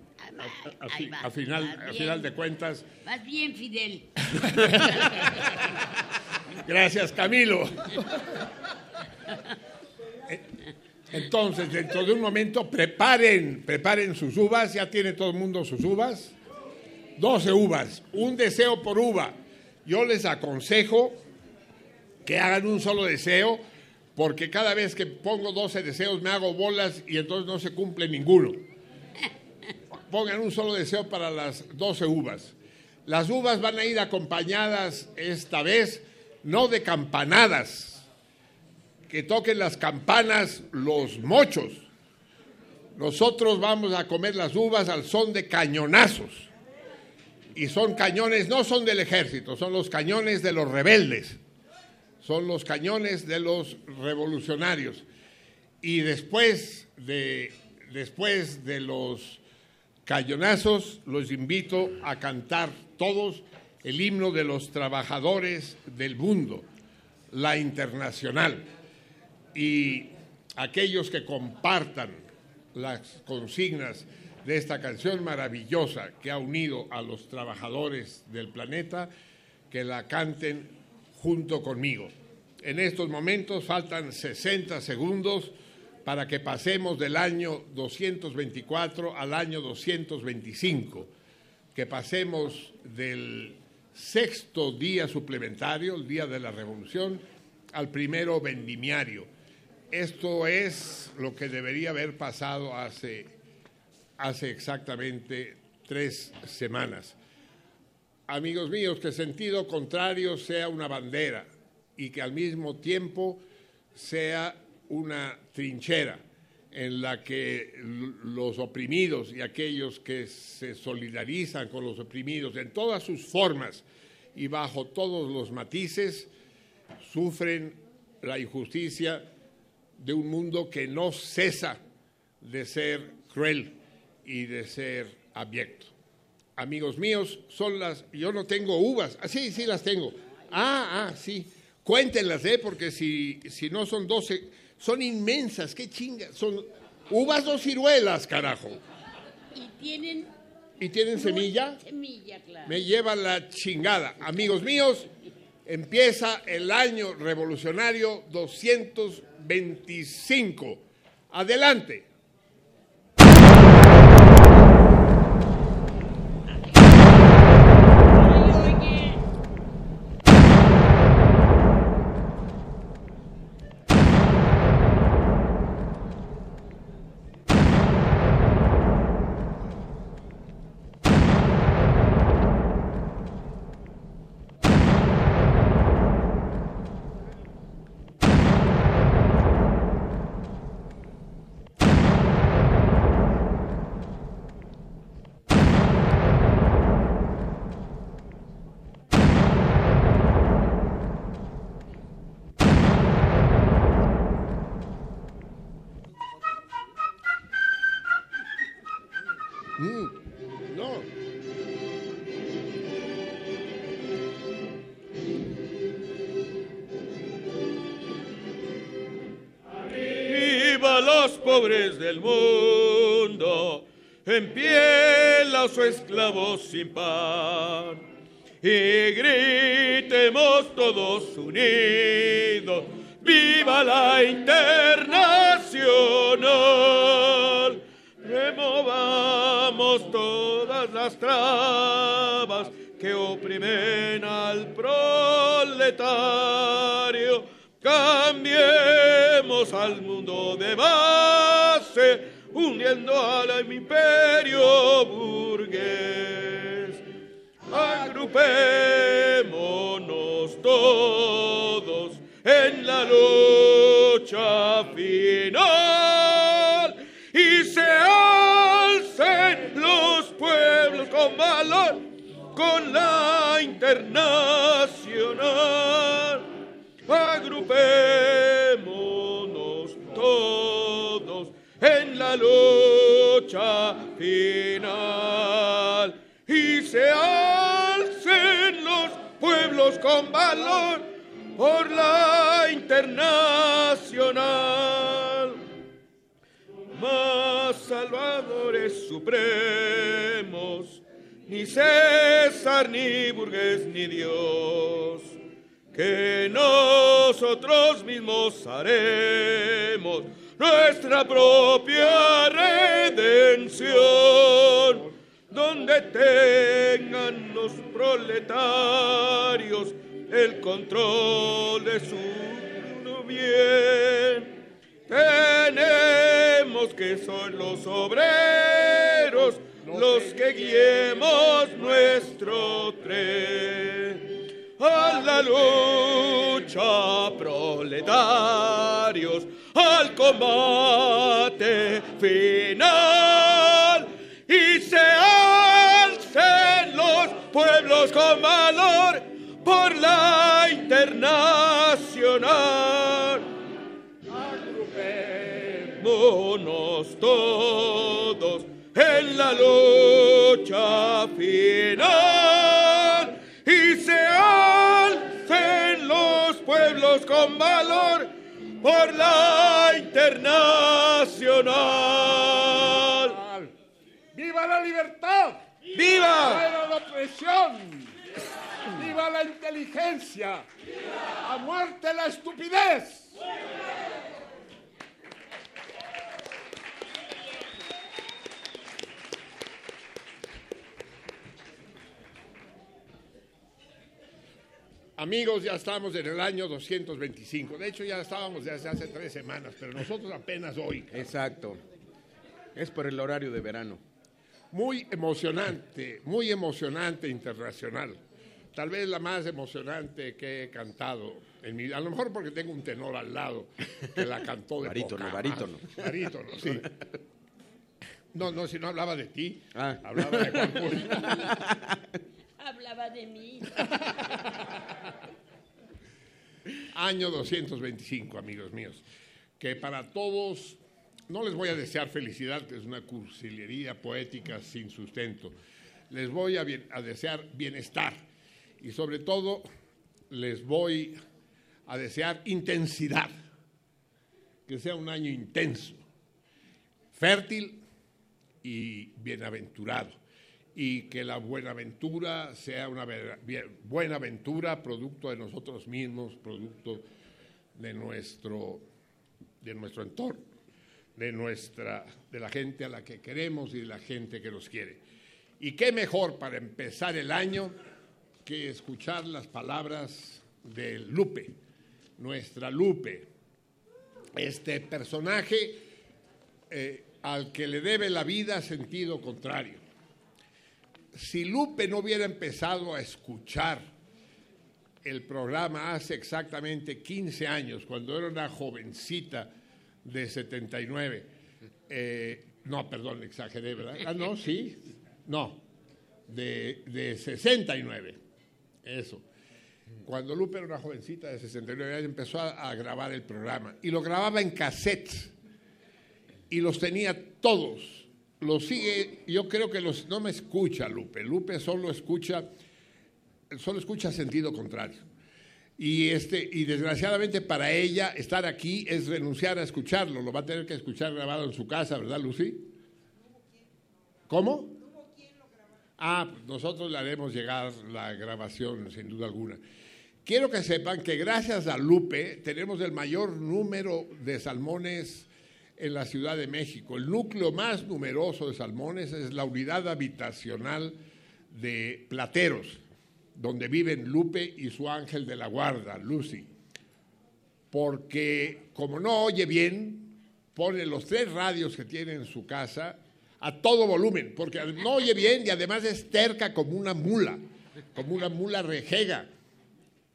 a, final, a final de cuentas... Vas bien, Fidel. Gracias, Camilo. Entonces, dentro de un momento, preparen, preparen sus uvas. Ya tiene todo el mundo sus uvas. 12 uvas, un deseo por uva. Yo les aconsejo que hagan un solo deseo, porque cada vez que pongo 12 deseos me hago bolas y entonces no se cumple ninguno. Pongan un solo deseo para las 12 uvas. Las uvas van a ir acompañadas esta vez no de campanadas, que toquen las campanas los mochos. Nosotros vamos a comer las uvas al son de cañonazos. Y son cañones, no son del ejército, son los cañones de los rebeldes, son los cañones de los revolucionarios. Y después de, después de los cañonazos, los invito a cantar todos el himno de los trabajadores del mundo, la internacional. Y aquellos que compartan las consignas de esta canción maravillosa que ha unido a los trabajadores del planeta, que la canten junto conmigo. En estos momentos faltan 60 segundos para que pasemos del año 224 al año 225, que pasemos del sexto día suplementario, el día de la revolución, al primero vendimiario. Esto es lo que debería haber pasado hace, hace exactamente tres semanas. Amigos míos, que sentido contrario sea una bandera y que al mismo tiempo sea una trinchera en la que los oprimidos y aquellos que se solidarizan con los oprimidos en todas sus formas y bajo todos los matices sufren la injusticia de un mundo que no cesa de ser cruel y de ser abyecto. Amigos míos, son las. Yo no tengo uvas. Ah, sí, sí las tengo. Ah, ah, sí. Cuéntenlas, ¿eh? Porque si, si no son doce son inmensas, qué chingas. Son uvas o ciruelas, carajo. Y tienen. ¿Y tienen semilla? Semilla, claro. Me lleva la chingada. Amigos míos, empieza el año revolucionario 225. Adelante. Pobres del mundo, en piel a su esclavo sin pan. Y gritemos todos unidos, viva la internacional. Removamos todas las trabas que oprimen al proletario. Al mundo de hundiendo al imperio burgués. Agrupémonos todos en la lucha final y se alcen los pueblos con valor con la internacional. Con valor por la internacional. Más salvadores supremos, ni César, ni burgués, ni Dios, que nosotros mismos haremos nuestra propia redención, donde tengan los proletarios el control de su bien. Tenemos que son los obreros los que guiemos nuestro tren. A la lucha, proletarios, al combate final. Y se alcen los pueblos con valor por la internacional. Agrupémonos todos en la lucha final y se alcen los pueblos con valor por la internacional. ¡Viva la libertad! ¡Viva! ¡Fuera la opresión! ¡Viva la inteligencia! ¡A muerte la estupidez! Amigos, ya estamos en el año 225. De hecho, ya estábamos desde hace tres semanas, pero nosotros apenas hoy. Exacto. Es por el horario de verano. Muy emocionante, muy emocionante internacional. Tal vez la más emocionante que he cantado en mi A lo mejor porque tengo un tenor al lado que la cantó de Barítono, poca barítono. más. Barítono, sí. No, no, si no hablaba de ti, Ah. hablaba de Juan. Hablaba de mí. Año 225, amigos míos. Que para todos, no les voy a desear felicidad, que es una cursilería poética sin sustento. Les voy a, bien- a desear bienestar y sobre todo les voy a desear intensidad. Que sea un año intenso, fértil y bienaventurado. Y que la buenaventura sea una buena aventura, producto de nosotros mismos, producto de nuestro, de nuestro entorno, de, nuestra, de la gente a la que queremos y de la gente que nos quiere. Y qué mejor para empezar el año que escuchar las palabras de Lupe, nuestra Lupe, este personaje eh, al que le debe la vida sentido contrario. Si Lupe no hubiera empezado a escuchar el programa hace exactamente 15 años, cuando era una jovencita de 79, eh, no, perdón, exageré, ¿verdad? Ah, no, sí, no, de, de 69, eso. Cuando Lupe era una jovencita de 69 años, empezó a, grabar el programa y lo grababa en cassettes y los tenía todos. Los sigue, yo creo que los, no me escucha Lupe, Lupe solo escucha, solo escucha sentido contrario. Y, este, y desgraciadamente para ella estar aquí es renunciar a escucharlo, lo va a tener que escuchar grabado en su casa, ¿verdad, Lucy? ¿Cómo? Ah, pues nosotros le haremos llegar la grabación, sin duda alguna. Quiero que sepan que gracias a Lupe tenemos el mayor número de salmones en la Ciudad de México. El núcleo más numeroso de salmones es la unidad habitacional de Plateros, donde viven Lupe y su ángel de la guarda, Lucy. Porque como no oye bien, pone los tres radios que tiene en su casa a todo volumen, porque no oye bien y además es terca como una mula, como una mula rejega.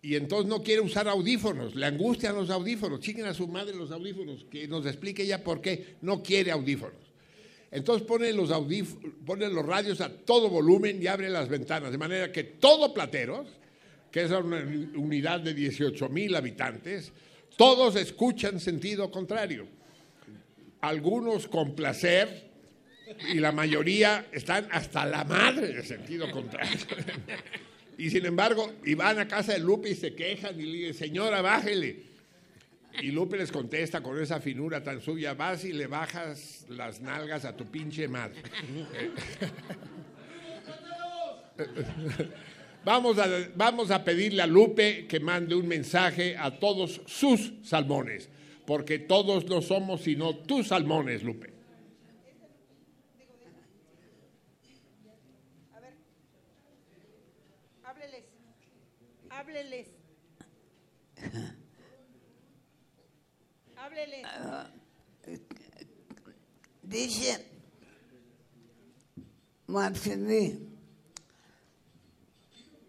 Y entonces no quiere usar audífonos, le angustian los audífonos, chinguen a su madre los audífonos, que nos explique ya por qué no quiere audífonos. Entonces pone los, pone los radios a todo volumen y abre las ventanas, de manera que todo Plateros, que es una unidad de 18 mil habitantes, todos escuchan sentido contrario. Algunos con placer y la mayoría están hasta la madre de sentido contrario. Y sin embargo, y van a casa de Lupe y se quejan y le dicen, señora, bájele. Y Lupe les contesta con esa finura tan suya, vas y le bajas las nalgas a tu pinche madre. Vamos a, vamos a pedirle a Lupe que mande un mensaje a todos sus salmones, porque todos no somos sino tus salmones, Lupe. Dice Marcelí,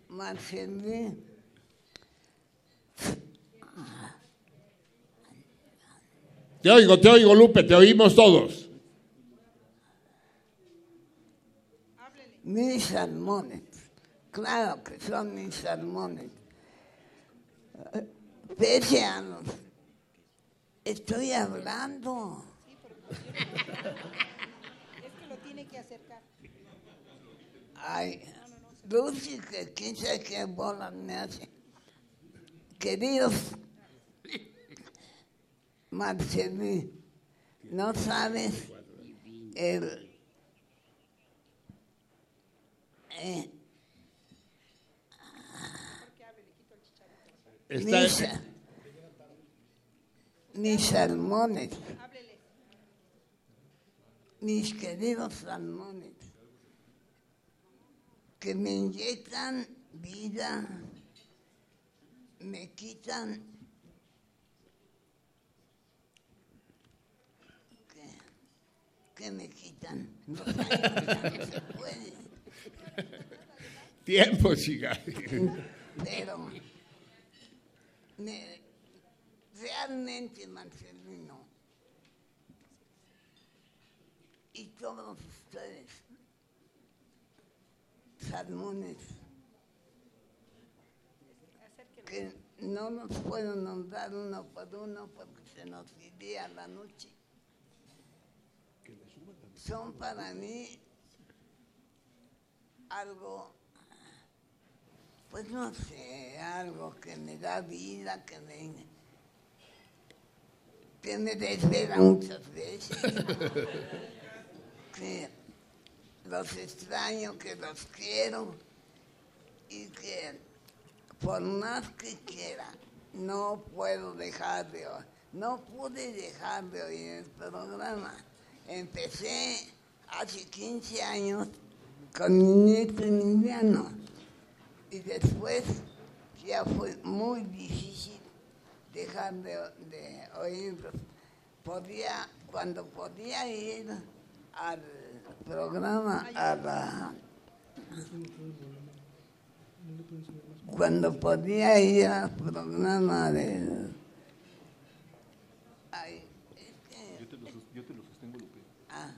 Marcelí, Te oigo, te oigo, Lupe, te oímos todos. mis salmones, claro que son mis salmones. Pese a los, estoy hablando. Es que lo tiene que acercar. Ay, Lucy, que quién sabe qué bola me hace. Queridos Marcelí, no sabes el... eh, Está- mis salmones, mis queridos salmones, que me inyectan vida, me quitan ¿qué? ¿Qué me quitan? No se puede. Tiempo, chica. Pero me- realmente, Marcelino, y todos ustedes, salmones, que no nos puedo nombrar uno por uno porque se nos iría la noche. Son para mí algo pues no sé, algo que me da vida, que me, que me desvela muchas veces, que los extraño, que los quiero y que por más que quiera, no puedo dejar de oír, no pude dejar de oír el programa. Empecé hace 15 años con mi nieto Emiliano y después ya fue muy difícil dejar de, de oírlos. Podía, cuando podía ir al programa, a la, cuando podía ir al programa de... Ay, Yo te, lo, sus- yo te lo sostengo, Lupe. ah,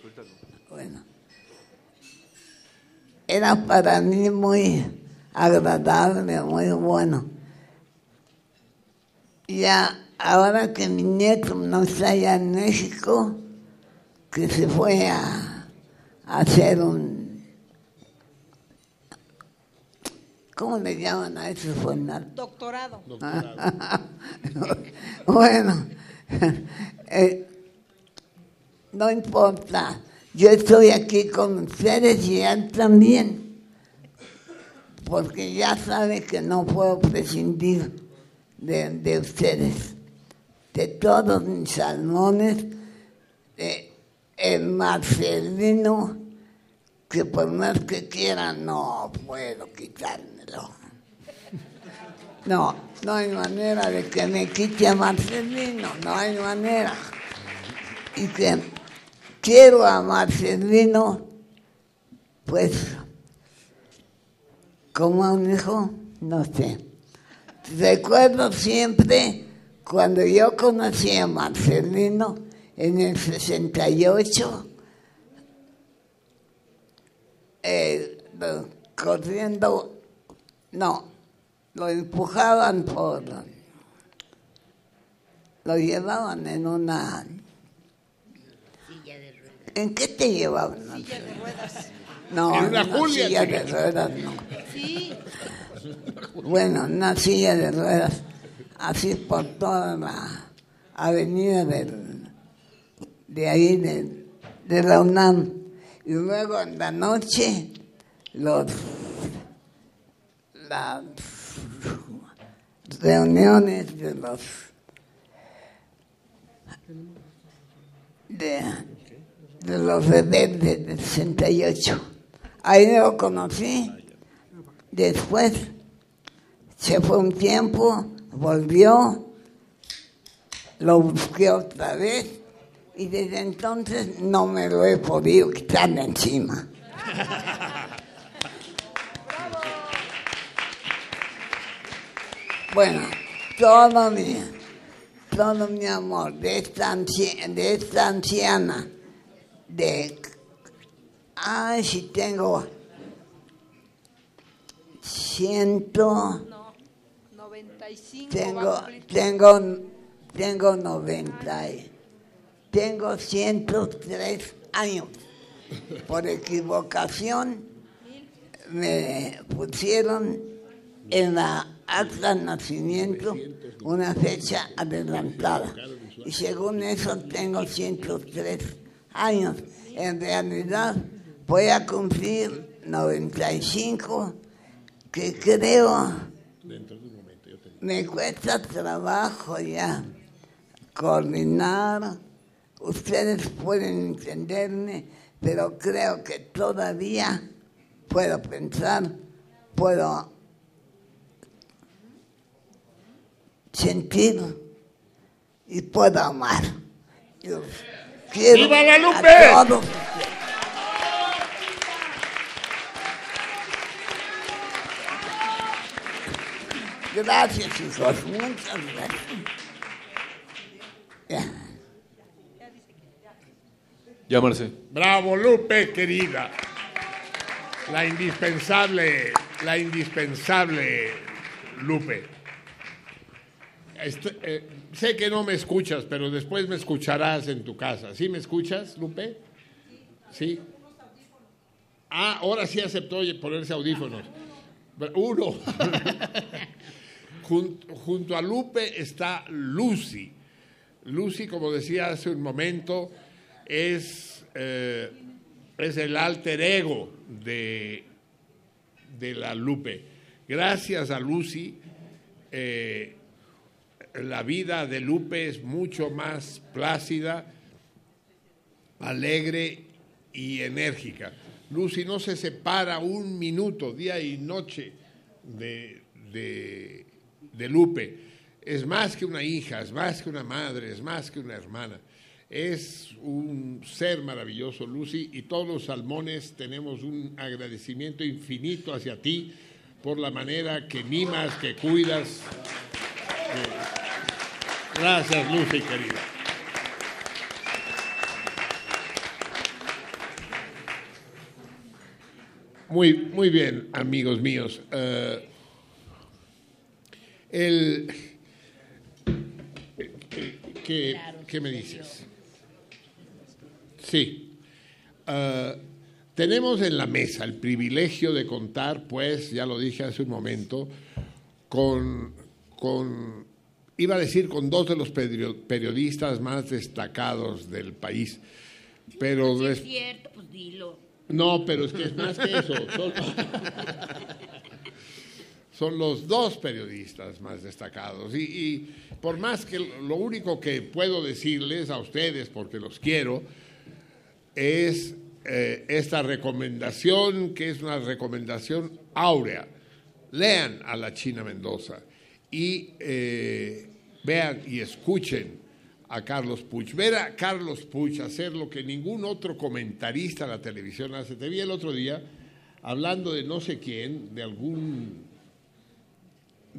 Suéltalo. bueno. Era para mí muy agradable, muy bueno. Ya ahora que mi nieto no está allá en México, que se fue a, a hacer un... ¿Cómo le llaman a eso? Fue Doctorado. bueno, eh, no importa. Yo estoy aquí con ustedes y él también, porque ya sabe que no puedo prescindir de, de ustedes, de todos mis salmones, de el Marcelino, que por más que quiera no puedo quitármelo. No, no hay manera de que me quite a Marcelino, no hay manera. Y que quiero a Marcelino, pues, como a un hijo, no sé. Recuerdo siempre cuando yo conocí a Marcelino en el 68, eh, lo- corriendo, no, lo empujaban por, lo llevaban en una, ¿en qué te llevaban? Silla de ruedas. No, en una una Julia. silla de ruedas no. Sí. Bueno, una silla de ruedas, así por toda la avenida de ahí, de, de la UNAM. Y luego en la noche, los, las reuniones de los de, de los rebeldes del 68. Ahí lo conocí. Después se fue un tiempo, volvió, lo busqué otra vez y desde entonces no me lo he podido quitar de encima. Bueno, todo mi, todo mi amor de esta, de esta anciana, de, ay, si tengo ciento, 95 tengo, tengo, tengo 90, y- tengo 103 años. Por equivocación me pusieron en la acta de nacimiento una fecha adelantada. Y según eso tengo 103 años. En realidad voy a cumplir 95, que creo me cuesta trabajo ya coordinar. Ustedes pueden entenderme, pero creo que todavía puedo pensar, puedo sentir y puedo amar. Yo quiero ¡Viva la Lupe! Gracias, hijos. Muchas gracias. Ya. Ya, Marce. Bravo, Lupe, querida. La indispensable, la indispensable Lupe. Este- eh, sé que no me escuchas, pero después me escucharás en tu casa. ¿Sí me escuchas, Lupe? Sí. Ah, ahora sí aceptó ponerse audífonos. Uno. Jun- junto a Lupe está Lucy. Lucy, como decía hace un momento, es, eh, es el alter ego de, de la Lupe. Gracias a Lucy, eh, la vida de Lupe es mucho más plácida, alegre y enérgica. Lucy no se separa un minuto, día y noche, de, de, de Lupe. Es más que una hija, es más que una madre, es más que una hermana. Es un ser maravilloso, Lucy, y todos los salmones tenemos un agradecimiento infinito hacia ti por la manera que mimas, que cuidas. Gracias, Lucy, querida. Muy, muy bien, amigos míos. Eh, el, ¿qué, qué me dices? Sí. Eh, tenemos en la mesa el privilegio de contar, pues, ya lo dije hace un momento, con, con iba a decir, con dos de los perio- periodistas más destacados del país. Pero Si es des- cierto, pues dilo. no, pero es que es más que eso. Son, son los dos periodistas más destacados. Y, por más que lo único que puedo decirles a ustedes, porque los quiero, es eh, esta recomendación, que es una recomendación áurea. Lean a la China Mendoza y eh, vean y escuchen a Carlos Puch. Ver a Carlos Puch hacer lo que ningún otro comentarista de la televisión hace. Te vi el otro día hablando de no sé quién, de algún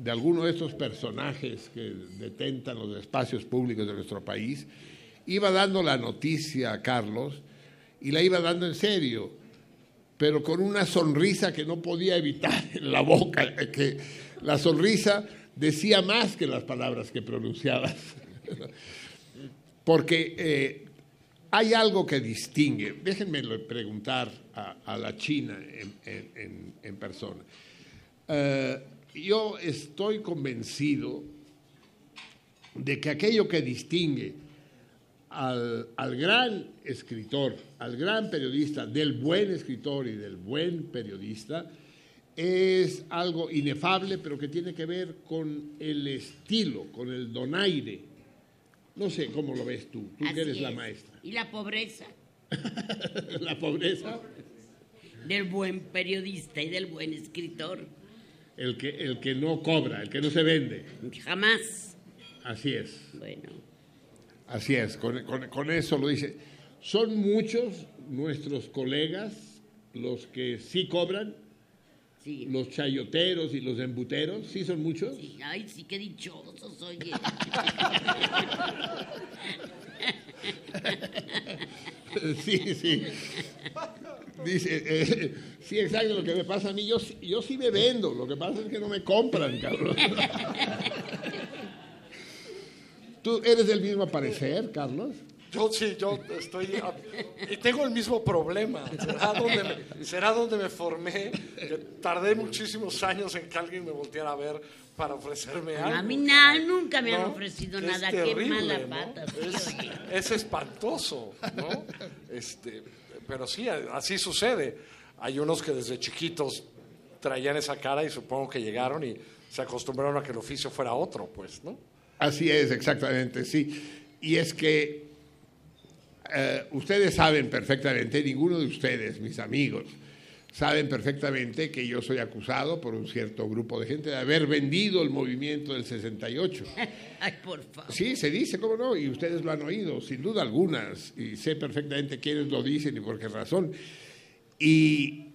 de alguno de estos personajes que detentan los espacios públicos de nuestro país, iba dando la noticia a Carlos y la iba dando en serio, pero con una sonrisa que no podía evitar en la boca, que la sonrisa decía más que las palabras que pronunciabas. Porque eh, hay algo que distingue, déjenme preguntar a, la China en, persona. Eh, yo estoy convencido de que aquello que distingue al, al, gran escritor, al gran periodista, del buen escritor y del buen periodista, es algo inefable, pero que tiene que ver con el estilo, con el donaire. No sé cómo lo ves tú, tú que eres la maestra. Y la pobreza. la pobreza. Del buen periodista y del buen escritor. El que, el que no cobra, el que no se vende. Jamás. Así es. Bueno. Así es, con, con eso lo dice. Son muchos nuestros colegas los que sí cobran, los chayoteros y los embuteros, ¿sí son muchos? Sí, ay, sí, qué dichosos, oye. sí, sí. Dice, eh, sí, exacto, lo que me pasa a mí, yo, yo sí me vendo, lo que pasa es que no me compran, Carlos. ¿Tú eres del mismo parecer, Carlos? Yo sí, yo estoy. Y tengo el mismo problema. ¿Será donde, me, será donde me formé. tardé muchísimos años en que alguien me volteara a ver para ofrecerme algo. A mí nada, nunca me han ofrecido nada. Qué mala pata. Es, espantoso, ¿no? Este, pero sí, así sucede. Hay unos que desde chiquitos traían esa cara y supongo que llegaron y se acostumbraron a que el oficio fuera otro, pues, ¿no? Así es, exactamente, sí. Y es que eh, ustedes saben perfectamente, ninguno de ustedes, mis amigos, saben perfectamente que yo soy acusado por un cierto grupo de gente de haber vendido el movimiento del 68. Ay, por favor. Sí, se dice, ¿cómo no? Y ustedes lo han oído, sin duda algunas, y sé perfectamente quiénes lo dicen y por qué razón. Y,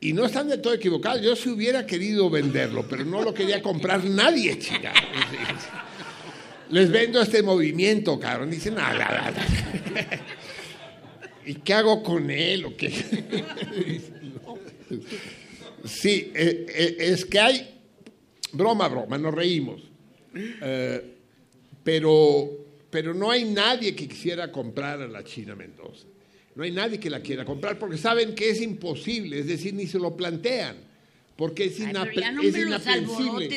y no están de todo equivocados. Yo si hubiera querido venderlo, pero no lo quería comprar nadie, chica. Les vendo este movimiento, cabrón. Dicen, nada, nada. ¿Y qué hago con él? ¿O qué? Sí, eh, eh, es que hay, broma, broma, nos reímos, eh, pero, pero no hay nadie que quisiera comprar a la China Mendoza. No hay nadie que la quiera comprar porque saben que es imposible, es decir, ni se lo plantean, porque es, inaprensible.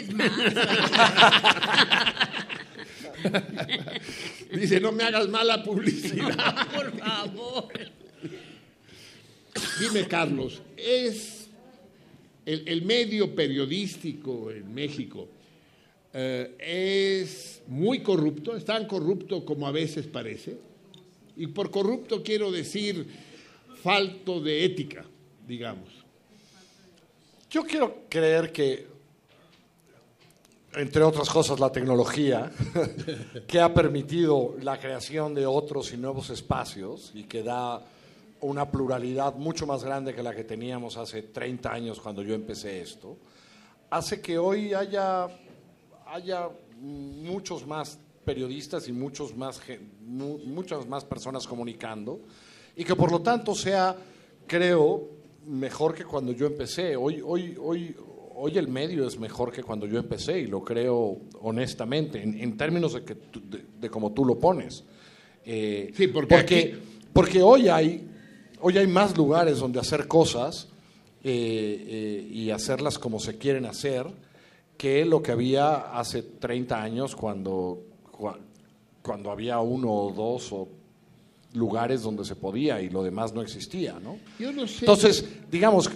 Dice, no me hagas mala publicidad. Por favor. Dime, Carlos, ¿es el, medio periodístico en México eh, es muy corrupto? ¿Es tan corrupto como a veces parece? Y por corrupto quiero decir falto de ética, digamos. Yo quiero creer que entre otras cosas, la tecnología, que ha permitido la creación de otros y nuevos espacios y que da una pluralidad mucho más grande que la que teníamos hace 30 años cuando yo empecé esto, hace que hoy haya, haya muchos más periodistas y muchos más, muchas más personas comunicando y que por lo tanto sea, creo, mejor que cuando yo empecé. Hoy, hoy, hoy, hoy el medio es mejor que cuando yo empecé y lo creo honestamente, en, términos de, que de, como tú lo pones. Eh, sí, porque, porque, hoy, hay, hoy hay más lugares donde hacer cosas eh, eh, y hacerlas como se quieren hacer que lo que había hace 30 años cuando, cuando había uno o dos o lugares donde se podía y lo demás no existía, ¿no? Yo no sé. Entonces, digamos,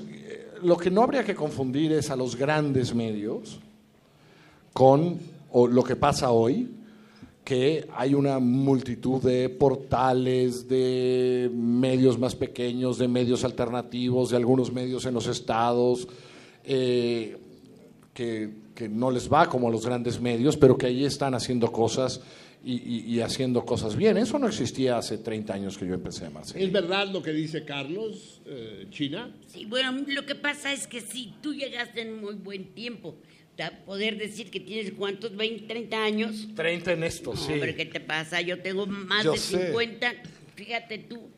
lo que no habría que confundir es a los grandes medios con lo que pasa hoy, que hay una multitud de portales, de medios más pequeños, de medios alternativos, de algunos medios en los estados, eh, que, que, no les va como a los grandes medios, pero que ahí están haciendo cosas y, haciendo cosas bien. Eso no existía hace 30 años que yo empecé a Marcelo. ¿Es verdad lo que dice Carlos, eh, China? Sí, bueno, lo que pasa es que si tú llegaste en muy buen tiempo. Poder decir que tienes cuántos, 20, 30 años. 30 en esto, sí. Pero ¿qué te pasa? Yo tengo más de 50. Fíjate tú,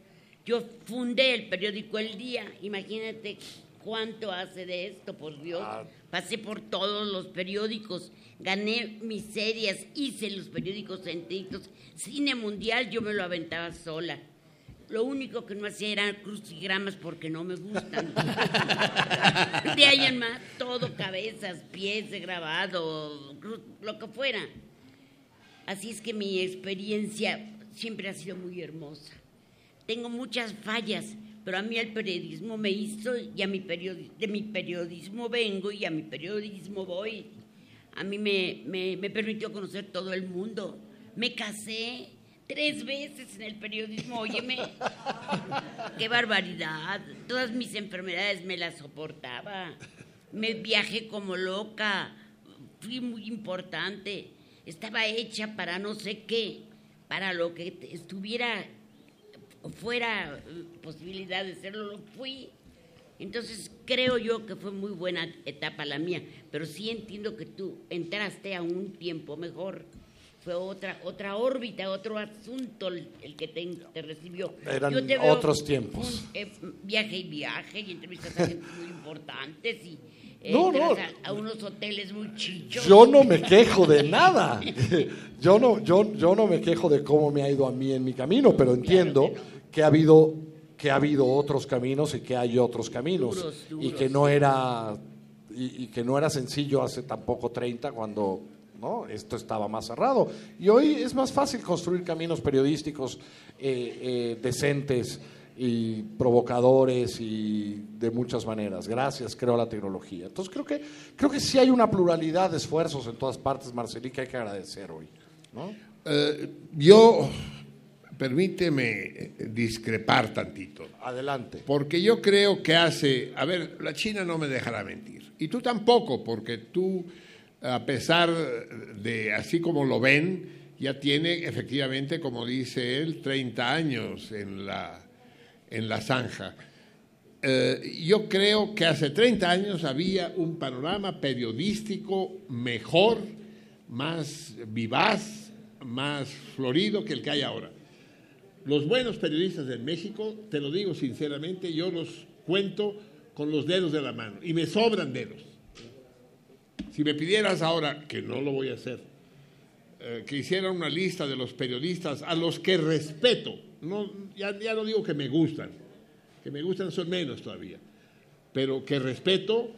yo fundé el periódico El Día. Imagínate cuánto hace de esto, por Dios. Ah. Pasé por todos los periódicos gané miserias, hice los periódicos enteritos. Cine mundial yo me lo aventaba sola. Lo único que no hacía eran crucigramas porque no me gustan. de ahí en más, todo, cabezas, pies de grabado, lo que fuera. Así es que mi experiencia siempre ha sido muy hermosa. Tengo muchas fallas, pero a mí el periodismo me hizo y a mi periodi- de mi periodismo vengo y a mi periodismo voy. A mí me, me, me permitió conocer todo el mundo. Me casé tres veces en el periodismo, óyeme. Qué barbaridad. Todas mis enfermedades me las soportaba. Me viajé como loca. Fui muy importante. Estaba hecha para no sé qué, para lo que estuviera fuera eh, posibilidad de serlo, lo fui. Entonces creo yo que fue muy buena etapa la mía, pero sí entiendo que tú entraste a un tiempo mejor. Fue otra otra órbita, otro asunto el, el que te, te recibió. Eran Yo te veo otros tiempos. un, eh, viaje y viaje y entrevistas a gente muy importantes y eh, No, entras no. A, a unos hoteles muy chichos. Yo no me quejo de nada. Yo no, yo, yo no me quejo de cómo me ha ido a mí en mi camino, pero entiendo que ha habido que ha habido otros caminos y que hay otros caminos Duros, y que no era y, y que no era sencillo hace tampoco 30 cuando no esto estaba más cerrado y hoy es más fácil construir caminos periodísticos eh, eh, decentes y provocadores y de muchas maneras gracias creo a la tecnología entonces creo que creo que sí hay una pluralidad de esfuerzos en todas partes Marcelí que hay que agradecer hoy ¿no? Eh, yo, permíteme discrepar tantito. Adelante. Porque yo creo que hace, a ver, la China no me dejará mentir. Y tú tampoco, porque tú, a pesar de así como lo ven, ya tiene efectivamente, como dice él, 30 años en la, en la zanja. Eh, yo creo que hace 30 años había un panorama periodístico mejor, más vivaz, más florido que el que hay ahora. Los buenos periodistas en México, te lo digo sinceramente, yo los cuento con los dedos de la mano y me sobran dedos. Si me pidieras ahora, que no lo voy a hacer, eh, que hiciera una lista de los periodistas a los que respeto, no, ya, ya no digo que me gustan, que me gustan son menos todavía, pero que respeto,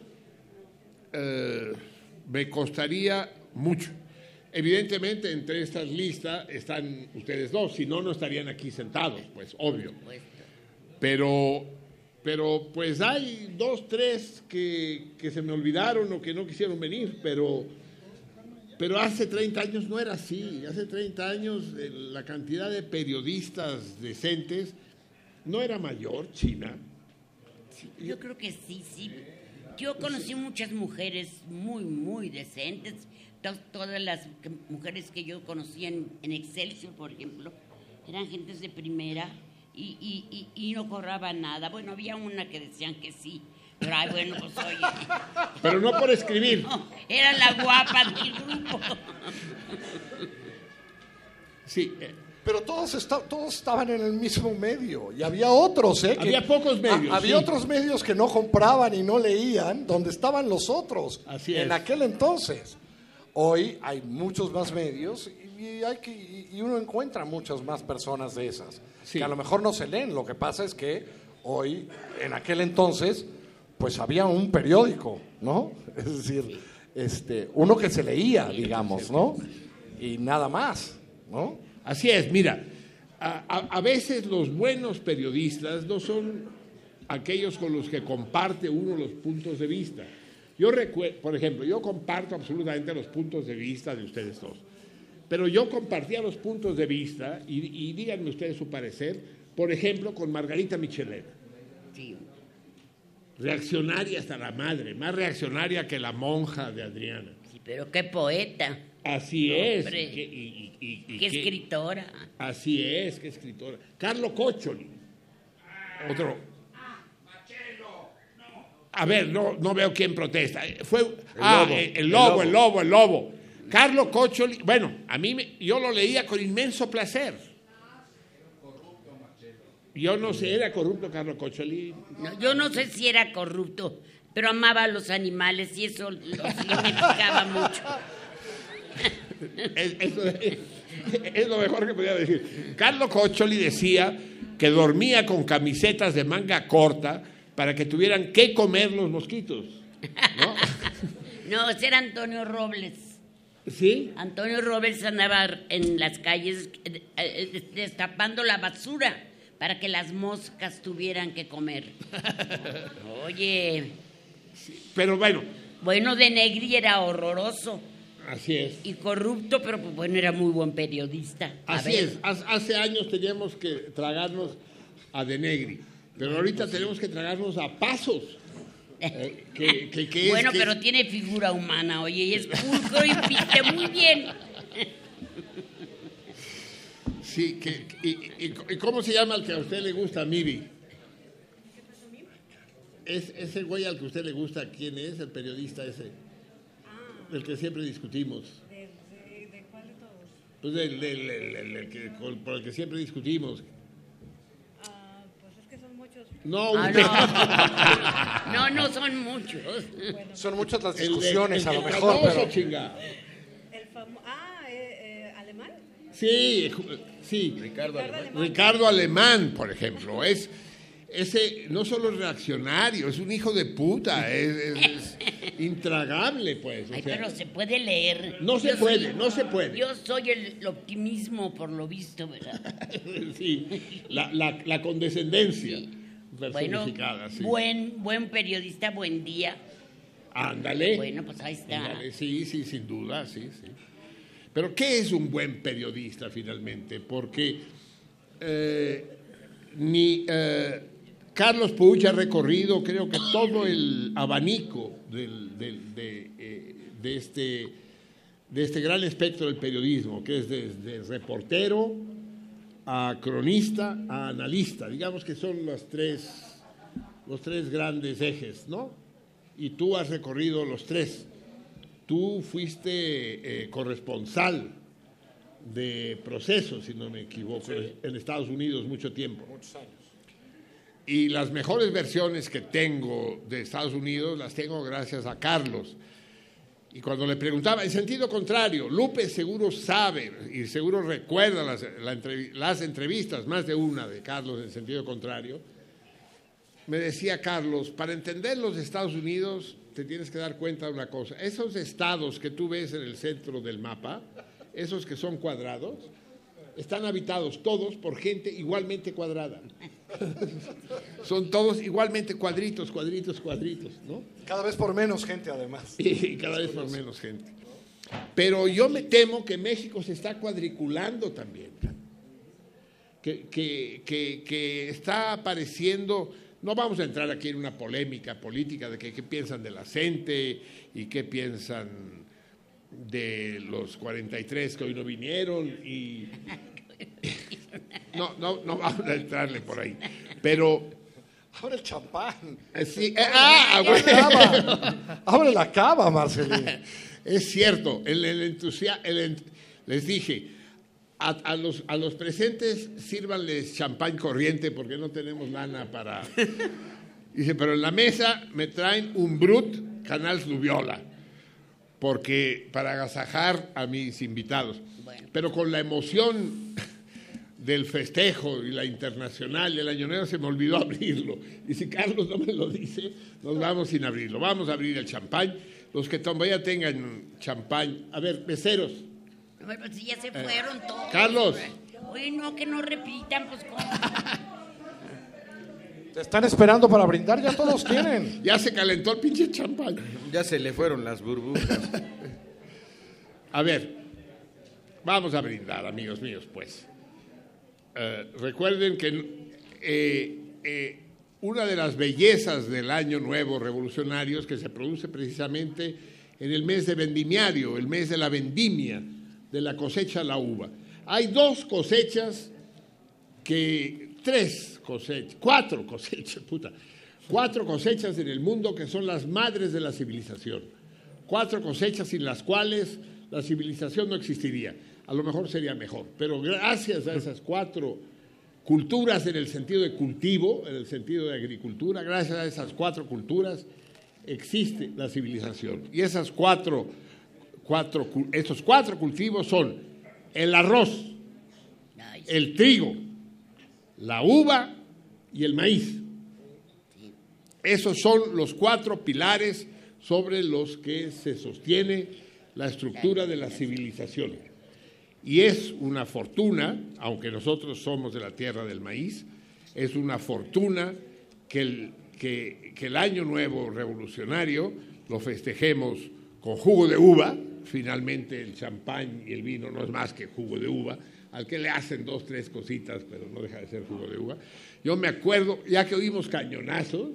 eh, me costaría mucho. Evidentemente, entre estas listas están ustedes dos, si no, no estarían aquí sentados, pues obvio. Pero, pero pues hay dos, tres que, que se me olvidaron o que no quisieron venir, pero, pero hace 30 años no era así. Hace 30 años eh, la cantidad de periodistas decentes no era mayor, China. Yo creo que sí, sí. Yo conocí muchas mujeres muy, muy decentes. To- Todas las mujeres que yo conocí en, en Excelsior, por ejemplo, eran gentes de primera y, y, y, y no cobraban nada. Bueno, había una que decían que sí, pero ay, bueno, pues oye. Pero no por escribir. No, era la guapa del grupo. Sí. eh, Pero todos, esta- todos estaban en el mismo medio y había otros, ¿eh? que- Había pocos medios, Ha- había sí. otros medios que no compraban y no leían, donde estaban los otros. Así En es. aquel entonces. Hoy hay muchos más medios y, y hay que, y uno encuentra muchas más personas de esas. Que a lo mejor no se leen. Lo que pasa es que hoy, en aquel entonces, pues había un periódico, ¿no? Es decir, este, uno que se leía, digamos, ¿no? Y nada más, ¿no? Así es, mira, a, a- a veces los buenos periodistas no son aquellos con los que comparte uno los puntos de vista. Yo recuerdo, por ejemplo, yo comparto absolutamente los puntos de vista de ustedes dos, pero yo compartía los puntos de vista, y, y díganme ustedes su parecer, por ejemplo, con Margarita Michelena. Reaccionaria hasta la madre, más reaccionaria que la monja de Adriana. Sí, pero qué poeta. Así es. Hombre. y que- y- y- y- y Qué escritora. Así es, qué escritora. Carlo Cocholi. Otro. A ver, no, no veo quién protesta. Fue, ah, lobo, eh, el el lobo, lobo. el lobo, el lobo. Carlo Cocholi, bueno, a mí me- yo lo leía con inmenso placer. Yo no sé, era corrupto Carlo Cocholi. No, yo no sé si era corrupto, pero amaba a los animales y eso lo significaba mucho. Es, es- es lo mejor que podía decir. Carlo Cocholi decía que dormía con camisetas de manga corta para que tuvieran que comer los mosquitos. ¿no? No, ese era Antonio Robles. ¿Sí? Antonio Robles andaba en las calles eh, eh, destapando la basura para que las moscas tuvieran que comer. Oye. Pero bueno. Bueno, de Negri era horroroso. Así es. Y corrupto, pero pues, bueno, era muy buen periodista. A Así ver. es. Hace años teníamos que tragarnos a De Negri, pero ahorita tenemos que tragarnos a Pasos. Eh, es- bueno, pero tiene figura humana, oye, y es pulcro y viste muy bien. Sí, que, y, y- y cómo se llama el que a usted le gusta, Miri? Es ese güey al que a usted le gusta, ¿quién es? El periodista ese. El que siempre discutimos. Pues del, del- del- del- del que, por el que siempre discutimos. No, Ah, no. no, no son muchos. Son muchas las El discusiones, el a lo mejor, famoso, pero... chinga. El famo- ah, eh, eh, ¿alemán? Sí, sí. Ricardo Alemán. Ricardo Alemán, por ejemplo, es ese no solo es reaccionario, es un hijo de puta, es, es- es intragable, pues. o Ay, sea, pero se puede leer. No se Yo puede, soy- no se puede. Yo soy el optimismo por lo visto, ¿verdad? sí, la, la- la condescendencia Bueno, sí. buen, buen periodista, buen día. Ándale. Bueno, pues ahí está. Ándale, sí, sí, sin duda, sí, sí. Pero ¿qué es un buen periodista finalmente? Porque eh, ni eh, Carlos Puig ha recorrido, creo que todo el abanico del- del- de, eh, de este, de este gran espectro del periodismo, que es desde reportero a cronista a analista. Digamos que son los tres, los tres grandes ejes, ¿no? Y tú has recorrido los tres. Tú fuiste eh, corresponsal de procesos, si no me equivoco, en Estados Unidos mucho tiempo. Muchos años. Y las mejores versiones que tengo de Estados Unidos las tengo gracias a Carlos. Y cuando le preguntaba, en sentido contrario, Lupe seguro sabe y seguro recuerda las, la entrevi- las entrevistas, más de una de Carlos en sentido contrario, me decía Carlos, para entender los Estados Unidos te tienes que dar cuenta de una cosa. Esos estados que tú ves en el centro del mapa, esos que son cuadrados, están habitados todos por gente igualmente cuadrada. son todos igualmente cuadritos, cuadritos, cuadritos, ¿no? Cada vez por menos gente, además. Y cada vez por menos gente. Pero yo me temo que México se está cuadriculando también. Que, que- que- que está apareciendo. No vamos a entrar aquí en una polémica política de que qué piensan de la gente y qué piensan de los 43 que hoy no vinieron y no no no vamos a entrarle por ahí pero Abre el champán. eh, sí, eh, ah, La güey. cava. Abre la cava, Marcelín. Es cierto, el, el entusia- el ent- les dije, a, a los, a los presentes sírvanles champán corriente porque no tenemos lana para... Dice, pero en la mesa me traen un Brut Canal Fluviola, porque para agasajar a mis invitados. Pero con la emoción del festejo y la internacional y el año nuevo se me olvidó abrirlo. Y si Carlos no me lo dice, nos vamos sin abrirlo. Vamos a abrir el champán. Los que todavía tengan champán. A ver, meseros. Bueno, pues si ya se fueron todos. Carlos. Oye, no, que no repitan, pues cómo. Te están esperando para brindar, ya todos quieren. Ya se calentó el pinche champán. Ya se le fueron las burbujas. A ver, vamos a brindar, amigos míos, pues. Eh, recuerden que eh, eh, una de las bellezas del Año Nuevo Revolucionario es que se produce precisamente en el mes de vendimiario, el mes de la vendimia, de la cosecha de la uva. Hay dos cosechas que, tres cosechas, cuatro cosechas, puta, cuatro cosechas en el mundo que son las madres de la civilización. Cuatro cosechas sin las cuales la civilización no existiría. A lo mejor sería mejor, pero gracias a esas cuatro culturas en el sentido de cultivo, en el sentido de agricultura, gracias a esas cuatro culturas existe la civilización. Y esas cuatro, cuatro, estos cuatro cultivos son el arroz, el trigo, la uva y el maíz. Esos son los cuatro pilares sobre los que se sostiene la estructura de la civilización. Y es una fortuna, aunque nosotros somos de la tierra del maíz, es una fortuna que el, que, que el año nuevo revolucionario lo festejemos con jugo de uva, finalmente el champán y el vino no es más que jugo de uva, al que le hacen dos, tres cositas, pero no deja de ser jugo de uva. Yo me acuerdo, ya que oímos cañonazos,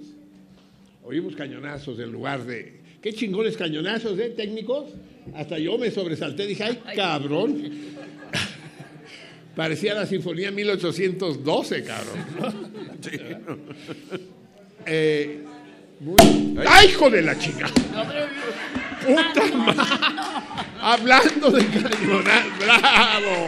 oímos cañonazos en lugar de... ¿Qué chingones cañonazos, eh, técnicos? Hasta yo me sobresalté, dije, ay, cabrón. Parecía la Sinfonía 1812, cabrón. Eh, ¡Ay, hijo de la chica! ¡Puta madre! Hablando de cañonazos, ¡bravo!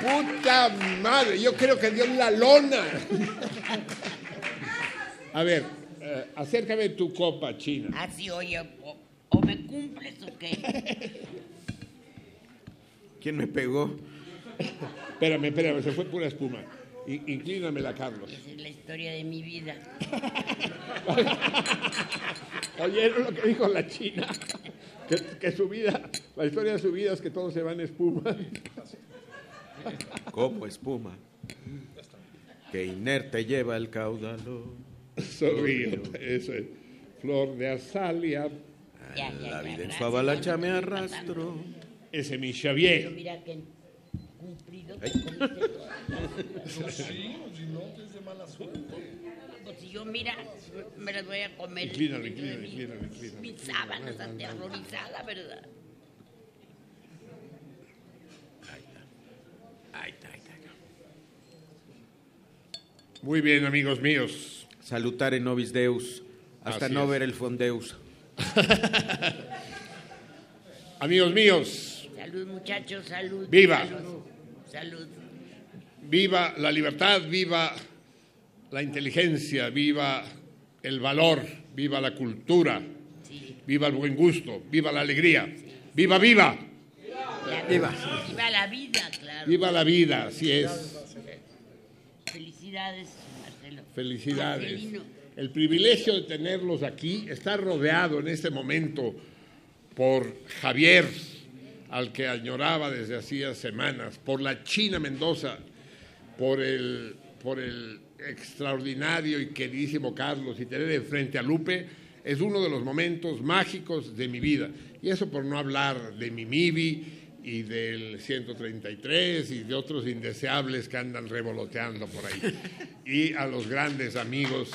¡Puta madre! Yo creo que dio la lona. A ver, eh, acércame tu copa, China. Así, oye, o, me cumples o qué. ¿Quién me pegó? Espérame, espérame, se fue pura espuma. I- inclínamela, Carlos. Esa es la historia de mi vida. ¿Oyeron lo que dijo la China? Que, que su vida, la historia de su vida es que todo se va en espuma. Como espuma. Que inerte lleva el caudalo. Sorrío, eso es. Flor de azalia. Ya, ya, La ya, vida en gracias. su avalacha me arrastro. Ese es mi Pero Xavier. mira que cumplido te todas. Sí, si no, que es de mala suerte. Pues si yo, mira, me las voy a comer. Inclínalo, mi- inclínalo, inclínalo. Mis sábanas aterrorizada, ¿verdad? Ahí está, ahí está. Muy bien, amigos míos. Salutare nobis Deus. Hasta Así no es. ver el fondeus. Amigos míos, Salud, muchachos, salud. Viva. Salud. salud. viva la libertad, viva la inteligencia, viva el valor, viva la cultura, viva el buen gusto, viva la alegría, viva, viva, Viva. Viva la vida, claro. viva la vida, así es. Felicidades, Marcelo. Felicidades. El privilegio de tenerlos aquí está rodeado en este momento por Javier, al que añoraba desde hacía semanas, por la China Mendoza, por el, por el extraordinario y queridísimo Carlos, y tener enfrente a Lupe es uno de los momentos mágicos de mi vida. Y eso por no hablar de mi Mibi y del 133 y de otros indeseables que andan revoloteando por ahí. Y a los grandes amigos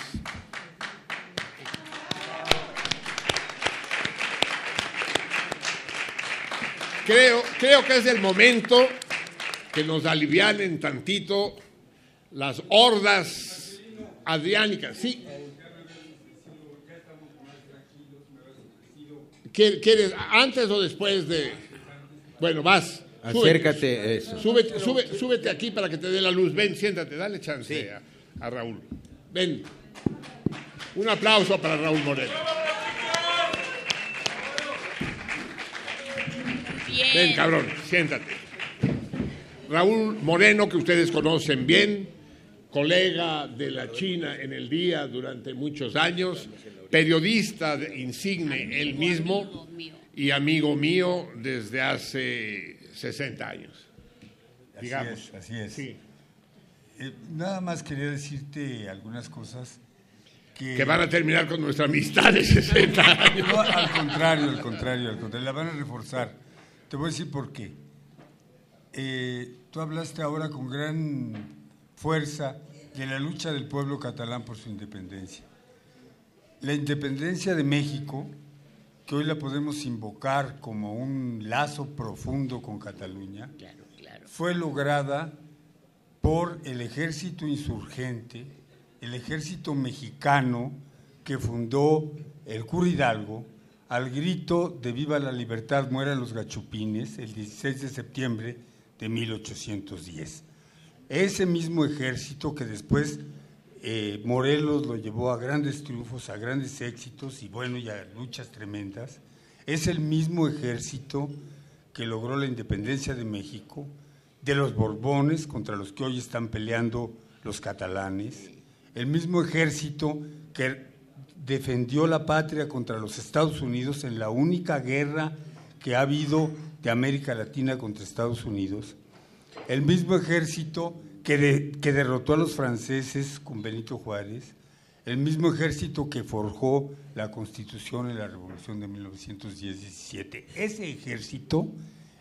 Creo, creo que es el momento que nos alivianen tantito las hordas adriánicas. Sí. ¿Quieres, antes o después de...? Bueno, vas. súbete. Acércate, eso. Súbete, sube- súbete aquí para que te dé la luz. Ven, siéntate, dale chance a, a Raúl. Ven. Un aplauso para Raúl Moreno. Bien. Ven, cabrón, siéntate. Raúl Moreno, que ustedes conocen bien, colega de la China en el día durante muchos años, periodista de- insigne él mismo y amigo mío desde hace 60 años. Así Digamos. es, así es. Sí. Eh, nada más quería decirte algunas cosas que... Que van a terminar con nuestra amistad de 60 años. No, al contrario, al contrario, al contrario, la van a reforzar. Te voy a decir por qué. Eh, tú hablaste ahora con gran fuerza de la lucha del pueblo catalán por su independencia. La independencia de México, que hoy la podemos invocar como un lazo profundo con Cataluña, fue lograda por el ejército insurgente, el ejército mexicano que fundó el cura Hidalgo al grito de Viva la libertad, mueran los gachupines, el 16 de septiembre de 1810. Ese mismo ejército que después eh, Morelos lo llevó a grandes triunfos, a grandes éxitos y bueno, y a luchas tremendas, es el mismo ejército que logró la independencia de México, de los Borbones contra los que hoy están peleando los catalanes, el mismo ejército que defendió la patria contra los Estados Unidos en la única guerra que ha habido de América Latina contra Estados Unidos, el mismo ejército que, que derrotó a los franceses con Benito Juárez, el mismo ejército que forjó la Constitución en la Revolución de 1917. Ese ejército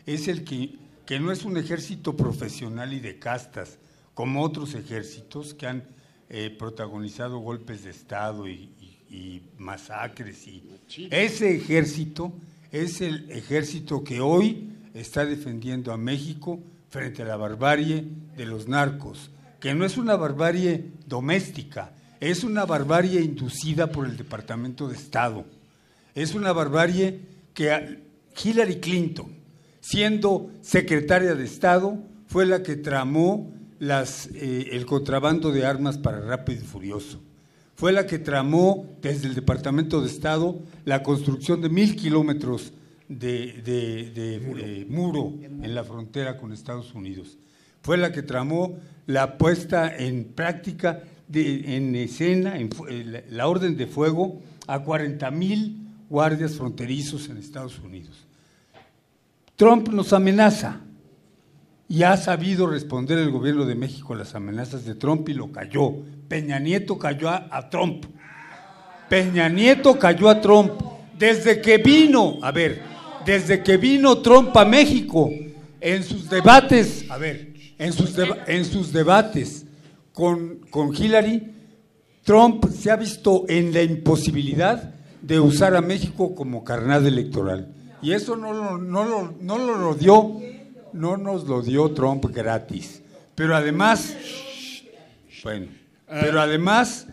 es el que, que no es un ejército profesional y de castas, como otros ejércitos que han eh, protagonizado golpes de Estado y, y masacres. Y ese ejército es el ejército que hoy está defendiendo a México frente a la barbarie de los narcos, que no es una barbarie doméstica, es una barbarie inducida por el Departamento de Estado. Es una barbarie que Hillary Clinton, siendo secretaria de Estado, fue la que tramó eh, el contrabando de armas para Rápido y Furioso. Fue la que tramó desde el Departamento de Estado la construcción de mil kilómetros de, de, muro. en la frontera con Estados Unidos. Fue la que tramó la puesta en práctica, de, en escena, en, eh, la orden de fuego a 40 mil guardias fronterizos en Estados Unidos. Trump nos amenaza y ha sabido responder el gobierno de México a las amenazas de Trump y lo cayó. Peña Nieto cayó a Trump. Peña Nieto cayó a Trump. Desde que vino, a ver, desde que vino Trump a México, en sus debates, a ver, en sus, en sus debates con, con Hillary, Trump se ha visto en la imposibilidad de usar a México como carnada electoral. Y eso no, lo, no, lo, no lo dio, no nos lo dio Trump gratis. Pero además, bueno, pero además,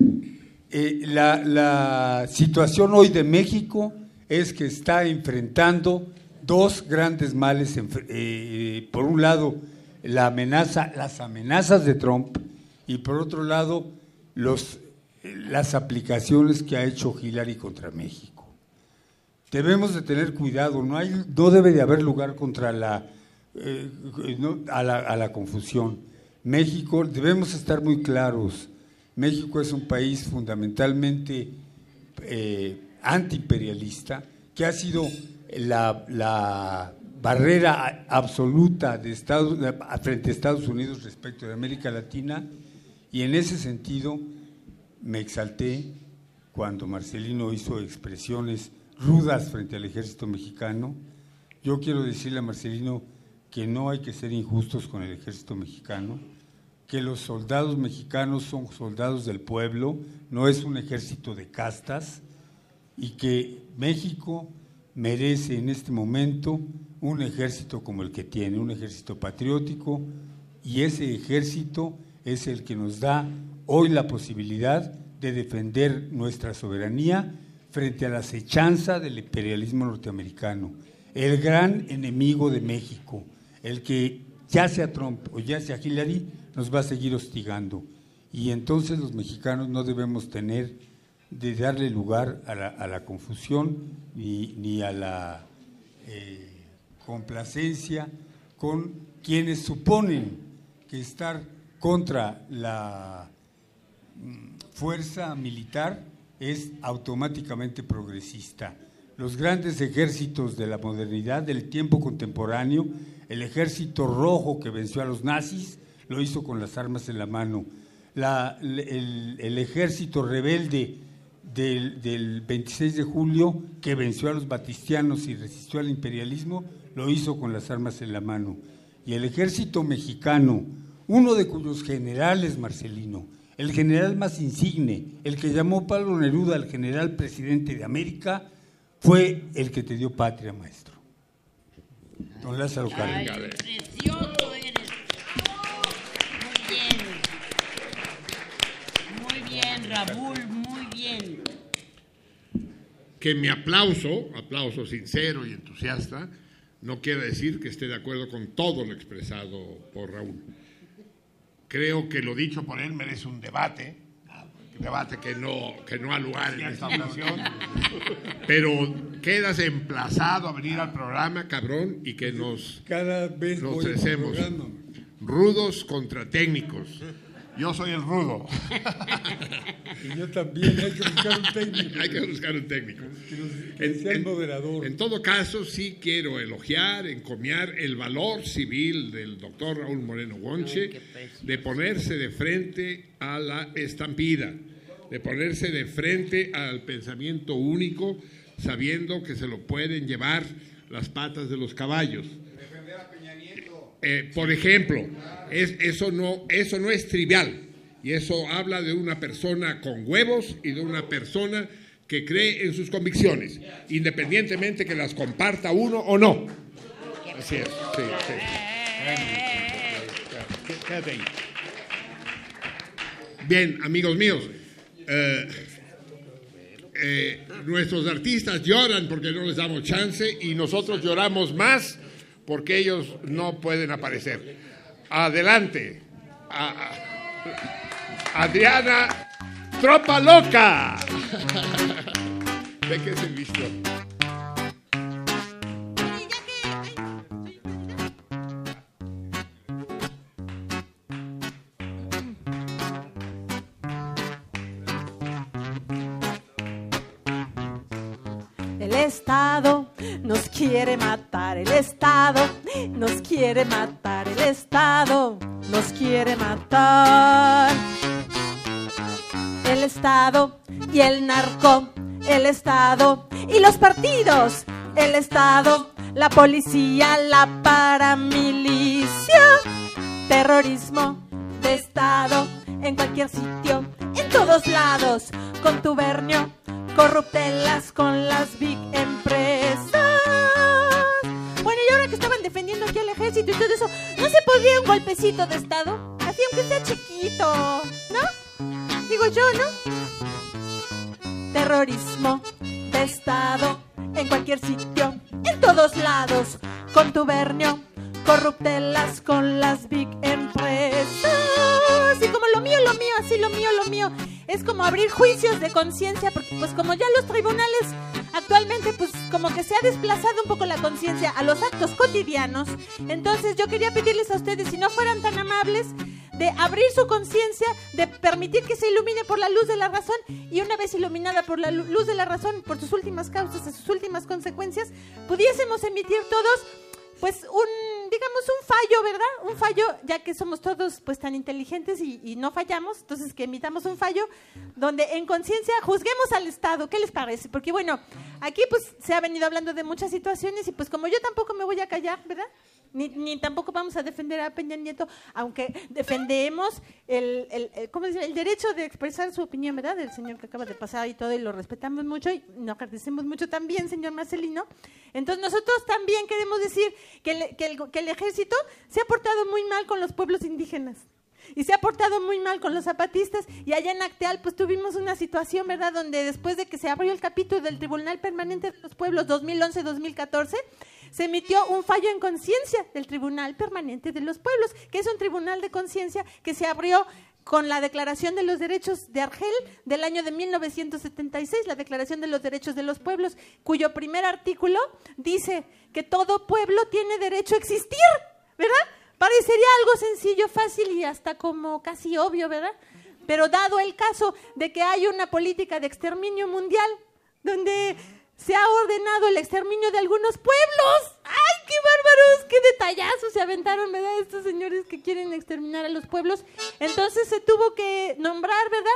eh, la, la situación hoy de México es que está enfrentando dos grandes males. Eh, por un lado, las amenazas de Trump y por otro lado, los, las aplicaciones que ha hecho Hillary contra México. Debemos de tener cuidado, no, hay, no debe de haber lugar contra la, eh, a, la, a la confusión. México, debemos estar muy claros, México es un país fundamentalmente eh, antiimperialista, que ha sido la, barrera absoluta de Estados, frente a Estados Unidos respecto de América Latina, y en ese sentido me exalté cuando Marcelino hizo expresiones rudas frente al ejército mexicano. Yo quiero decirle a Marcelino que no hay que ser injustos con el ejército mexicano, que los soldados mexicanos son soldados del pueblo, no es un ejército de castas, y que México merece en este momento un ejército como el que tiene, un ejército patriótico, y ese ejército es el que nos da hoy la posibilidad de defender nuestra soberanía frente a la acechanza del imperialismo norteamericano, el gran enemigo de México, el que ya sea Trump o ya sea Hillary, nos va a seguir hostigando. Y entonces los mexicanos no debemos tener de darle lugar a la, confusión ni, a la eh, complacencia con quienes suponen que estar contra la mm, fuerza militar es automáticamente progresista. Los grandes ejércitos de la modernidad, del tiempo contemporáneo, el ejército rojo que venció a los nazis, lo hizo con las armas en la mano. el, ejército rebelde del, 26 de julio, que venció a los batistianos y resistió al imperialismo, lo hizo con las armas en la mano. Y el ejército mexicano, uno de cuyos generales, Marcelino, el general más insigne, el que llamó Pablo Neruda al general presidente de América, fue el que te dio patria, maestro. Don Lázaro Cárdenas. Raúl, muy bien. Que mi aplauso, aplauso sincero y entusiasta, no quiere decir que esté de acuerdo con todo lo expresado por Raúl. Creo que lo dicho por él merece un debate, debate que no, que no ha lugar en esta ocasión. Pero quedas emplazado a venir al programa, cabrón, y que nos, Cada vez nos voy. Rudos contra técnicos. Yo soy el rudo. Y yo también, hay que buscar un técnico. Hay que buscar un técnico. Que sea el moderador. En todo caso, sí quiero elogiar, encomiar el valor civil del doctor Raúl Moreno Gonche de ponerse de frente a la estampida, de ponerse de frente al pensamiento único, sabiendo que se lo pueden llevar las patas de los caballos. Eh, por ejemplo, es- eso, no, eso no es trivial. Y eso habla de una persona con huevos y de una persona que cree en sus convicciones, independientemente que las comparta uno o no. Así es, sí, sí. Bien, amigos míos, eh, eh, nuestros artistas lloran porque no les damos chance y nosotros lloramos más porque ellos no pueden aparecer. Adelante. Adriana Tropa Loca. ¿De qué se vistió? Quiere matar, el Estado nos quiere matar. El Estado y el narco, el Estado y los partidos, el Estado, la policía, la paramilicia, terrorismo de Estado en cualquier sitio, en todos lados, contubernio, corruptelas con las big empresas. Ahora que estaban defendiendo aquí al ejército y todo eso, ¿no se podría un golpecito de Estado? Así aunque sea chiquito, ¿no? Digo yo, ¿no? Terrorismo de Estado en cualquier sitio, en todos lados, contubernio, corruptelas con las big empresas. Y como lo mío, lo mío, así lo mío, lo mío, es como abrir juicios de conciencia, porque pues como ya los tribunales actualmente pues como que se ha desplazado un poco la conciencia a los actos cotidianos, entonces yo quería pedirles a ustedes, si no fueran tan amables, de abrir su conciencia, de permitir que se ilumine por la luz de la razón y una vez iluminada por la lu- luz de la razón, por sus últimas causas sus últimas consecuencias, pudiésemos emitir todos pues un, digamos, un fallo, ¿verdad? Un fallo, ya que somos todos pues tan inteligentes y, y no fallamos, entonces que emitamos un fallo donde en conciencia juzguemos al Estado. ¿Qué les parece? Porque bueno, aquí pues se ha venido hablando de muchas situaciones y pues como yo tampoco me voy a callar, ¿verdad? Ni, ni tampoco vamos a defender a Peña Nieto, aunque defendemos el, el, el- derecho de expresar su opinión, ¿verdad? Del señor que acaba de pasar y todo, y lo respetamos mucho y nos agradecemos mucho también, señor Marcelino. Entonces nosotros también queremos decir que el, que el- que el ejército se ha portado muy mal con los pueblos indígenas. Y se ha portado muy mal con los zapatistas. Y allá en Acteal, pues tuvimos una situación, ¿verdad? Donde después de que se abrió el capítulo del Tribunal Permanente de los Pueblos 2011-2014, se emitió un fallo en conciencia del Tribunal Permanente de los Pueblos, que es un tribunal de conciencia que se abrió con la Declaración de los Derechos de Argel del año de 1976, la Declaración de los Derechos de los Pueblos, cuyo primer artículo dice que todo pueblo tiene derecho a existir, ¿verdad? Parecería algo sencillo, fácil y hasta como casi obvio, ¿verdad? Pero dado el caso de que hay una política de exterminio mundial, donde se ha ordenado el exterminio de algunos pueblos. ¡Ay, qué bárbaros! ¡Qué detallazos se aventaron, ¿verdad? Estos señores que quieren exterminar a los pueblos. Entonces se tuvo que nombrar, ¿verdad?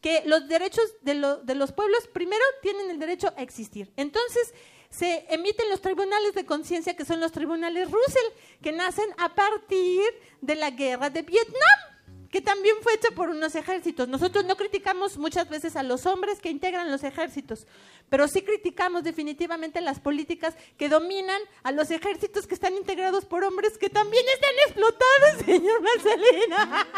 Que los derechos de, lo- de los pueblos primero tienen el derecho a existir. Entonces se emiten los tribunales de conciencia, que son los tribunales Russell, que nacen a partir de la guerra de Vietnam que también fue hecha por unos ejércitos. Nosotros no criticamos muchas veces a los hombres que integran los ejércitos, pero sí criticamos definitivamente las políticas que dominan a los ejércitos que están integrados por hombres que también están explotados, señor Marcelina.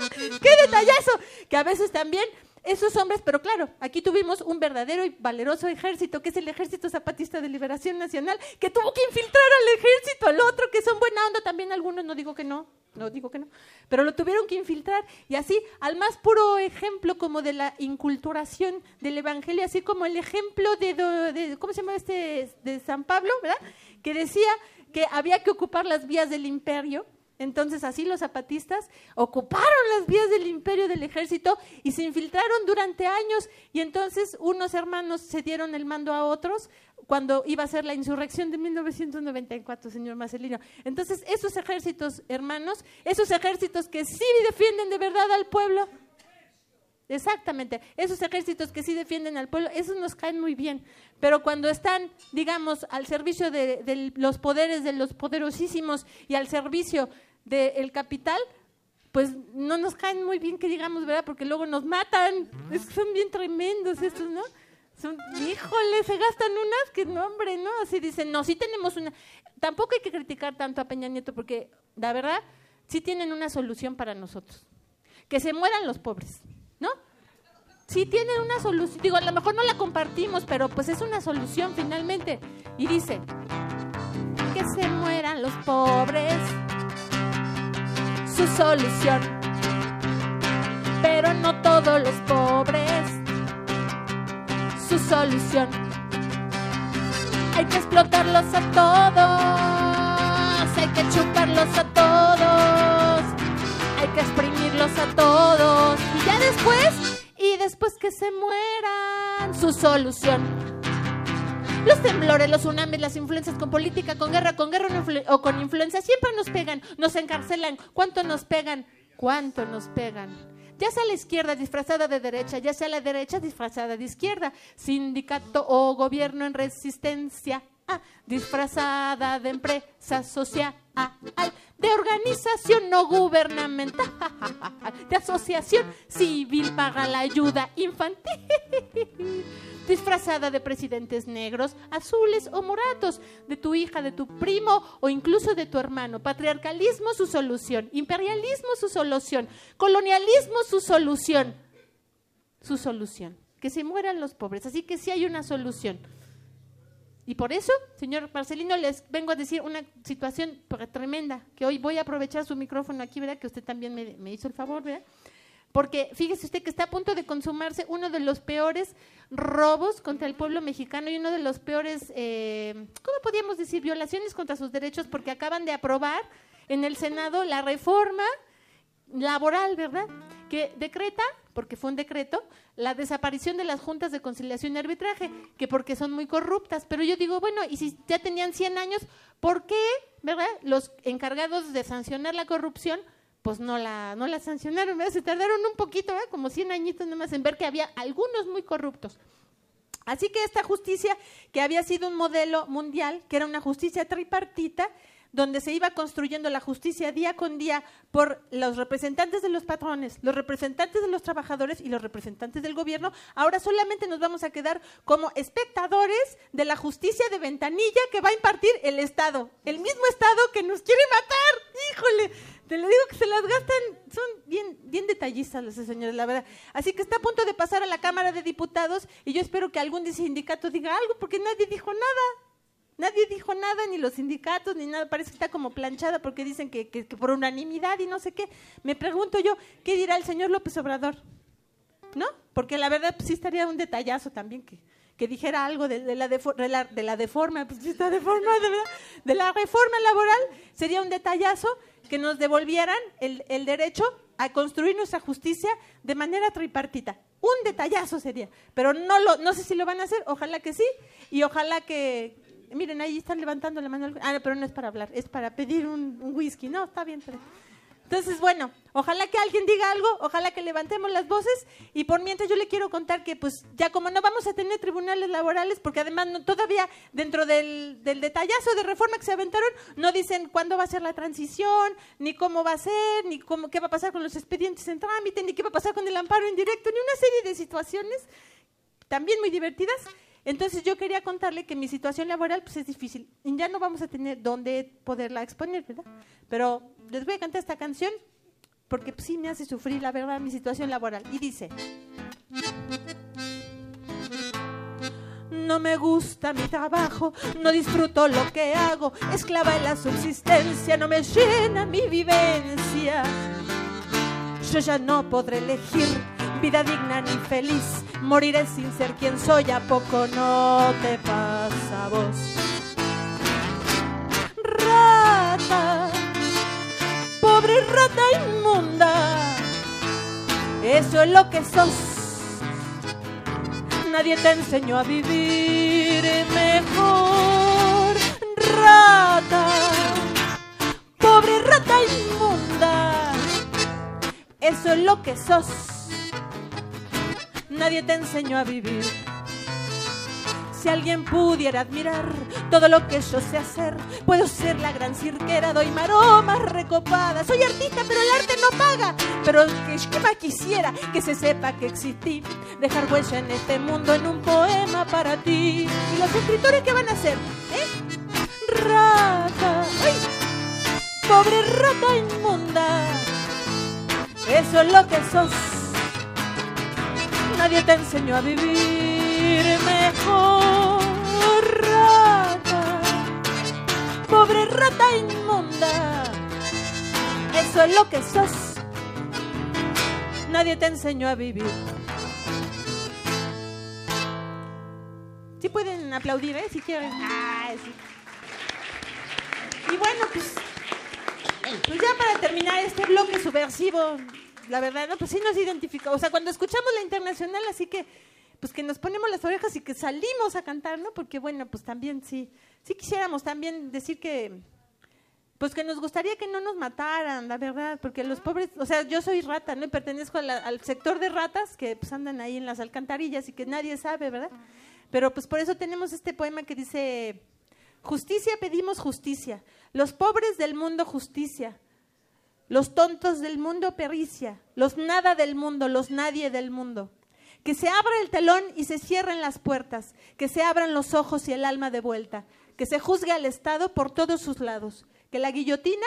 ¡Qué detallazo! Que a veces también esos hombres, pero claro, aquí tuvimos un verdadero y valeroso ejército, que es el Ejército Zapatista de Liberación Nacional, que tuvo que infiltrar al ejército, al otro, que son buena onda también algunos, no digo que no, no digo que no, pero lo tuvieron que infiltrar y así al más puro ejemplo como de la inculturación del evangelio, así como el ejemplo de, ¿cómo se llama este? de San Pablo, ¿verdad? Que decía que había que ocupar las vías del imperio. Entonces así los zapatistas ocuparon las vías del imperio del ejército y se infiltraron durante años y entonces unos hermanos se dieron el mando a otros cuando iba a ser la insurrección de 1994, señor Marcelino. Entonces esos ejércitos hermanos, esos ejércitos que sí defienden de verdad al pueblo, Exactamente, esos ejércitos que sí defienden al pueblo, esos nos caen muy bien, pero cuando están, digamos, al servicio de, de los poderes de los poderosísimos y al servicio del capital, pues no nos caen muy bien que digamos, ¿verdad? Porque luego nos matan, son bien tremendos estos, ¿no? Híjole, se gastan unas que no, hombre, ¿no? Así dicen, no, sí tenemos una... Tampoco hay que criticar tanto a Peña Nieto porque, la verdad, sí tienen una solución para nosotros. Que se mueran los pobres, ¿no? Sí tienen una solución, digo, a lo mejor no la compartimos, pero pues es una solución finalmente. Y dice, que se mueran los pobres, su solución. Pero no todos los pobres, su solución. Hay que explotarlos a todos, hay que chuparlos a todos, hay que exprimirlos a todos. Y ya después, y después que se mueran, su solución. Los temblores, los tsunamis, las influencias con política, con guerra, con guerra o con influencia siempre nos pegan, nos encarcelan. ¿Cuánto nos pegan? ¿Cuánto nos pegan? Ya sea la izquierda disfrazada de derecha, ya sea la derecha disfrazada de izquierda, sindicato o gobierno en resistencia, disfrazada de empresa social, de organización no gubernamental, de asociación civil para la ayuda infantil disfrazada de presidentes negros, azules o moratos, de tu hija, de tu primo o incluso de tu hermano. Patriarcalismo su solución, imperialismo su solución, colonialismo su solución, su solución, que se mueran los pobres. Así que sí hay una solución. Y por eso, señor Marcelino, les vengo a decir una situación tremenda, que hoy voy a aprovechar su micrófono aquí, ¿verdad? Que usted también me, me hizo el favor, ¿verdad? Porque fíjese usted que está a punto de consumarse uno de los peores robos contra el pueblo mexicano y uno de los peores, eh, ¿cómo podríamos decir? Violaciones contra sus derechos porque acaban de aprobar en el Senado la reforma laboral, ¿verdad? Que decreta, porque fue un decreto, la desaparición de las juntas de conciliación y arbitraje, que porque son muy corruptas. Pero yo digo, bueno, y si ya tenían 100 años, ¿por qué, verdad? Los encargados de sancionar la corrupción pues no la, no sancionaron, se tardaron un poquito, como 100 añitos nomás en ver que había algunos muy corruptos. Así que esta justicia, que había sido un modelo mundial, que era una justicia tripartita, donde se iba construyendo la justicia día con día por los representantes de los patrones, los representantes de los trabajadores y los representantes del gobierno, ahora solamente nos vamos a quedar como espectadores de la justicia de ventanilla que va a impartir el Estado, el mismo Estado que nos quiere matar. Híjole, te lo digo que se las gastan, son bien, bien detallistas los señores, la verdad. Así que está a punto de pasar a la Cámara de Diputados y yo espero que algún sindicato diga algo porque nadie dijo nada. Nadie dijo nada, ni los sindicatos, ni nada. Parece que está como planchada porque dicen que, por unanimidad y no sé qué. Me pregunto yo, ¿qué dirá el señor López Obrador? ¿No? Porque la verdad pues, sí estaría un detallazo también que, que dijera algo de, de la de, la, de la deforma, pues está deformada. De la reforma laboral sería un detallazo que nos devolvieran el, el derecho a construir nuestra justicia de manera tripartita. Un detallazo sería, pero no lo, no sé si lo van a hacer, ojalá que sí, y ojalá que, miren, ahí están levantando la mano, ah, pero no es para hablar, es para pedir un, whisky, no, está bien. Entonces, bueno, ojalá que alguien diga algo, ojalá que levantemos las voces y por mientras yo le quiero contar que pues ya como no vamos a tener tribunales laborales, porque además todavía dentro del, del detallazo de reforma que se aventaron, no dicen cuándo va a ser la transición, ni cómo va a ser, ni cómo, qué va a pasar con los expedientes en trámite, ni qué va a pasar con el amparo indirecto, ni una serie de situaciones también muy divertidas. Entonces yo quería contarle que mi situación laboral pues es difícil. Y ya no vamos a tener dónde poderla exponer, ¿verdad? Pero les voy a cantar esta canción porque pues, sí me hace sufrir, la verdad, mi situación laboral. Y dice... no me gusta mi trabajo, no disfruto lo que hago, esclava en la subsistencia, no me llena mi vivencia. Yo ya no podré elegir vida digna ni feliz, moriré sin ser quien soy, ¿a poco no te pasa a vos? Rata, pobre rata inmunda, eso es lo que sos. Nadie te enseñó a vivir mejor, rata, pobre rata inmunda, eso es lo que sos nadie te enseñó a vivir. Si alguien pudiera admirar todo lo que yo sé hacer, puedo ser la gran cirquera, doy maromas recopadas. Soy artista, pero el arte no paga. Pero que más quisiera que se sepa que existí, dejar huella en este mundo en un poema para ti. ¿Y los escritores qué van a hacer? ¿Eh? Rata, pobre rata inmunda. Eso es lo que sos nadie te enseñó a vivir mejor, rata, pobre rata inmunda, eso es lo que sos, nadie te enseñó a vivir. Sí pueden aplaudir, ¿eh? Si quieren. Ah, sí. Y bueno, pues, pues ya para terminar este bloque subversivo, la verdad, no, pues sí nos identificamos. O sea, cuando escuchamos la internacional, así que, pues que nos ponemos las orejas y que salimos a cantar, ¿no? Porque bueno, pues también sí, sí quisiéramos también decir que, pues que nos gustaría que no nos mataran, la verdad, porque los pobres, o sea, yo soy rata, ¿no? Y pertenezco al sector de ratas que pues andan ahí en las alcantarillas y que nadie sabe, ¿verdad? Pero pues por eso tenemos este poema que dice, justicia pedimos justicia, los pobres del mundo justicia los tontos del mundo pericia, los nada del mundo, los nadie del mundo. Que se abra el telón y se cierren las puertas, que se abran los ojos y el alma de vuelta, que se juzgue al Estado por todos sus lados, que la guillotina,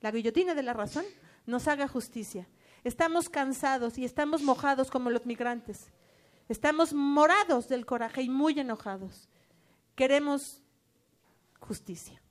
la guillotina de la razón, nos haga justicia. Estamos cansados y estamos mojados como los migrantes. Estamos morados del coraje y muy enojados. Queremos justicia.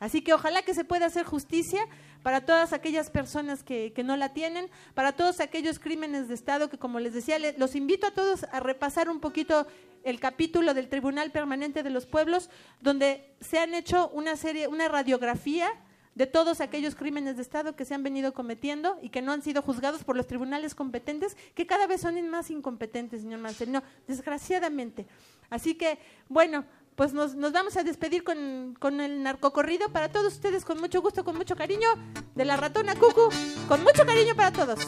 Así que ojalá que se pueda hacer justicia para todas aquellas personas que, no la tienen, para todos aquellos crímenes de Estado que, como les decía, los invito a todos a repasar un poquito el capítulo del Tribunal Permanente de los Pueblos, donde se han hecho una serie, una radiografía de todos aquellos crímenes de Estado que se han venido cometiendo y que no han sido juzgados por los tribunales competentes, que cada vez son más incompetentes, señor Marcelino, desgraciadamente. Así que, bueno, pues nos, vamos a despedir con, con, el narcocorrido para todos ustedes, con mucho gusto, con mucho cariño, de la ratona Cucu, con mucho cariño para todos.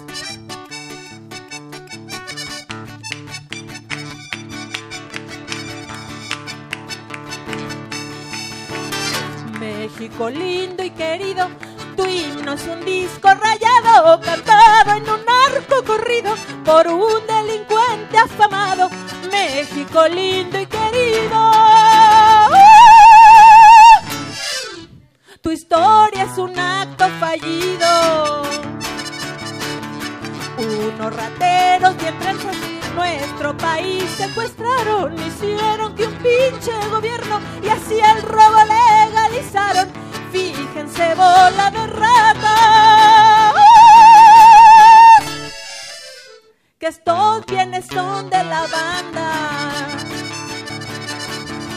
México lindo y querido, tu himno es un disco rayado, cantado en un narco corrido por un delincuente afamado. México lindo y querido. Tu historia es un acto fallido. Unos rateros bien trenzos nuestro país secuestraron, hicieron que un pinche gobierno y así el robo legalizaron. Fíjense, bola de rata. Que estos bienes son de la banda.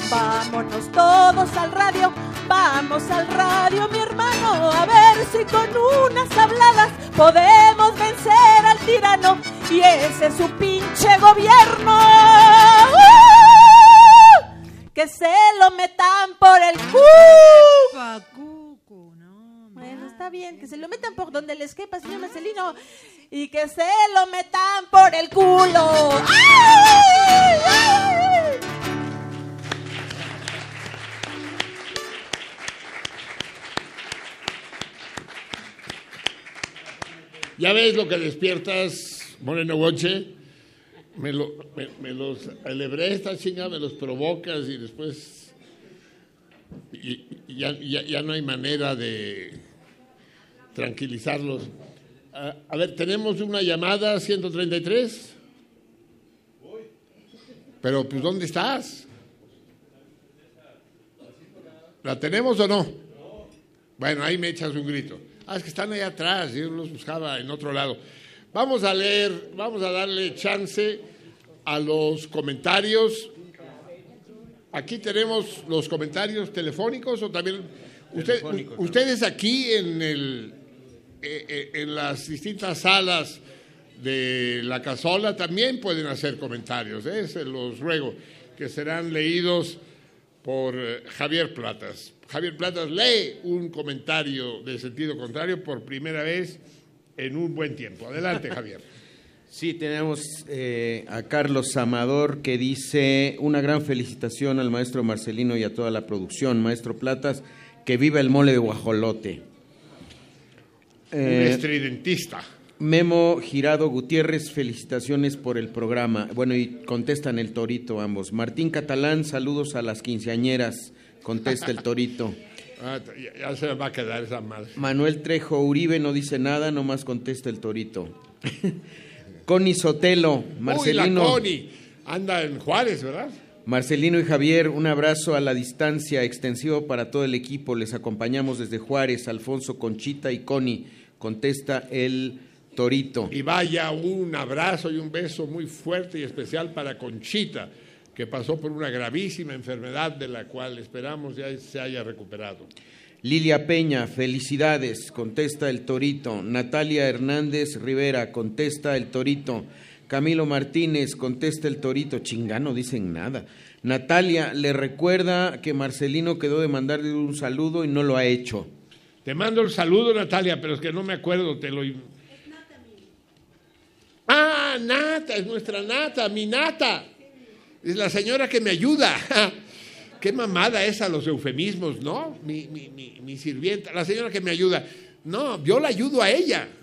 Vámonos todos al radio Vamos al radio, mi hermano, a ver si con unas habladas podemos vencer al tirano y ese es su pinche gobierno. Que se lo metan por el culo. Bueno, está bien, que se lo metan por donde les quepa, señor Marcelino, y que se lo metan por el culo. ¡Ay! Ya ves lo que despiertas, Moreno Boche. Me, lo, me, los alebré esta chinga, me los provocas y después y, ya, ya, no hay manera de tranquilizarlos. A, ver, tenemos una llamada 133. Pero, pues, ¿dónde estás? ¿La tenemos o no? Bueno, ahí me echas un grito. Ah, es que están ahí atrás, yo los buscaba en otro lado. Vamos a leer, vamos a darle chance a los comentarios. Aquí tenemos los comentarios telefónicos o también usted- ustedes aquí en el eh, eh, en las distintas salas de la casola también pueden hacer comentarios, ¿eh? se los ruego, que serán leídos por eh, Javier Platas. Javier Platas lee un comentario de sentido contrario por primera vez en un buen tiempo. Adelante, Javier. Sí, tenemos eh, a Carlos Amador que dice una gran felicitación al maestro Marcelino y a toda la producción. Maestro Platas, que viva el mole de guajolote. un Eh, estridentista. Memo Girado Gutiérrez, felicitaciones por el programa. Bueno, y contestan el torito ambos. Martín Catalán, saludos a las quinceañeras, contesta el torito. Ah, ya, se me va a quedar esa madre. Manuel Trejo Uribe no dice nada, nomás contesta el torito. Connie Sotelo, Uy, la Marcelino. Connie. Anda en Juárez, ¿verdad? Marcelino y Javier, un abrazo a la distancia extensivo para todo el equipo. Les acompañamos desde Juárez, Alfonso, Conchita y Connie. Contesta el Torito. Y vaya un abrazo y un beso muy fuerte y especial para Conchita, que pasó por una gravísima enfermedad de la cual esperamos ya se haya recuperado. Lilia Peña, felicidades, contesta el Torito. Natalia Hernández Rivera, contesta el Torito. Camilo Martínez, contesta el Torito. Chinga, no dicen nada. Natalia le recuerda que Marcelino quedó de mandarle un saludo y no lo ha hecho. Te mando el saludo, Natalia, pero es que no me acuerdo, te lo... Ah, Nata, es nuestra Nata, mi Nata. Es la señora que me ayuda. Qué mamada esa, los eufemismos, ¿no? Mi, mi, mi, mi sirvienta, la señora que me ayuda. No, yo la ayudo a ella.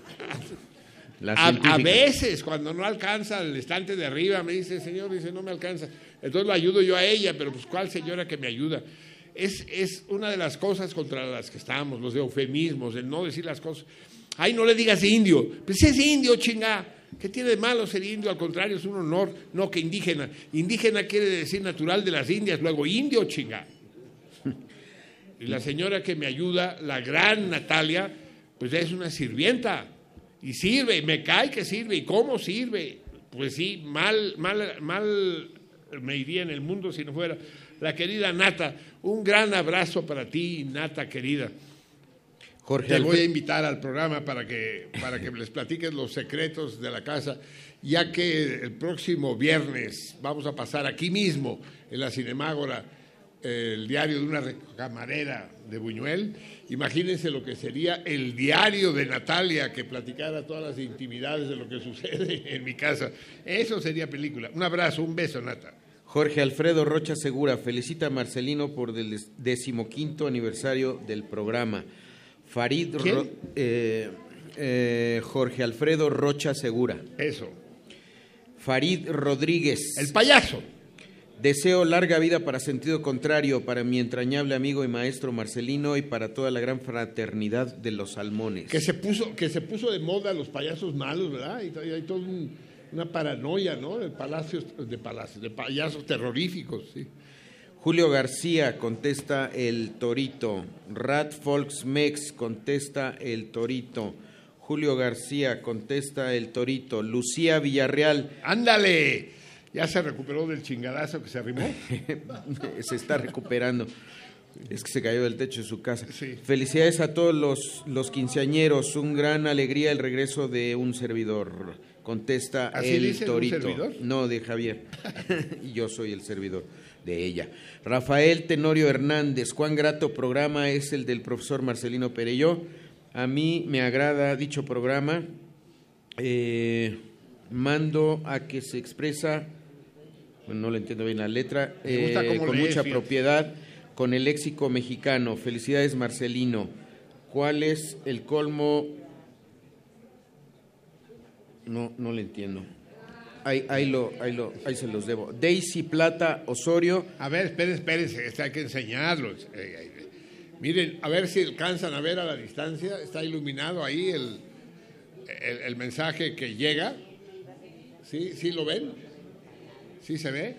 La A, veces, cuando no alcanza el estante de arriba, me dice, señor, dice, no me alcanza. Entonces lo ayudo yo a ella, pero pues, ¿cuál señora que me ayuda? Es, es una de las cosas contra las que estamos, los eufemismos, el no decir las cosas. Ay, no le digas indio. Pues es indio, chinga. ¿Qué tiene de malo ser indio? Al contrario, es un honor. No, que indígena. Indígena quiere decir natural de las Indias, luego indio, chinga. Y la señora que me ayuda, la gran Natalia, pues es una sirvienta. Y sirve, y me cae que sirve. ¿Y cómo sirve? Pues sí, mal, mal, mal me iría en el mundo si no fuera. La querida Nata, un gran abrazo para ti, Nata querida. Jorge Te voy a invitar al programa para que, para que les platiques los secretos de la casa, ya que el próximo viernes vamos a pasar aquí mismo, en la Cinemágora, el diario de una camarera de Buñuel. Imagínense lo que sería el diario de Natalia que platicara todas las intimidades de lo que sucede en mi casa. Eso sería película. Un abrazo, un beso, Nata. Jorge Alfredo Rocha Segura felicita a Marcelino por el decimoquinto aniversario del programa. Farid eh, eh, Jorge Alfredo Rocha Segura. Eso. Farid Rodríguez. El payaso. Deseo larga vida para sentido contrario, para mi entrañable amigo y maestro Marcelino y para toda la gran fraternidad de los salmones. Que se puso, que se puso de moda los payasos malos, ¿verdad? Y hay toda una paranoia, ¿no? De palacios, de palacios, de payasos terroríficos, sí. Julio García contesta el Torito. Rat Folks Mex contesta el Torito. Julio García contesta el Torito. Lucía Villarreal. ¡Ándale! ¿Ya se recuperó del chingadazo que se arrimó? se está recuperando. Es que se cayó del techo de su casa. Felicidades a todos los, los quinceañeros. Un gran alegría el regreso de un servidor. Contesta ¿Así el un Torito. servidor? No, de Javier. yo soy el servidor de ella. Rafael Tenorio Hernández. Cuán grato programa es el del profesor Marcelino Perelló. A mí me agrada dicho programa. Eh, mando a que se expresa, bueno, no le entiendo bien la letra, eh, con mucha fíjate. propiedad, con el léxico mexicano. Felicidades, Marcelino. ¿Cuál es el colmo? No, no le entiendo. Ahí, ahí, lo, ahí, lo, ahí se los debo. Daisy Plata Osorio. A ver, espérense, espérense, este hay que enseñarlo. Eh, eh, Miren, a ver si alcanzan a ver a la distancia. Está iluminado ahí el, el, el mensaje que llega. ¿Sí? ¿Sí lo ven? ¿Sí se ve?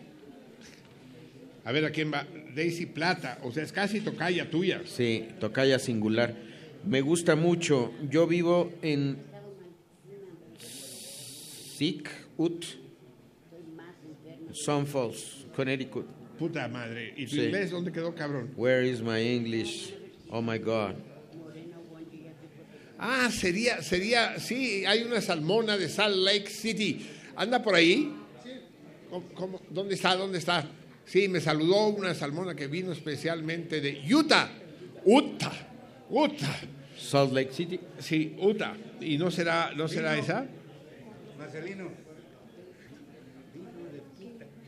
A ver a quién va. Daisy Plata, o sea, es casi tocaya tuya. Sí, tocaya singular. Me gusta mucho. Yo vivo en Sick Ut, Sun Falls, Connecticut. Puta madre. ¿Y tu Sí. inglés dónde quedó, cabrón? Where is my English? Oh my God. Ah, sería, sería, sí, hay una salmona de Salt Lake City. ¿Anda por ahí? ¿Cómo- cómo- dónde está? ¿Dónde está? Sí, me saludó una salmona que vino especialmente de Utah. Utah. Utah. Salt Lake City. Sí, Utah. ¿Y no será, no será esa? Marcelino.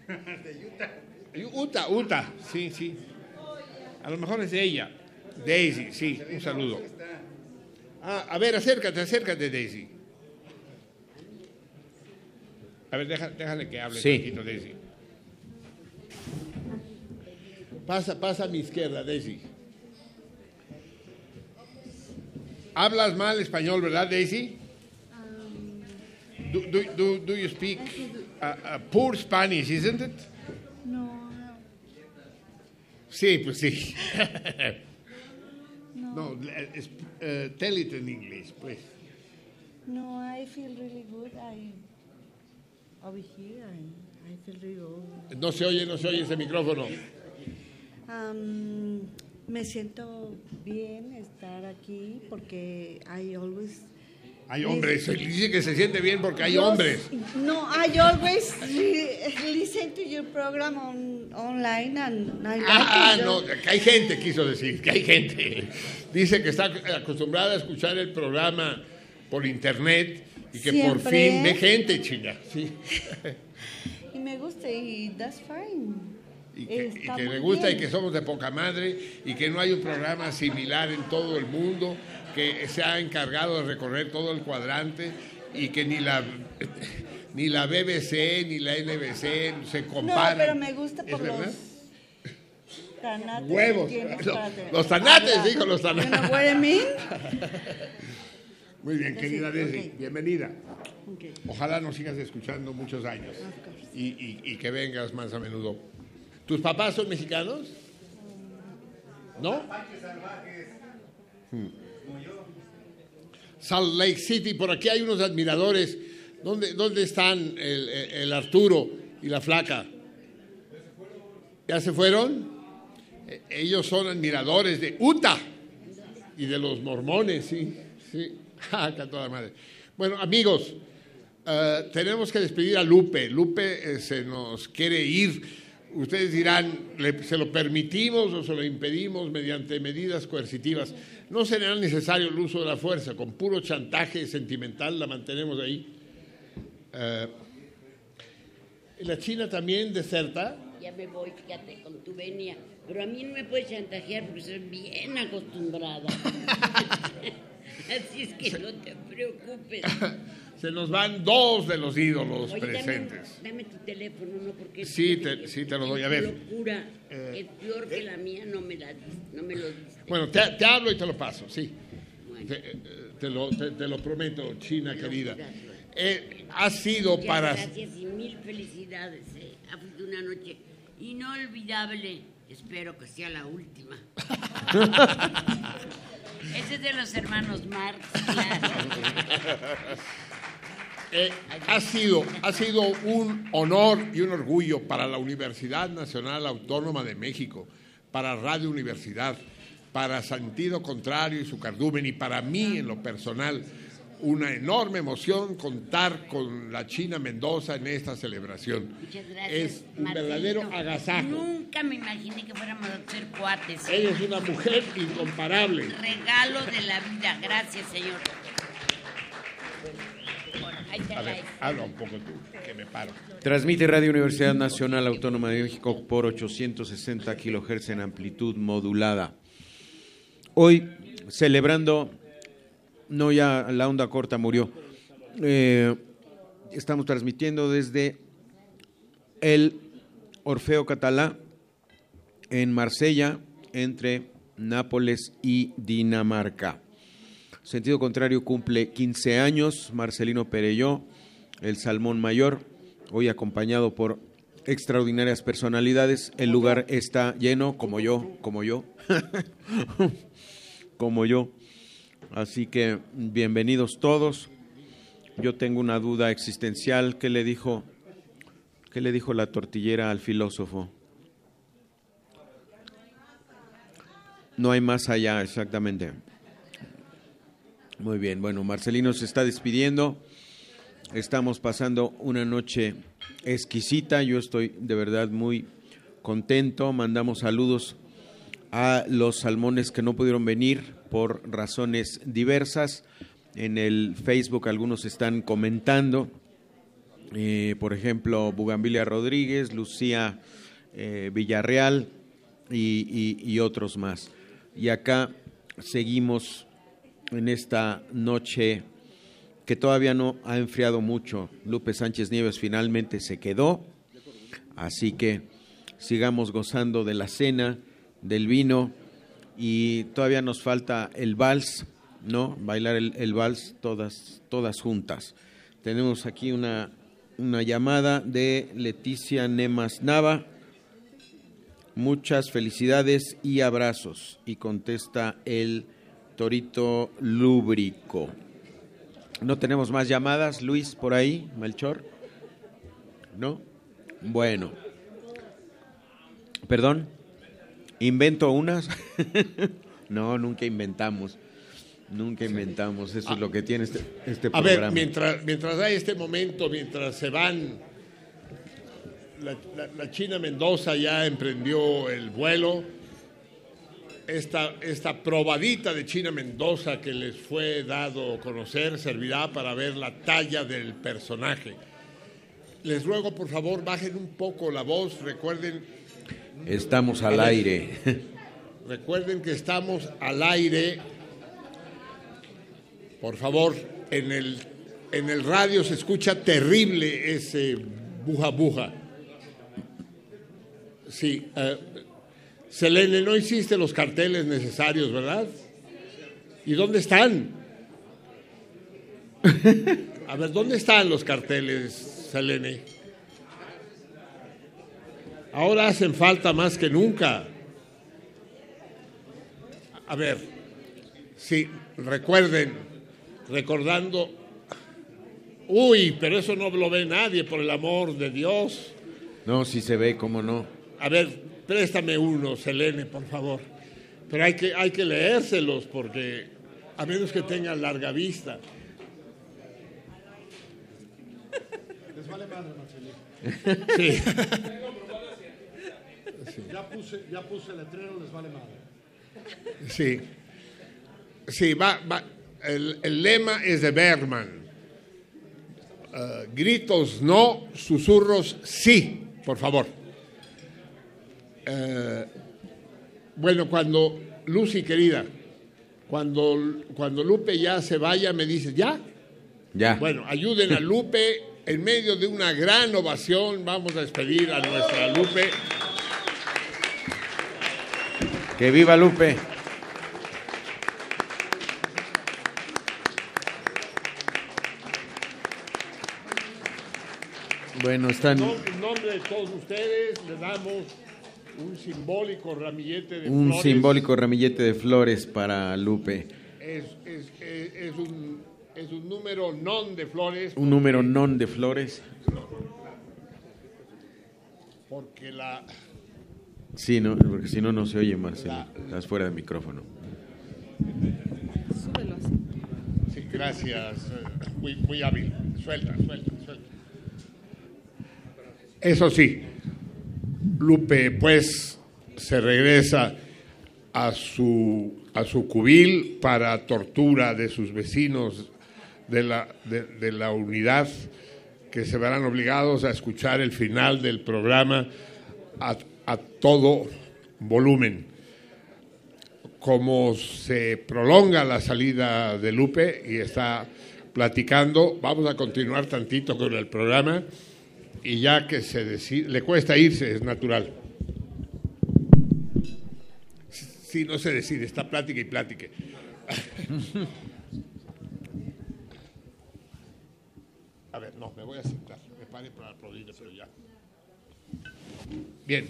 Utah, Utah. Sí, sí. A lo mejor es de ella. Daisy, sí, un saludo. Ah, a ver, acércate, acércate, Daisy. A ver, deja- déjale que hable Sí. un poquito, Daisy. Pasa, pasa a mi izquierda, Daisy. Hablas mal español, ¿verdad, Daisy? Do, do, do, do you speak uh, poor Spanish, isn't it? No, Sí, pues sí. no, es- uh, tell it in English, please. no, I feel really good. I over here and I feel really good. No se oye, no se oye ese micrófono. Um, me siento bien estar aquí porque I always. Hay hombres, dice que se siente bien porque hay hombres. No, I always listen to your program on, online and I like Ah, it. no, que hay gente, quiso decir, que hay gente. Dice que está acostumbrada a escuchar el programa por internet y que por fin ve gente, chinga. Sí. Y me gusta y that's fine. Y que, y que le gusta y que somos de poca madre y que no hay un programa similar en todo el mundo que se ha encargado de recorrer todo el cuadrante y que ni la ni la BBC ni la NBC se No, comparan. pero me gusta ¿Es por los verdad? tanates Huevos. No, los tanates, hablar. dijo los tanates. You know what I mean? Muy bien, querida. Desi, bienvenida. Ojalá nos sigas escuchando muchos años y, y- y que vengas más a menudo. ¿Tus papás son mexicanos? ¿No? Hmm. Salt Lake City, por aquí hay unos admiradores. ¿Dónde, dónde están el, Arturo y la flaca? ¿Ya se fueron? Eh, Ellos son admiradores de Utah y de los mormones, sí. sí. Ah, toda madre. Bueno, amigos, eh, tenemos que despedir a Lupe. Lupe eh, se nos quiere ir. Ustedes dirán, ¿le- ¿se lo permitimos o se lo impedimos mediante medidas coercitivas? No será necesario el uso de la fuerza, con puro chantaje sentimental la mantenemos ahí. Eh, la China también deserta. Ya me voy, fíjate, con tu venia. Pero a mí no me puedes chantajear porque soy bien acostumbrada. Así es que no te preocupes. Se nos van dos de los ídolos Oye, dame, presentes. dame tu teléfono, ¿no? Porque Sí, te, sí, te lo doy. A ver. locura Eh, es peor que la mía, no me, la, no me lo diste. Bueno, te, te hablo y te lo paso, sí. Te, eh, te lo, te- te lo prometo, China querida. Eh, ha sido Muchas para... Gracias y mil felicidades. eh. Ha sido una noche inolvidable. Espero que sea la última. Ese es de los hermanos Marx, claro. Eh, ha, sido, ha sido un honor y un orgullo para la Universidad Nacional Autónoma de México, para Radio Universidad, para Sentido Contrario y su cardumen, y para mí en lo personal, una enorme emoción contar con la China Mendoza en esta celebración. Muchas gracias. Es un verdadero agasajo. Nunca me imaginé que fuéramos a ser cuates. Ella es una mujer incomparable. Regalo de la vida. Gracias, señor. A ver, la- habla un poco tú, que me paro. Transmite Radio Universidad Nacional Autónoma de México por 860 kilohertz en amplitud modulada. Hoy, celebrando, no ya la onda corta murió, eh, estamos transmitiendo desde el Orfeo Catalá en Marsella, entre Nápoles y Dinamarca. Sentido contrario cumple 15 años, Marcelino Perelló, el Salmón Mayor, hoy acompañado por extraordinarias personalidades. El lugar está lleno, como yo, como yo, como yo. Así que bienvenidos todos. Yo tengo una duda existencial. ¿Qué le dijo, qué le dijo la tortillera al filósofo? No hay más allá, exactamente. Muy bien, bueno, Marcelino se está despidiendo. Estamos pasando una noche exquisita. Yo estoy de verdad muy contento. Mandamos saludos a los salmones que no pudieron venir por razones diversas. En el Facebook algunos están comentando. Eh, por ejemplo, Bugambilia Rodríguez, Lucía eh, Villarreal y, y otros más. Y acá seguimos en esta noche que todavía no ha enfriado mucho. Lupe Sánchez Nieves finalmente se quedó, así que sigamos gozando de la cena, del vino y todavía nos falta el vals, ¿no? Bailar el, vals todas, todas juntas. Tenemos aquí una, una llamada de Leticia Nemas Nava. Muchas felicidades y abrazos. Y contesta el Torito Lúbrico. No tenemos más llamadas, Luis, por ahí, Melchor. ¿No? Bueno. Perdón. ¿Invento unas? no, nunca inventamos. Nunca inventamos. Eso es lo que tiene este, este A programa. ver, mientras, mientras hay este momento, mientras se van, la, la- la China Mendoza ya emprendió el vuelo. Esta, esta probadita de China Mendoza que les fue dado conocer servirá para ver la talla del personaje. Les ruego, por favor, bajen un poco la voz. Recuerden Estamos al aire. Recuerden que estamos al aire. Por favor, en el, en el radio se escucha terrible ese buja buja. Sí. eh, Selene, no hiciste los carteles necesarios, ¿verdad? ¿Y dónde están? A ver, ¿dónde están los carteles, Selene? Ahora hacen falta más que nunca. A ver, sí, recuerden, recordando, uy, pero eso no lo ve nadie, por el amor de Dios. No, si se ve, cómo no. A ver, préstame uno, Selene, por favor. Pero hay que, hay que leérselos porque, a menos que tengan larga vista. Les vale madre, Marcelino. Sí. Ya, puse, ya puse el letrero, les vale madre. Sí. Sí, va, va. El, el lema es de Bergman. Eh, gritos no, susurros sí, por favor. Eh, bueno, cuando, Lucy querida, cuando, cuando Lupe ya se vaya, me dice, ¿ya? Ya. Bueno, ayuden a Lupe. En medio de una gran ovación, vamos a despedir a nuestra Lupe. Que viva Lupe. Bueno, están En nombre de todos ustedes, le damos un simbólico ramillete de un flores. simbólico ramillete de flores para Lupe. Es, es- es- es un, es un número non de flores. Un número non de flores. Porque la, Sí, no, porque si no, no se oye, Marcelo. Estás fuera de micrófono. Súbelo así. Sí, gracias. Muy, muy hábil. Suelta, suelta, suelta. Eso sí, Lupe, pues, se regresa a su, a su cubil para tortura de sus vecinos de la, de, la unidad, que se verán obligados a escuchar el final del programa a, a todo volumen. Como se prolonga la salida de Lupe y está platicando, vamos a continuar tantito con el programa y ya que se decide, le cuesta irse, es natural. Si no se decide, está plática y plática. A ver, no, me voy a sentar, me paré para aplaudir, pero ya. Bien.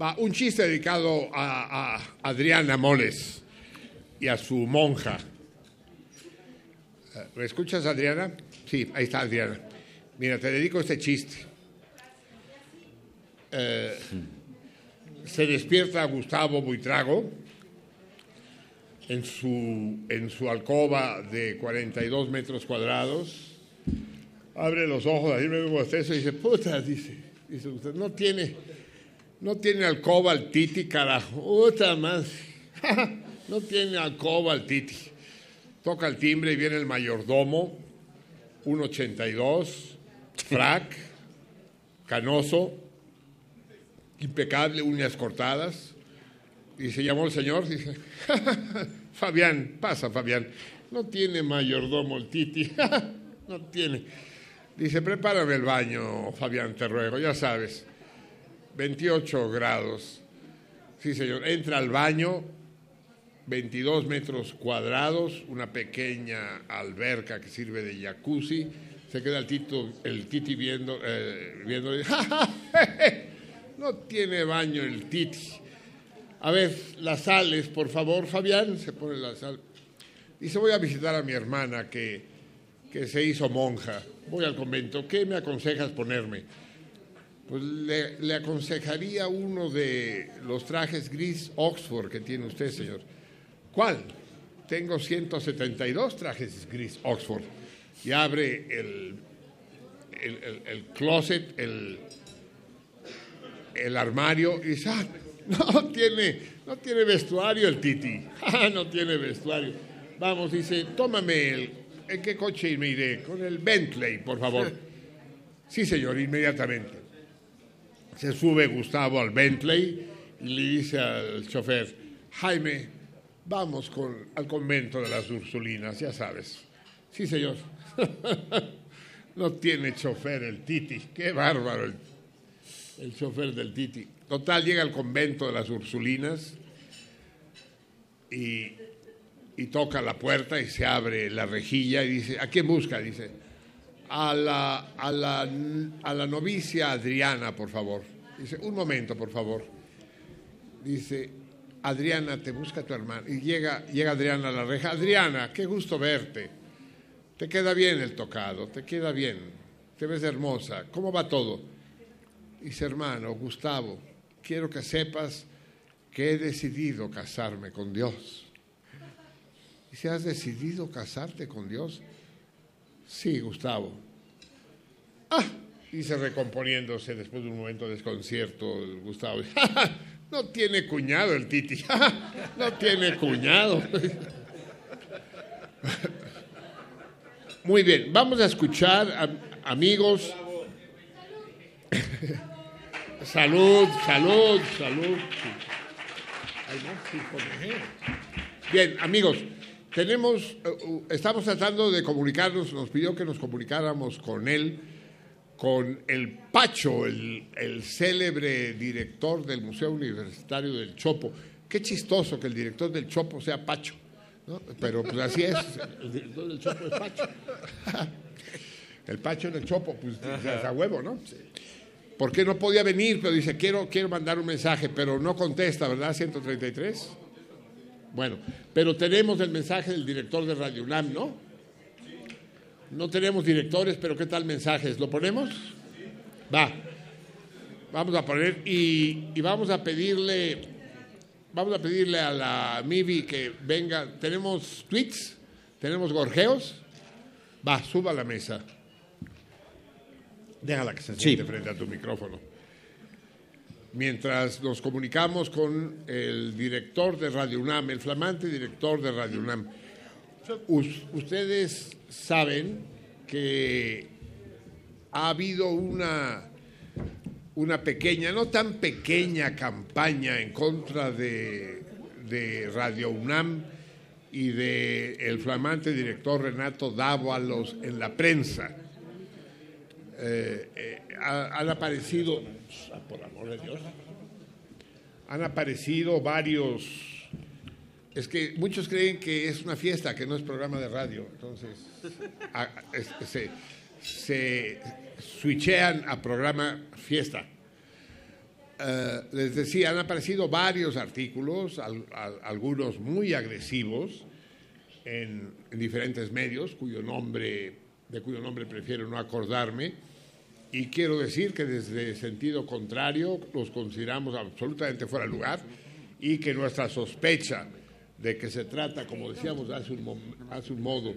Va, un chiste dedicado a, a Adriana Moles y a su monja. ¿Me escuchas, Adriana? Sí, ahí está Adriana. Mira, te dedico este chiste. Eh, se despierta Gustavo Buitrago en su, en su alcoba de 42 metros cuadrados. Abre los ojos, ahí me veo y dice, puta, dice, dice usted, no tiene, no tiene alcoba el Titi, carajo, puta más, no tiene alcoba el Titi. Toca el timbre y viene el mayordomo, 1.82, frac, canoso, impecable, uñas cortadas. Y se llamó el señor, dice, Fabián, pasa Fabián, no tiene mayordomo el Titi, no tiene. Dice, prepárame el baño, Fabián, te ruego, ya sabes, 28 grados. Sí, señor, entra al baño, 22 metros cuadrados, una pequeña alberca que sirve de jacuzzi. Se queda el, tito, el Titi viendo, eh, viendo no tiene baño el Titi. A ver, las sales, por favor, Fabián, se pone la sal. Dice, voy a visitar a mi hermana que, que se hizo monja. Voy al convento. ¿Qué me aconsejas ponerme? Pues le aconsejaría uno de los trajes gris Oxford que tiene usted, señor. ¿Cuál? Tengo 172 trajes gris Oxford. Y abre el, el, el, closet, el, el armario y dice, ah, no tiene, no tiene vestuario el Titi. Ah, no tiene vestuario. Vamos, dice, tómame el, ¿en qué coche me iré? Con el Bentley, por favor. Sí, señor, inmediatamente. Se sube Gustavo al Bentley y le dice al chofer, Jaime, vamos al convento de las Ursulinas, ya sabes. Sí, señor. no tiene chofer el Titi, qué bárbaro el, el chofer del Titi. Total, llega al convento de las Ursulinas y, y, toca la puerta y se abre la rejilla y dice, ¿a quién busca? Dice, a la, a la, a la novicia Adriana, por favor. Dice, un momento, por favor. Dice, Adriana, te busca tu hermana. Y llega, llega Adriana a la reja. Adriana, qué gusto verte. Te queda bien el tocado, te queda bien. Te ves hermosa. ¿Cómo va todo? Dice, hermano, Gustavo, quiero que sepas que he decidido casarme con Dios. ¿Y si has decidido casarte con Dios? Sí, Gustavo. Ah, dice recomponiéndose después de un momento de desconcierto, Gustavo. no tiene cuñado el Titi. no tiene cuñado. Muy bien, vamos a escuchar, amigos. Salud, salud, salud. Bien, amigos, tenemos, estamos tratando de comunicarnos, nos pidió que nos comunicáramos con él, con el Pacho, el, el célebre director del Museo Universitario del Chopo. Qué chistoso que el director del Chopo sea Pacho, ¿no? pero pues así es, el director del Chopo es Pacho. El Pacho en el Chopo, pues a huevo, ¿no? ¿Por qué no podía venir? Pero dice, quiero, quiero mandar un mensaje, pero no contesta, ¿verdad? 133. Bueno, pero tenemos el mensaje del director de Radio UNAM, ¿no? No tenemos directores, pero ¿qué tal mensajes? ¿Lo ponemos? Va. Vamos a poner y, y vamos a pedirle, vamos a pedirle a la MIBI que venga. ¿Tenemos tweets? ¿Tenemos gorjeos? Va, suba a la mesa. Déjala que se siente frente a tu micrófono. Mientras nos comunicamos con el director de Radio UNAM, el flamante director de Radio UNAM. ustedes saben que ha habido una, una pequeña, no tan pequeña campaña en contra de, de Radio UNAM y de el flamante director Renato Dávalos en la prensa. Eh, eh, han aparecido, por amor de Dios, han aparecido varios, es que muchos creen que es una fiesta, que no es programa de radio, entonces se, se switchean a programa fiesta. Eh, les decía, han aparecido varios artículos, algunos muy agresivos, en, diferentes medios, cuyo nombre, de cuyo nombre prefiero no acordarme, y quiero decir que desde sentido contrario los consideramos absolutamente fuera de lugar y que nuestra sospecha de que se trata, como decíamos hace un, hace un modo,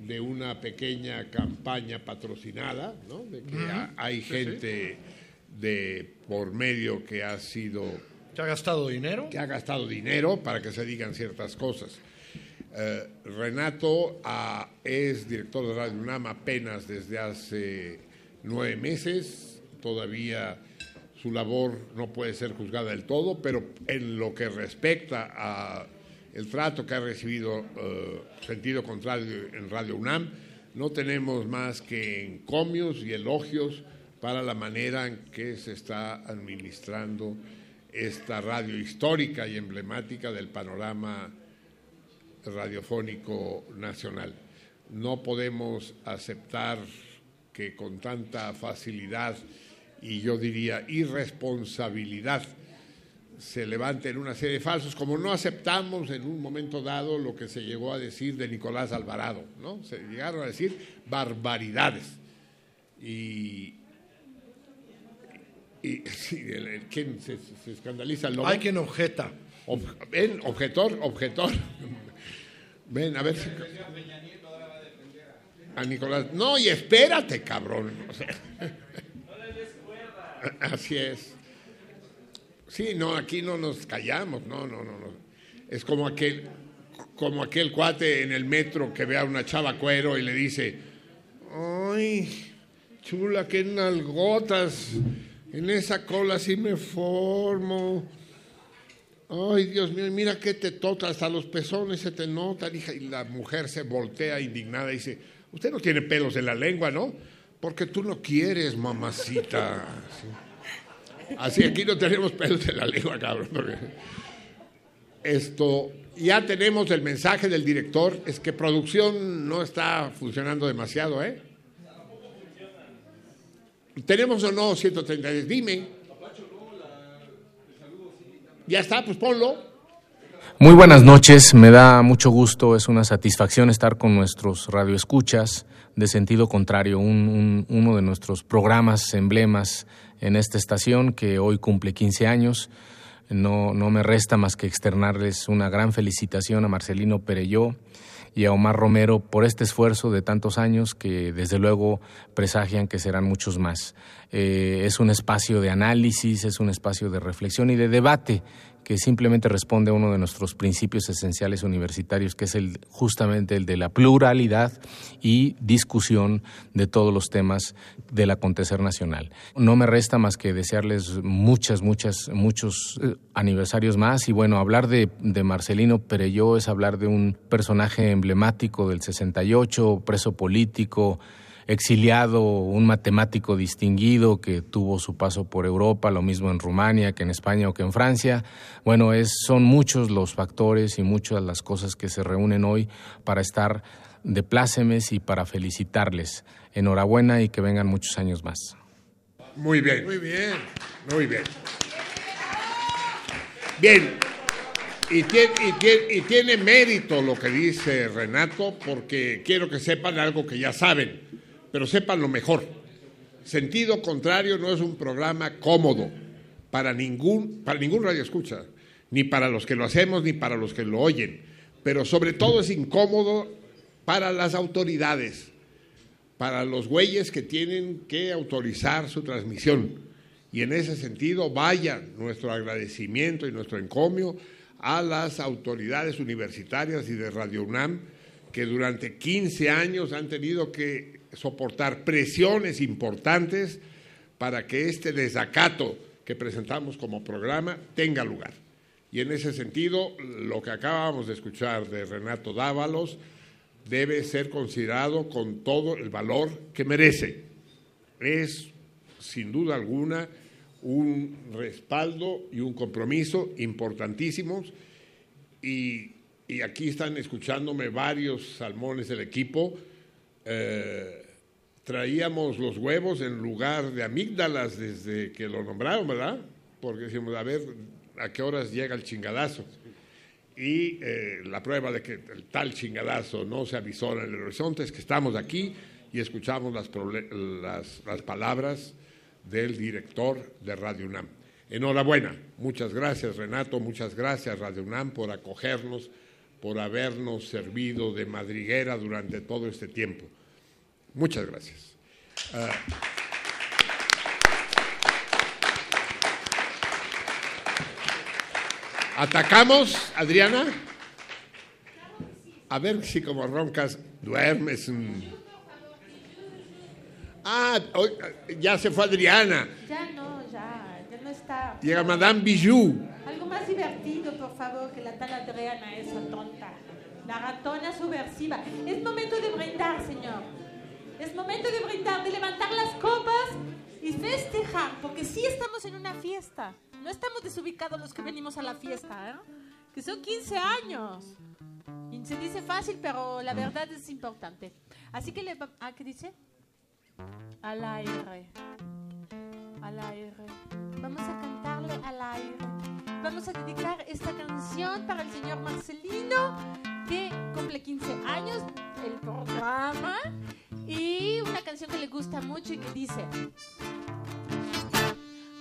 de una pequeña campaña patrocinada, ¿no? de que hay gente de por medio que ha sido... ¿Que ha gastado dinero? Que ha gastado dinero para que se digan ciertas cosas. Eh, Renato ah, es director de Radio UNAM apenas desde hace nueve meses, todavía su labor no puede ser juzgada del todo, pero en lo que respecta a el trato que ha recibido eh, sentido contrario en Radio UNAM, no tenemos más que encomios y elogios para la manera en que se está administrando esta radio histórica y emblemática del panorama radiofónico nacional. No podemos aceptar que con tanta facilidad y yo diría irresponsabilidad se levanten una serie de falsos, como no aceptamos en un momento dado lo que se llegó a decir de Nicolás Alvarado, ¿no? Se llegaron a decir barbaridades. Y, y ¿quién se, escandaliza? ¿El Hay quien objeta. ven, objetor, objetor. ven, a ver si... A Nicolás. No, y espérate, cabrón. Así es. Sí, no, aquí no nos callamos, no, no, no, no. Es como aquel, como aquel cuate en el metro que ve a una chava cuero y le dice, ay, chula, qué nalgotas, en esa cola sí me formo. Ay, Dios mío, mira qué te tota, hasta los pezones se te notan. Y la mujer se voltea indignada y dice, usted no tiene pelos en la lengua, ¿no? Porque tú no quieres, mamacita. Así aquí no tenemos pelos en la lengua, cabrón. Esto, ya tenemos el mensaje del director, es que producción no está funcionando demasiado, ¿eh? ¿Tenemos o no 130? Dime. Ya está, pues ponlo. Muy buenas noches, me da mucho gusto, es una satisfacción estar con nuestros radioescuchas de sentido contrario, uno de nuestros programas, emblemas en esta estación que hoy cumple 15 años. No, no me resta más que externarles una gran felicitación a Marcelino Pereyó y a Omar Romero por este esfuerzo de tantos años que desde luego presagian que serán muchos más. Eh, es un espacio de análisis, es un espacio de reflexión y de debate que simplemente responde a uno de nuestros principios esenciales universitarios, que es el, justamente el de la pluralidad y discusión de todos los temas del acontecer nacional. No me resta más que desearles muchas, muchas, muchos eh, aniversarios más y bueno, hablar de, de Marcelino Pereyó es hablar de un personaje emblemático del 68, preso político, exiliado, un matemático distinguido que tuvo su paso por Europa, lo mismo en Rumania que en España o que en Francia. Bueno, es, son muchos los factores y muchas las cosas que se reúnen hoy para estar de plácemes y para felicitarles. Enhorabuena y que vengan muchos años más. Muy bien. Muy bien. Muy bien. Bien. Y tiene, y, y tiene, mérito lo que dice Renato, porque quiero que sepan algo que ya saben pero sepan lo mejor. Sentido contrario no es un programa cómodo para ningún, para ningún radio escucha, ni para los que lo hacemos, ni para los que lo oyen, pero sobre todo es incómodo para las autoridades, para los güeyes que tienen que autorizar su transmisión. Y en ese sentido, vaya nuestro agradecimiento y nuestro encomio a las autoridades universitarias y de Radio UNAM, que durante 15 años han tenido que soportar presiones importantes para que este desacato que presentamos como programa tenga lugar. Y en ese sentido, lo que acabamos de escuchar de Renato Dávalos debe ser considerado con todo el valor que merece. Es, sin duda alguna, un respaldo y un compromiso importantísimos. Y, aquí están escuchándome varios salmones del equipo. Eh, traíamos los huevos en lugar de amígdalas desde que lo nombraron, ¿verdad? Porque decimos, a ver, ¿a qué horas llega el chingadazo? Y eh, la prueba de que el tal chingadazo no se avisó en el horizonte es que estamos aquí y escuchamos las, las, las palabras del director de Radio UNAM. Enhorabuena, muchas gracias Renato, muchas gracias Radio UNAM por acogernos, por habernos servido de madriguera durante todo este tiempo. Muchas gracias. Ah, ¿Atacamos, Adriana? A ver si como roncas duermes. Ah, ya se fue Adriana. Ya no, ya, ya no está. Llega Madame Bijou. Algo más divertido, por favor, que la tal Adriana, esa tonta. La ratona subversiva. Es momento de brindar, señor. Es momento de brindar, de levantar las copas y festejar, porque sí estamos en una fiesta. No estamos desubicados los que venimos a la fiesta, ¿eh? Que son 15 años. Y se dice fácil, pero la verdad es importante. Así que le... ¿Ah, qué dice? Al aire. Al aire. Vamos a cantarle al aire. Vamos a dedicar esta canción para el señor Marcelino, que cumple 15 años, el programa, y una canción que le gusta mucho y que dice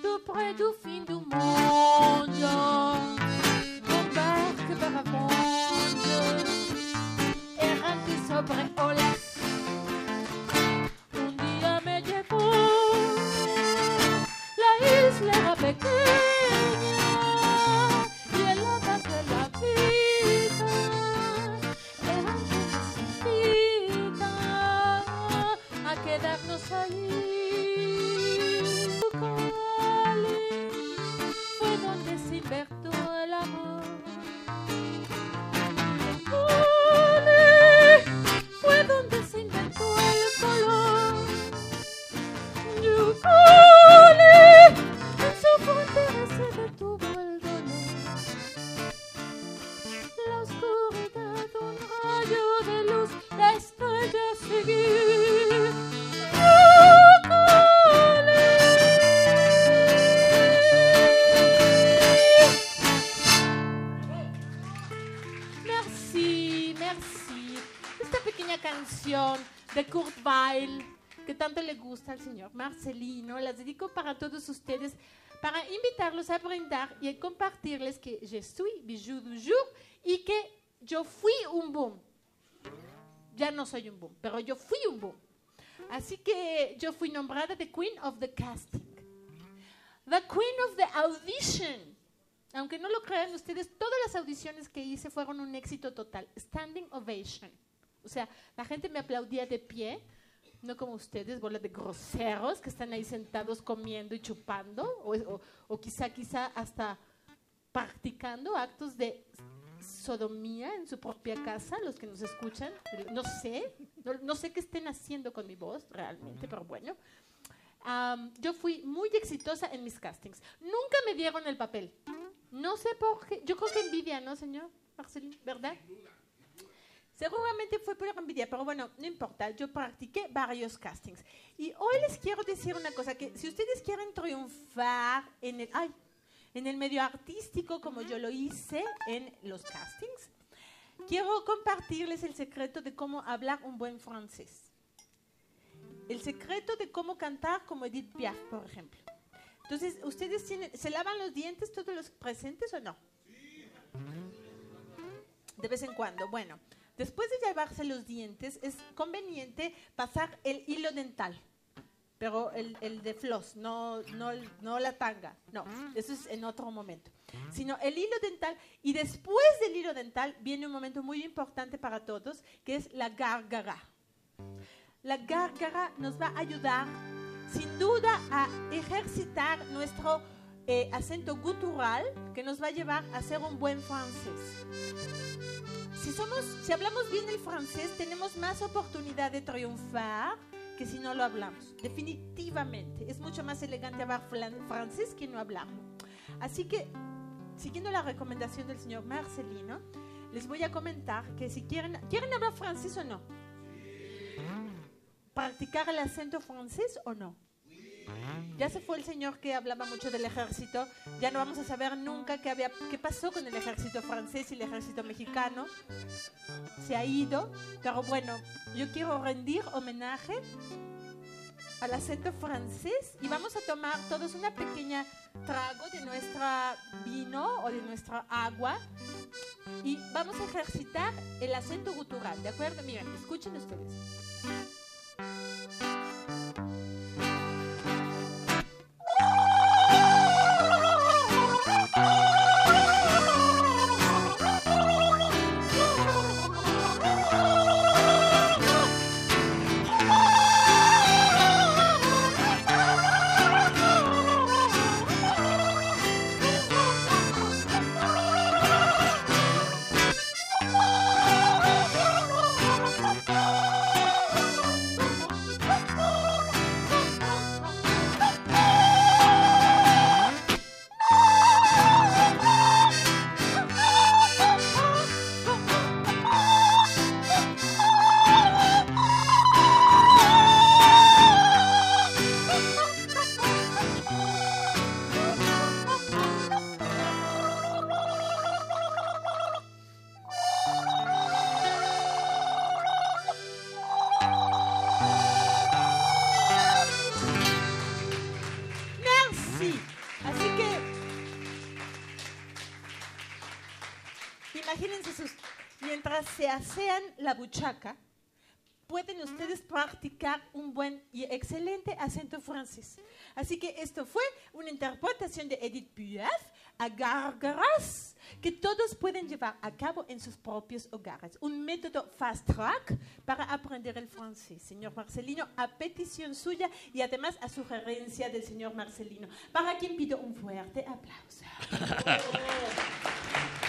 tout près du fin du monde, embarque vagabonde, errante sobre olas. Para invitarlos a brindar y a compartirles que je suis bijou du jour y que yo fui un boom. Ya no soy un boom, pero yo fui un boom. Así que yo fui nombrada the Queen of the Casting. The Queen of the Audition. Aunque no lo crean ustedes, todas las audiciones que hice fueron un éxito total. Standing ovation. O sea, la gente me aplaudía de pie, no como ustedes, bola de groseros que están ahí sentados comiendo y chupando, o, o- o quizá, quizá hasta practicando actos de sodomía en su propia casa, los que nos escuchan. No sé, no, no sé qué estén haciendo con mi voz realmente, pero bueno. Am, yo fui muy exitosa en mis castings. Nunca me dieron el papel. No sé por qué. Yo creo que envidia, ¿no, señor Marcelín? ¿Verdad? Seguramente fue por envidia, pero bueno, no importa. Yo practiqué varios castings. Y hoy les quiero decir una cosa, que si ustedes quieren triunfar en el, ay, en el medio artístico como yo lo hice en los castings, quiero compartirles el secreto de cómo hablar un buen francés. El secreto de cómo cantar como Edith Piaf, por ejemplo. Entonces, ¿ustedes tienen, se lavan los dientes todos los presentes o no? De vez en cuando. Bueno, después de lavarse los dientes, es conveniente pasar el hilo dental. Pero el, el de floss, no, no, no la tanga. No, eso es en otro momento. Sino el hilo dental. Y después del hilo dental viene un momento muy importante para todos, que es la gárgara. La gárgara nos va a ayudar, sin duda, a ejercitar nuestro eh, acento gutural, que nos va a llevar a ser un buen francés. Si, somos, si hablamos bien el francés, tenemos más oportunidad de triunfar que si no lo hablamos. Definitivamente. Es mucho más elegante hablar francés que no hablarlo. Así que, siguiendo la recomendación del señor Marcelino, les voy a comentar que si quieren, ¿quieren hablar francés o no? practicar el acento francés o no? Ya se fue el señor que hablaba mucho del ejército. Ya no vamos a saber nunca qué, había, qué pasó con el ejército francés y el ejército mexicano. Se ha ido. Pero bueno, yo quiero rendir homenaje al acento francés y vamos a tomar todos una pequeña trago de nuestra vino o de nuestra agua y vamos a ejercitar el acento gutural, ¿de acuerdo? Miren, escuchen ustedes. Mientras se asean la buchaca, pueden ustedes practicar un buen y excelente acento francés. Así que esto fue una interpretación de Edith Piaf a gárgaras que todos pueden llevar a cabo en sus propios hogares. Un método fast track para aprender el francés. Señor Marcelino, a petición suya y además a sugerencia del señor Marcelino, para quien pido un fuerte aplauso.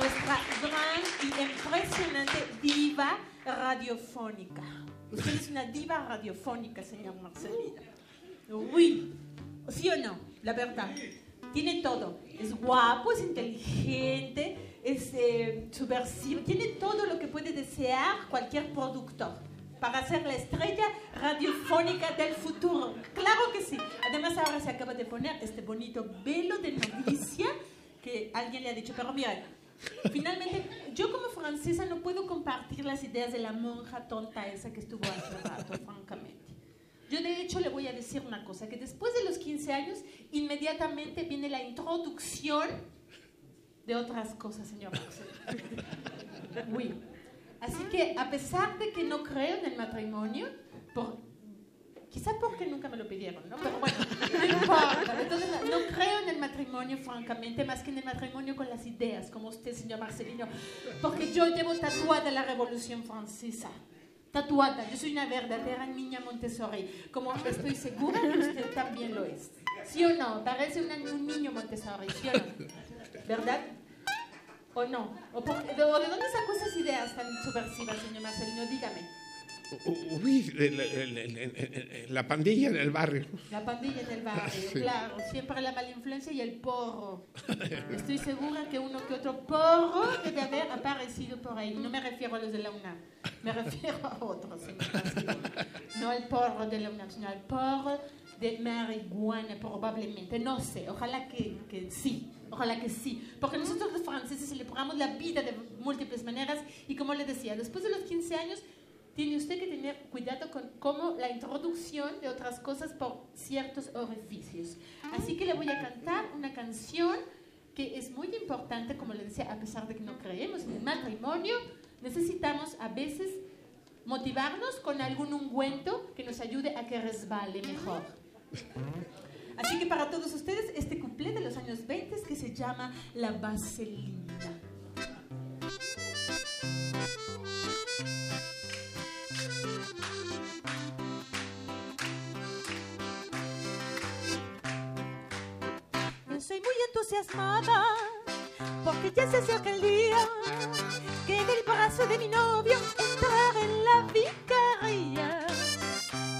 nuestra gran y impresionante diva radiofónica. Usted es una diva radiofónica, señor Marcelino. Oui, ¿sí o no? La verdad. Tiene todo. Es guapo, es inteligente, es eh, subversivo. Tiene todo lo que puede desear cualquier productor para ser la estrella radiofónica del futuro. Claro que sí. Además, ahora se acaba de poner este bonito velo de novicia que alguien le ha dicho. Pero mira, finalmente, yo como francesa no puedo compartir las ideas de la monja tonta esa que estuvo hace rato, francamente. Yo de hecho le voy a decir una cosa, que después de los 15 años, inmediatamente viene la introducción de otras cosas, señor. Oui. Así que a pesar de que no creo en el matrimonio, por, quizá porque nunca me lo pidieron, ¿no? Pero bueno, no importa. Entonces, no creo en el matrimonio, francamente, más que en el matrimonio con las ideas, como usted, señor Marcelino, porque yo llevo tatuada la Revolución Francesa. Tatuada, yo soy una verdadera niña Montessori, como estoy segura que usted también lo es. ¿Sí o no? Parece una- un niño Montessori, ¿sí o no? ¿Verdad? ¿O no? ¿O, por- o de dónde sacó esas ideas tan subversivas, señor Marcelino? Dígame. Uy, la, la- la- la- la pandilla en el barrio. La pandilla en el barrio, Sí. claro. Siempre la mala influencia y el porro. Estoy segura que uno que otro porro debe haber aparecido por ahí. No me refiero a los de la UNAM, me refiero a otros. No al porro de la UNAM, sino al porro de marihuana, probablemente. No sé, ojalá que, que sí. Ojalá que sí, porque nosotros los franceses celebramos la vida de múltiples maneras y como le decía, después de los 15 años tiene usted que tener cuidado con cómo la introducción de otras cosas por ciertos orificios. Así que le voy a cantar una canción que es muy importante, como le decía, a pesar de que no creemos en el matrimonio, necesitamos a veces motivarnos con algún ungüento que nos ayude a que resbale mejor. Así que para todos ustedes, este cuplé de los años 20 que se llama La Vaselina. Estoy muy entusiasmada porque ya se acerca el día que del brazo de mi novio entrar en la vicaría.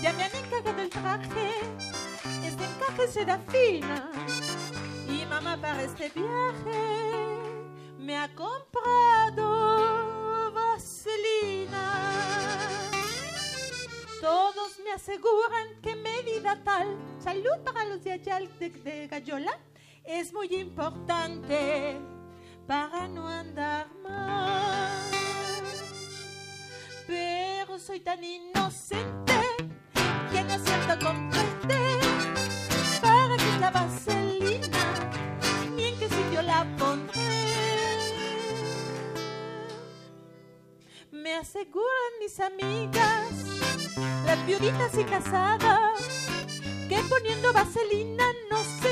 Ya me han encargado el traje, este encaje seda fina y mamá para este viaje me ha comprado vaselina. aseguran que medida tal, salud para los de allá de, de Gallola, es muy importante para no andar mal. Pero soy tan inocente que no siento comprender para que la vaselina ni en qué sitio la pondré. Me aseguran mis amigas, las viuditas y casadas, que poniendo vaselina no se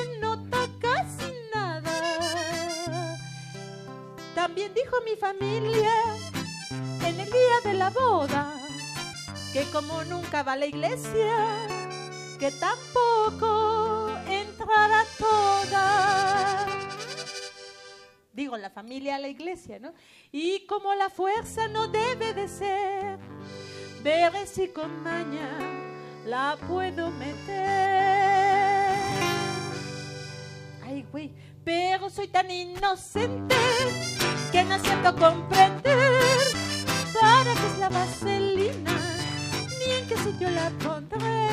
Dijo mi familia en el día de la boda que como nunca va a la iglesia, que tampoco entrará toda. Digo, la familia a la iglesia, ¿no? Y como la fuerza no debe de ser, veré si con maña la puedo meter. Ay, güey, pero soy tan inocente no siento comprender para qué es la vaselina, ni en qué sitio la pondré.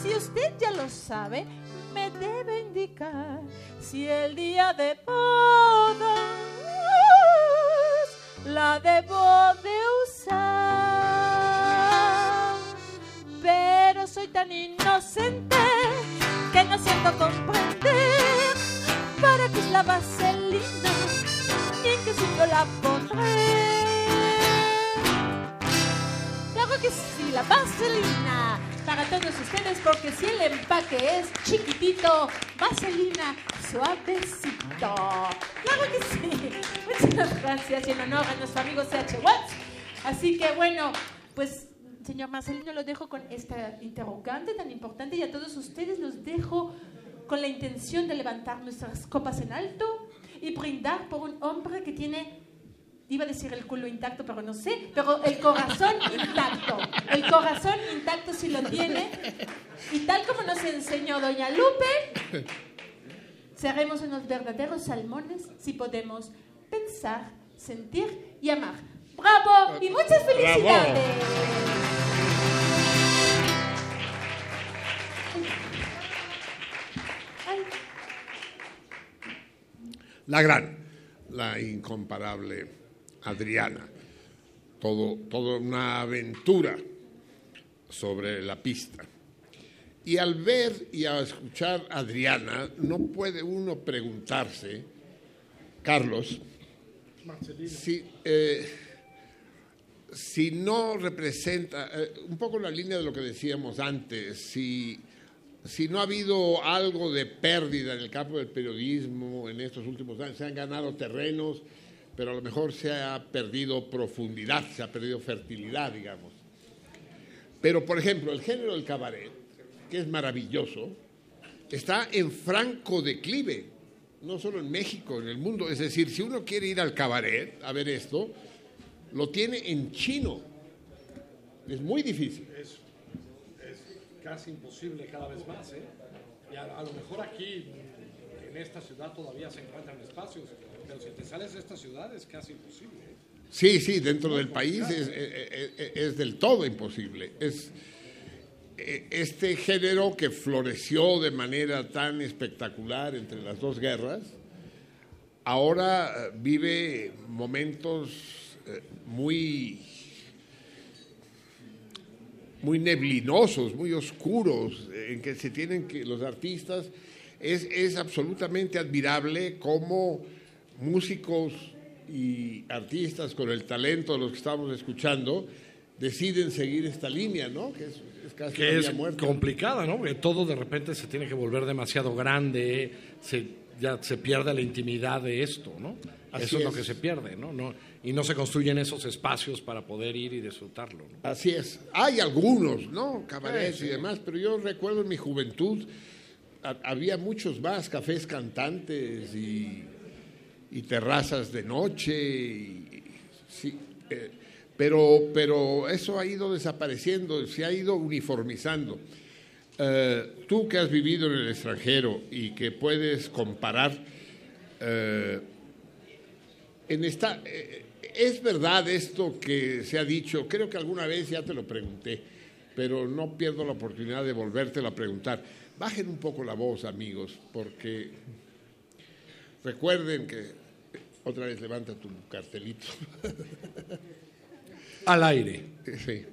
Si usted ya lo sabe, me debe indicar si el día de bodas la debo de usar. Pero soy tan inocente que no siento comprender para qué es la vaselina en qué sitio la pondré. Claro que sí, la vaselina para todos ustedes porque si el empaque es chiquitito, vaselina suavecito. Claro que sí. Muchas gracias y en honor a nuestro amigo CH Watts. Así que bueno, pues señor Marcelino lo dejo con esta interrogante tan importante y a todos ustedes los dejo con la intención de levantar nuestras copas en alto y brindar por un hombre que tiene iba a decir el culo intacto, pero no sé, pero el corazón intacto. El corazón intacto si lo tiene. Y tal como nos enseñó Doña Lupe, seremos unos verdaderos salmones si podemos pensar, sentir y amar. ¡Bravo! Y muchas felicidades. Ay. La gran, la incomparable Adriana. Todo, toda una aventura sobre la pista. Y al ver y a escuchar a Adriana, no puede uno preguntarse, Carlos, si, eh, si no representa, eh, un poco la línea de lo que decíamos antes, si, si no ha habido algo de pérdida en el campo del periodismo en estos últimos años, se han ganado terrenos, pero a lo mejor se ha perdido profundidad, se ha perdido fertilidad, digamos. Pero, por ejemplo, el género del cabaret, que es maravilloso, está en franco declive, no solo en México, en el mundo. Es decir, si uno quiere ir al cabaret a ver esto, lo tiene en chino. Es muy difícil. Es, es casi imposible cada vez más, ¿eh? Y a, lo mejor aquí, en esta ciudad, todavía se encuentran espacios, pero si te sales de esta ciudad es casi imposible. ¿eh? Sí, sí, dentro del país es, es- es- es del todo imposible. Es eh, este género que floreció de manera tan espectacular entre las dos guerras, ahora eh, vive momentos eh, muy muy neblinosos, muy oscuros, en que se tienen que los artistas es, es absolutamente admirable cómo músicos y artistas con el talento de los que estamos escuchando deciden seguir esta línea, ¿no? Que es, es casi que una es muerta. complicada, ¿no? Porque todo de repente se tiene que volver demasiado grande, se, ya se pierde la intimidad de esto, ¿no? Así Eso es, lo es. que se pierde, ¿no? no y no se construyen esos espacios para poder ir y disfrutarlo. ¿no? Así es. Hay algunos, ¿no? Cabarets Sí, sí. y demás, pero yo recuerdo en mi juventud ha- había muchos más cafés cantantes y, y terrazas de noche. y- sí, eh, pero, pero eso ha ido desapareciendo, se ha ido uniformizando. Eh, tú que has vivido en el extranjero y que puedes comparar, eh, en esta, eh, es verdad esto que se ha dicho, creo que alguna vez ya te lo pregunté, pero no pierdo la oportunidad de volvértelo a preguntar. Bajen un poco la voz, amigos, porque recuerden que otra vez levanta tu cartelito. Al aire. Sí.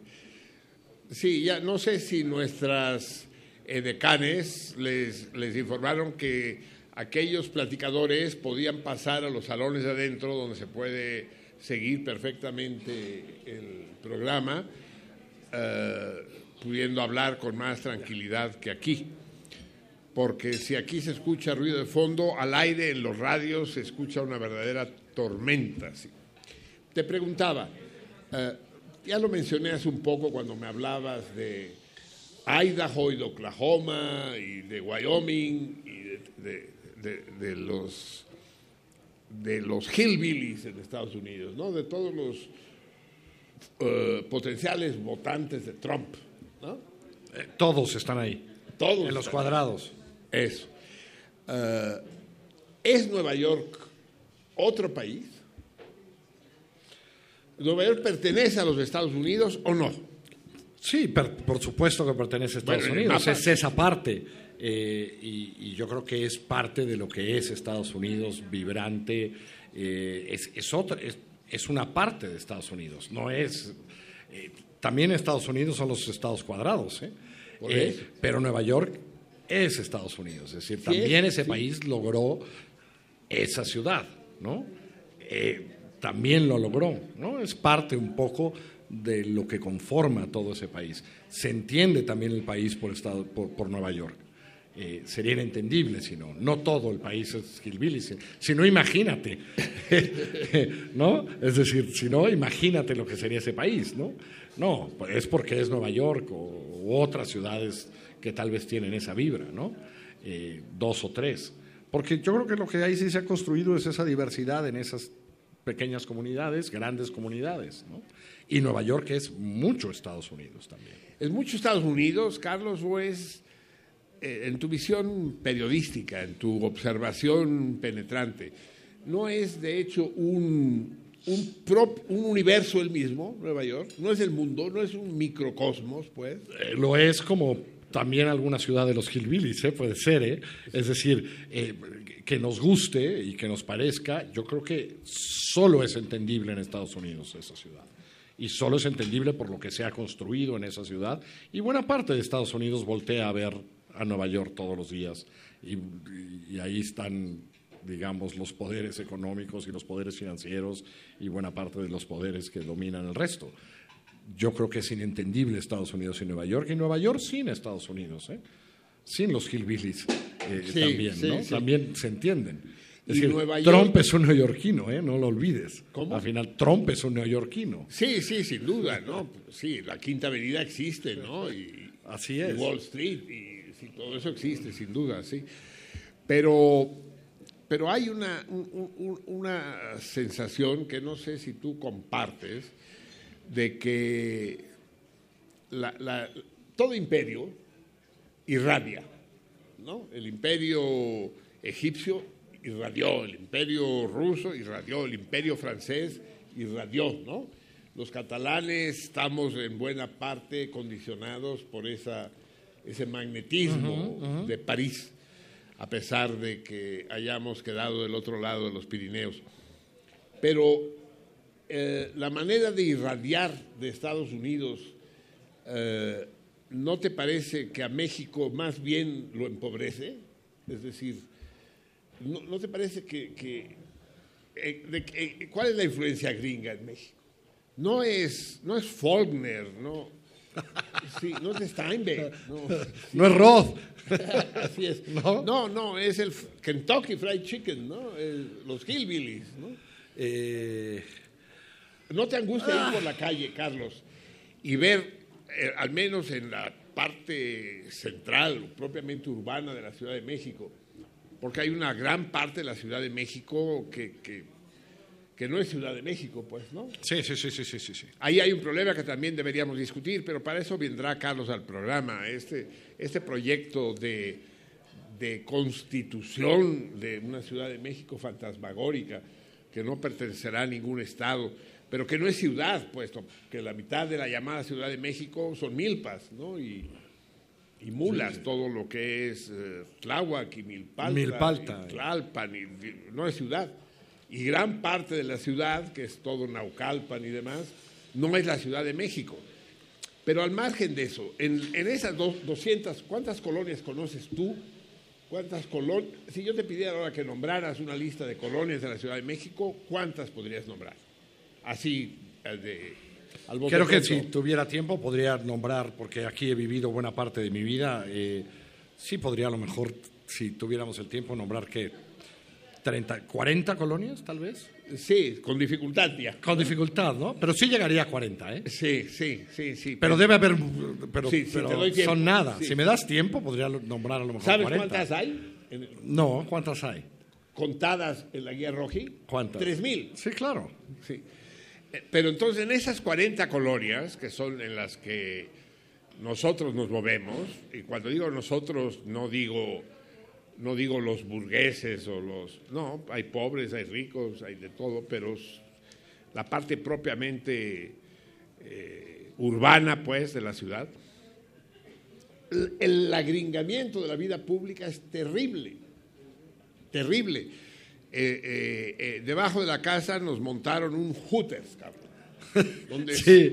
Sí, ya no sé si nuestras decanes les, les informaron que aquellos platicadores podían pasar a los salones de adentro donde se puede seguir perfectamente el programa, eh, pudiendo hablar con más tranquilidad que aquí. Porque si aquí se escucha ruido de fondo, al aire en los radios se escucha una verdadera tormenta. Te preguntaba, eh, ya lo mencioné hace un poco cuando me hablabas de Idaho y de Oklahoma y de Wyoming y de, los de los hillbillies en Estados Unidos, ¿no? De todos los eh, potenciales votantes de Trump, ¿no? Eh, todos están ahí. Todos. En los cuadrados. Eso. Eh, ¿Es Nueva York otro país? ¿Nueva York pertenece a los Estados Unidos o no? Sí, por supuesto que pertenece a Estados Unidos. Es esa parte. Eh, y, yo creo que es parte de lo que es Estados Unidos, vibrante. Eh, es, es, otra, es, una parte de Estados Unidos. No es. Eh, también Estados Unidos son los estados cuadrados. pero Nueva York es Estados Unidos. Es decir, también ese país logró esa ciudad. ¿no? también lo logró, ¿no? Es parte un poco de lo que conforma todo ese país. Se entiende también el país por, estado, por, Nueva York. Eh, sería inentendible si no. Todo el país es hillbilly, si no, imagínate. ¿No? Es decir, si no, imagínate lo que sería ese país, ¿no? No, es porque es Nueva York o, u otras ciudades que tal vez tienen esa vibra, ¿no? Eh, dos o tres. Porque yo creo que lo que ahí sí se ha construido es esa diversidad en esas pequeñas comunidades, grandes comunidades. ¿no? Y Nueva York es mucho Estados Unidos también. ¿Es mucho Estados Unidos, Carlos, o es en tu visión periodística, en tu observación penetrante, no es de hecho un, un, un universo el mismo, Nueva York? ¿No es el mundo? ¿No es un microcosmos, pues? Eh, lo es como también alguna ciudad de los hillbillies, ¿eh? puede ser, ¿eh? es decir, eh, que nos guste y que nos parezca, yo creo que solo es entendible en Estados Unidos esa ciudad. Y solo es entendible por lo que se ha construido en esa ciudad. Y buena parte de Estados Unidos voltea a ver a Nueva York todos los días. Y, y ahí están, digamos, los poderes económicos y los poderes financieros y buena parte de los poderes que dominan el resto yo creo que es inentendible Estados Unidos y Nueva York, y Nueva York sin Estados Unidos, ¿eh? sin los hillbillies eh, también, ¿no? También se entienden. Es decir, Trump es un neoyorquino, ¿eh? no lo olvides. ¿Cómo? Al final, Trump es un neoyorquino. Sí, sí, sin duda, ¿no? Sí, la Quinta Avenida existe, ¿no? Y, Así es. Wall Street, y todo eso existe, sin duda, sí. Pero, pero hay una, una sensación que no sé si tú compartes, de que todo imperio irradia, ¿no? El imperio egipcio irradió, el imperio ruso irradió, el imperio francés irradió, ¿no? Los catalanes estamos en buena parte condicionados por esa, ese magnetismo de París, a pesar de que hayamos quedado del otro lado de los Pirineos. Pero eh, la manera de irradiar de Estados Unidos, eh, ¿no te parece que a México más bien lo empobrece? Es decir, ¿no, te parece que... Eh, ¿Cuál es la influencia gringa en México? No es, no es Faulkner, no, no es Steinbeck. No, es Roth. Así es. ¿No? no, es el Kentucky Fried Chicken, ¿no? los Hillbillies, ¿no? Eh, ¿No te angustia ir por la calle, Carlos, y ver, eh, al menos en la parte central, propiamente urbana de la Ciudad de México, porque hay una gran parte de la Ciudad de México que, que, no es Ciudad de México, pues, ¿no? Sí, sí, sí, sí, sí, sí. Ahí hay un problema que también deberíamos discutir, pero para eso vendrá Carlos al programa. Este, este proyecto de, de constitución de una Ciudad de México fantasmagórica que no pertenecerá a ningún Estado pero que no es ciudad, puesto que la mitad de la llamada Ciudad de México son milpas, ¿no? Y, y mulas, todo lo que es eh, Tláhuac y Milpalta, Milpalta. y Tlalpan, y- no es ciudad. Y gran parte de la ciudad, que es todo Naucalpan y demás, no es la Ciudad de México. Pero al margen de eso, en, en esas dos- 200, ¿cuántas colonias conoces tú? ¿Cuántas colonias? Si yo te pidiera ahora que nombraras una lista de colonias de la Ciudad de México, ¿cuántas podrías nombrar? Así, de, al Creo que si tuviera tiempo podría nombrar, porque aquí he vivido buena parte de mi vida, eh, sí podría a lo mejor, si tuviéramos el tiempo, nombrar que 30, 40 colonias tal vez. Sí, con dificultad ya. Con dificultad, ¿no? Pero sí llegaría a 40, ¿eh? Sí, sí, sí, sí. Pero debe haber, pero, Sí, sí, pero tiempo. son nada. Sí. Si me das tiempo, podría nombrar a lo mejor ¿Sabes 40. cuántas hay? No, ¿cuántas hay? contadas en la guía Roji. ¿Cuántas? Tres mil. Sí, claro. Sí. Eh, Pero entonces en esas 40 colonias, que son en las que nosotros nos movemos, y cuando digo nosotros no digo, no digo los burgueses o los... No, hay pobres, hay ricos, hay de todo, pero la parte propiamente eh, urbana, pues, de la ciudad, el, el agringamiento de la vida pública es terrible terrible. Eh, eh, debajo de la casa nos montaron un Hooters, cabrón. Sí,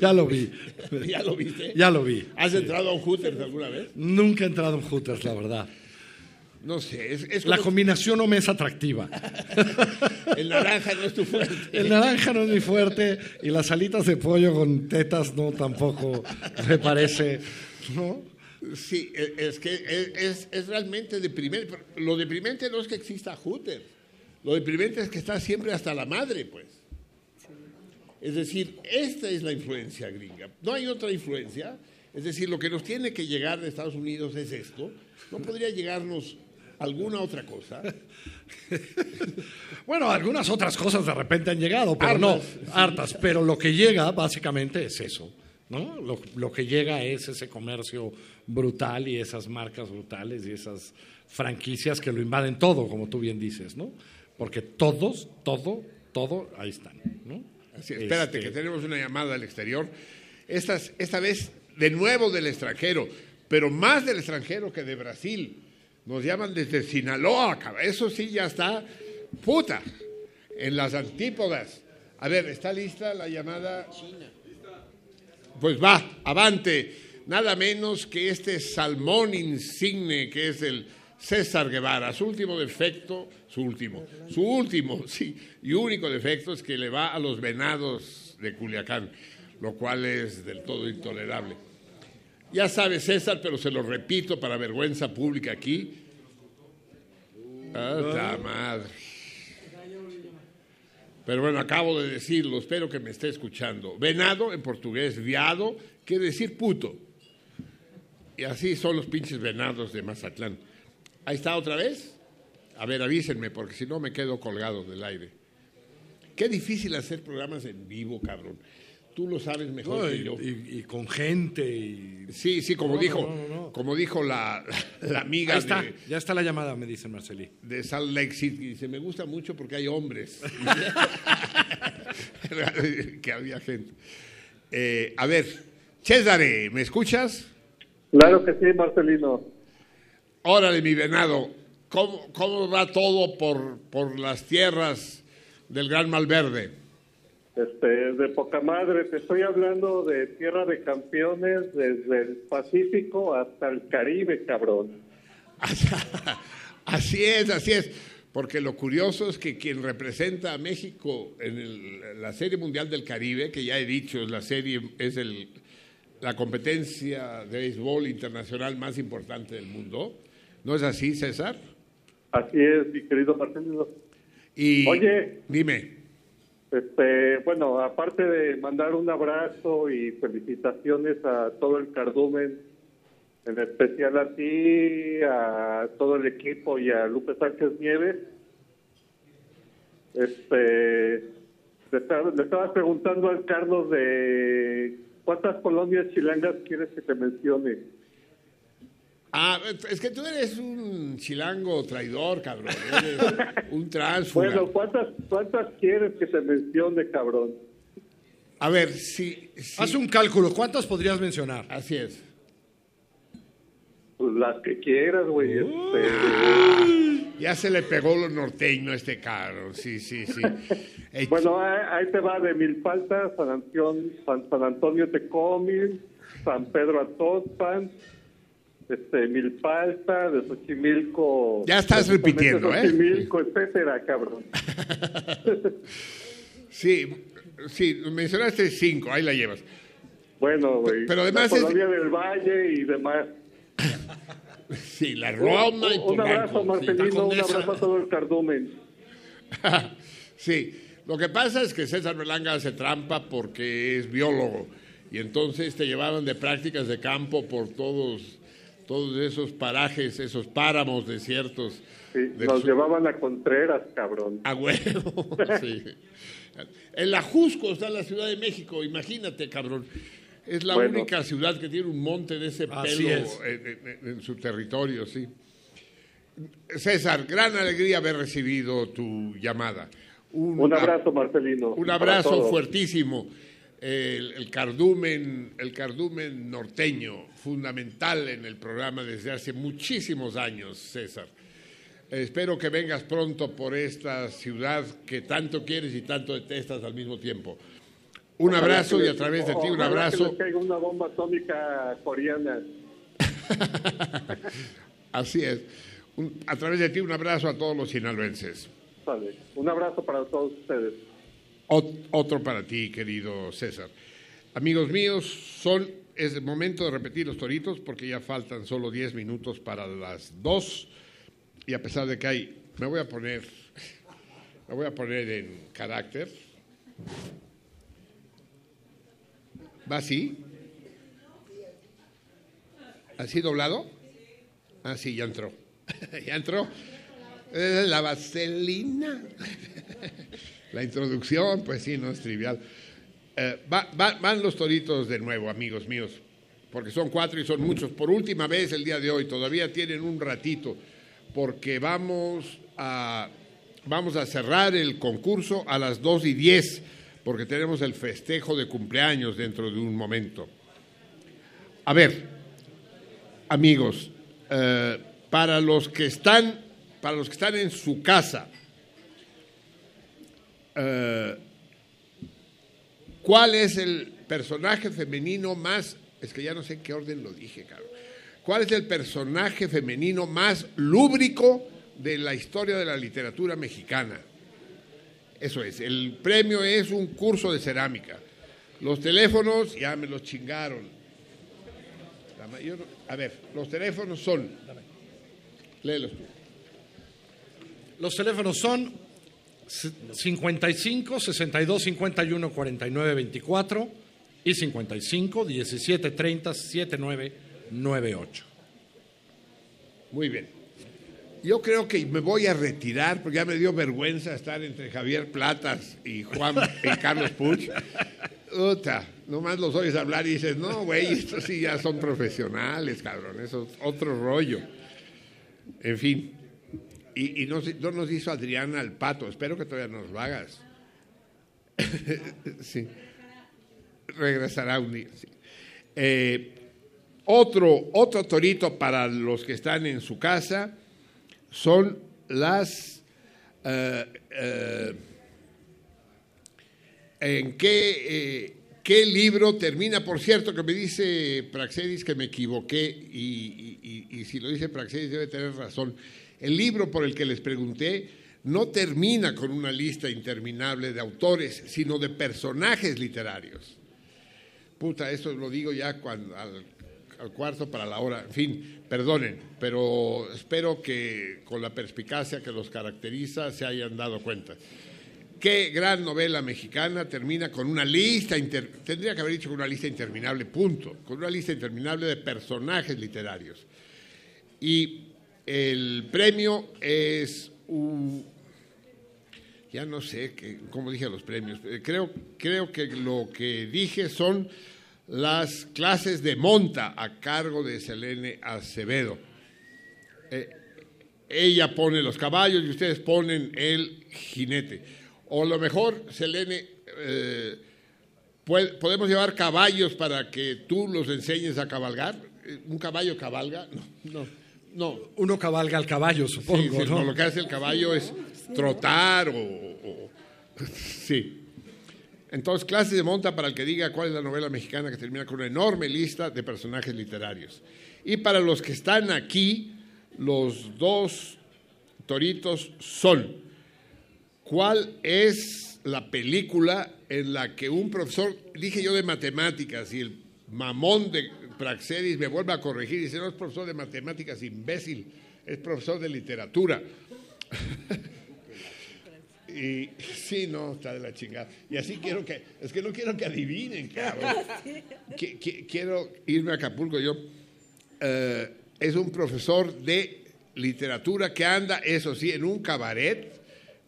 ya lo vi. ¿Ya lo viste? Ya lo vi. ¿Has entrado a un Hooters alguna vez? Nunca he entrado en Hooters, la verdad. No sé, es, es La combinación no me es atractiva. el naranja no es tu fuerte. El naranja no es mi fuerte y las alitas de pollo con tetas no tampoco me parece, ¿no? Sí, e- es que es, es- es realmente deprimente. Lo deprimente no es que exista Hooters. Lo deprimente es que está siempre hasta la madre, pues. Es decir, esta es la influencia gringa. No hay otra influencia. Es decir, lo que nos tiene que llegar de Estados Unidos es esto. ¿No podría llegarnos alguna otra cosa? Bueno, algunas otras cosas de repente han llegado, pero Hartas, no, sí. hartas. Pero lo que llega básicamente es eso, ¿no? Lo, lo que llega es ese comercio brutal y esas marcas brutales y esas franquicias que lo invaden todo, como tú bien dices, ¿no? Porque todos, todo, todo, ahí están, ¿no? Así, espérate, Este, que tenemos una llamada al exterior. Esta, esta vez de nuevo del extranjero, pero más del extranjero que de Brasil. Nos llaman desde Sinaloa. Eso sí ya está puta, en las antípodas. A ver, ¿está lista la llamada? Pues va, avante. Nada menos que este salmón insigne que es el César Guevara. Su último defecto, su último, su último, sí, y único defecto es que le va a los venados de Culiacán, lo cual es del todo intolerable. Ya sabe César, pero se lo repito para vergüenza pública aquí. ¡Ah, madre! Pero bueno, acabo de decirlo, espero que me esté escuchando. Venado, en portugués, viado, quiere decir puto. Y así son los pinches venados de Mazatlán. Ahí está otra vez. A ver, avísenme, porque si no me quedo colgado del aire. Qué difícil hacer programas en vivo, cabrón. Tú lo sabes mejor No, que y- yo. Y, y con gente y... Sí, sí, como No, dijo, no, no, no. como dijo la, la amiga Ahí está, de, ya está la llamada, me dice Marcelí. de Salt Lake City. Dice, me gusta mucho porque hay hombres. que había gente. Eh, a ver, Césare, ¿me escuchas? Claro que sí, Marcelino. Órale, mi venado, ¿cómo, cómo va todo por, por las tierras del Gran Malverde? Este, de poca madre, te estoy hablando de tierra de campeones desde el Pacífico hasta el Caribe, cabrón. Así es, así es. Porque lo curioso es que quien representa a México en el- la Serie Mundial del Caribe, que ya he dicho, es la serie, es el, la competencia de béisbol internacional más importante del mundo. ¿No es así, César? Así es, mi querido Marcelino. Y Oye. dime. Este, bueno, aparte de mandar un abrazo y felicitaciones a todo el cardumen, en especial a ti, a todo el equipo y a Lupe Sánchez Nieves, este, le estaba, preguntando al Carlos de cuántas colonias chilangas quieres que te mencione. Ah, es que tú eres un chilango traidor, cabrón. Eres un transfuga. Bueno, ¿cuántas, ¿cuántas quieres que te mencione, cabrón? A ver, si, Haz un cálculo, ¿cuántas podrías mencionar? Así es. Pues las que quieras, güey. este, Ya se le pegó lo norteño a este carro. Sí, sí, sí. Bueno, ahí, te va de Milpalta, San Antonio, San, San Antonio Tecomil, San Pedro Atozpan, este, Milpalta, de Xochimilco. Ya estás repitiendo, ¿eh? Xochimilco, etcétera, cabrón. Sí, sí, mencionaste cinco, ahí la llevas. Bueno, güey. Pero además la es- del Valle y demás. Sí, la Roma y Un, un abrazo. Marcelino, un abrazo a todo el cardumen. Sí, lo que pasa es que César Berlanga hace trampa porque es biólogo y entonces te llevaban de prácticas de campo por todos, todos esos parajes, esos páramos desiertos. Sí, del nos sur. llevaban a Contreras, cabrón. A huevo, sí. En la Jusco está la Ciudad de México, imagínate, cabrón. Es la Bueno. única ciudad que tiene un monte de ese Así pelo es. en, en- en su territorio, sí. César, gran alegría haber recibido tu llamada. Un abrazo, Marcelino. Un abrazo todos. fuertísimo. El, el cardumen, el cardumen norteño, fundamental en el programa desde hace muchísimos años, César. Espero que vengas pronto por esta ciudad que tanto quieres y tanto detestas al mismo tiempo. Un Ojalá abrazo y a través de ti un abrazo. Que les caiga una bomba atómica coreana. Así es. Un- a través de ti un abrazo a todos los sinaloenses. Un abrazo para todos ustedes. Ot- otro para ti, querido César. Amigos míos, son, es el momento de repetir los toritos porque ya faltan solo 10 minutos para las 2 y a pesar de que hay, me voy a poner, me voy a poner en carácter. ¿Va así? ¿Así doblado? Ah, sí, ya entró. ya entró. La vaselina. La introducción, pues sí, no es trivial. Eh, va- va- van los toritos de nuevo, amigos míos, porque son cuatro y son muchos. Por última vez el día de hoy, todavía tienen un ratito, porque vamos a, vamos a cerrar el concurso a las 2 y 10, porque tenemos el festejo de cumpleaños dentro de un momento. A ver, amigos, eh, para los que están, para los que están en su casa, eh, ¿cuál es el personaje femenino más, es que ya no sé en qué orden lo dije, cabrón, ¿cuál es el personaje femenino más lúbrico de la historia de la literatura mexicana? Eso es, el premio es un curso de cerámica. Los teléfonos ya me los chingaron. A ver, los teléfonos son. Léelos. Los teléfonos son 55 62 51 49 24 y 55 17 30 79 98. Muy bien. Yo creo que me voy a retirar porque ya me dio vergüenza estar entre Javier Platas y Juan y Carlos Puch. Uta, nomás los oyes hablar y dices, no, güey, estos sí ya son profesionales, cabrón, eso es otro rollo. En fin, y, no, no nos hizo Adriana al pato, espero que todavía nos lo hagas. sí. Regresará un día. sí. Eh, otro, otro torito para los que están en su casa son las... eh, ¿En qué, qué libro termina? Por cierto, que me dice Praxedis que me equivoqué y- y- y si lo dice Praxedis debe tener razón. El libro por el que les pregunté no termina con una lista interminable de autores, sino de personajes literarios. Puta, eso lo digo ya al, al cuarto para la hora. En fin, perdonen, pero espero que con la perspicacia que los caracteriza se hayan dado cuenta. Qué gran novela mexicana termina con una lista, inter- tendría que haber dicho con una lista interminable, punto, con una lista interminable de personajes literarios. Y el premio es ya no sé qué- cómo dije los premios, eh, creo, creo que lo que dije son las clases de monta a cargo de Selene Acevedo. Eh, ella pone los caballos y ustedes ponen el jinete. O lo mejor, Selene, eh, ¿podemos llevar caballos para que tú los enseñes a cabalgar? ¿Un caballo cabalga? No, no. Uno cabalga al caballo, supongo. ¿no? Lo que hace el caballo es trotar o sí. Entonces, clase de monta para el que diga cuál es la novela mexicana que termina con una enorme lista de personajes literarios. Y para los que están aquí, los dos toritos son, ¿cuál es la película en la que un profesor, dije yo de matemáticas, y el mamón de Praxedis me vuelve a corregir y dice, no es profesor de matemáticas, imbécil, es profesor de literatura. Y sí, no, está de la chingada. Y así quiero que, es que no quiero que adivinen, cabrón. quiero irme a Acapulco. Yo, eh, es un profesor de literatura que anda, eso sí, en un cabaret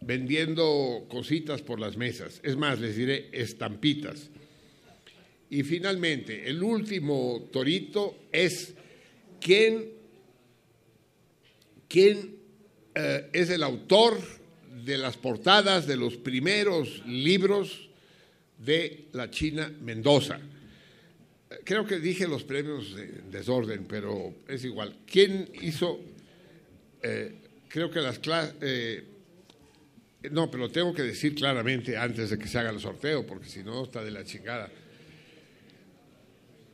vendiendo cositas por las mesas. Es más, les diré estampitas. Y finalmente, el último torito es quién, quién eh, es el autor de las portadas de los primeros libros de la China Mendoza. Creo que dije los premios en desorden, pero es igual. ¿Quién hizo? Eh, creo que las clases... Eh, no, pero tengo que decir claramente antes de que se haga el sorteo, porque si no está de la chingada.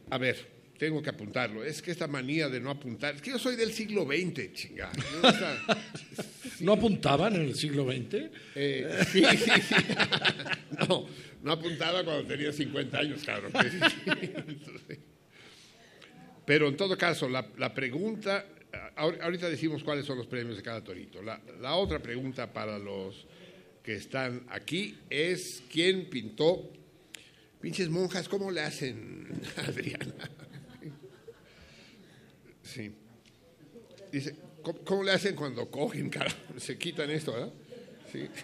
A ver, tengo que apuntarlo. Es que esta manía de no apuntar, es que yo soy del siglo XX, chingada. ¿No apuntaban en el siglo XX? Eh, sí, sí, sí. No, no apuntaba cuando tenía 50 años, claro. Pero en todo caso, la, pregunta, ahorita decimos cuáles son los premios de cada torito. La, la otra pregunta para los que están aquí es quién pintó, pinches monjas, ¿cómo le hacen, Adriana? Sí. Dice, ¿cómo, le hacen cuando cogen, cara? Se quitan esto, ¿verdad? Sí.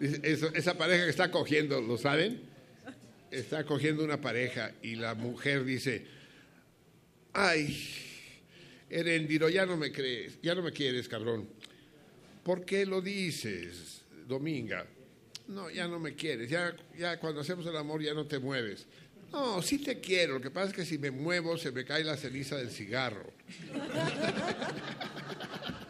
Dice, esa pareja que está cogiendo, ¿lo saben? Está cogiendo una pareja y la mujer dice, ay, Erendiro, ya no me crees, ya no me quieres, cabrón. ¿Por qué lo dices, Dominga? No, ya no me quieres, ya, ya cuando hacemos el amor ya no te mueves. No, sí te quiero. Lo que pasa es que si me muevo se me cae la ceniza del cigarro.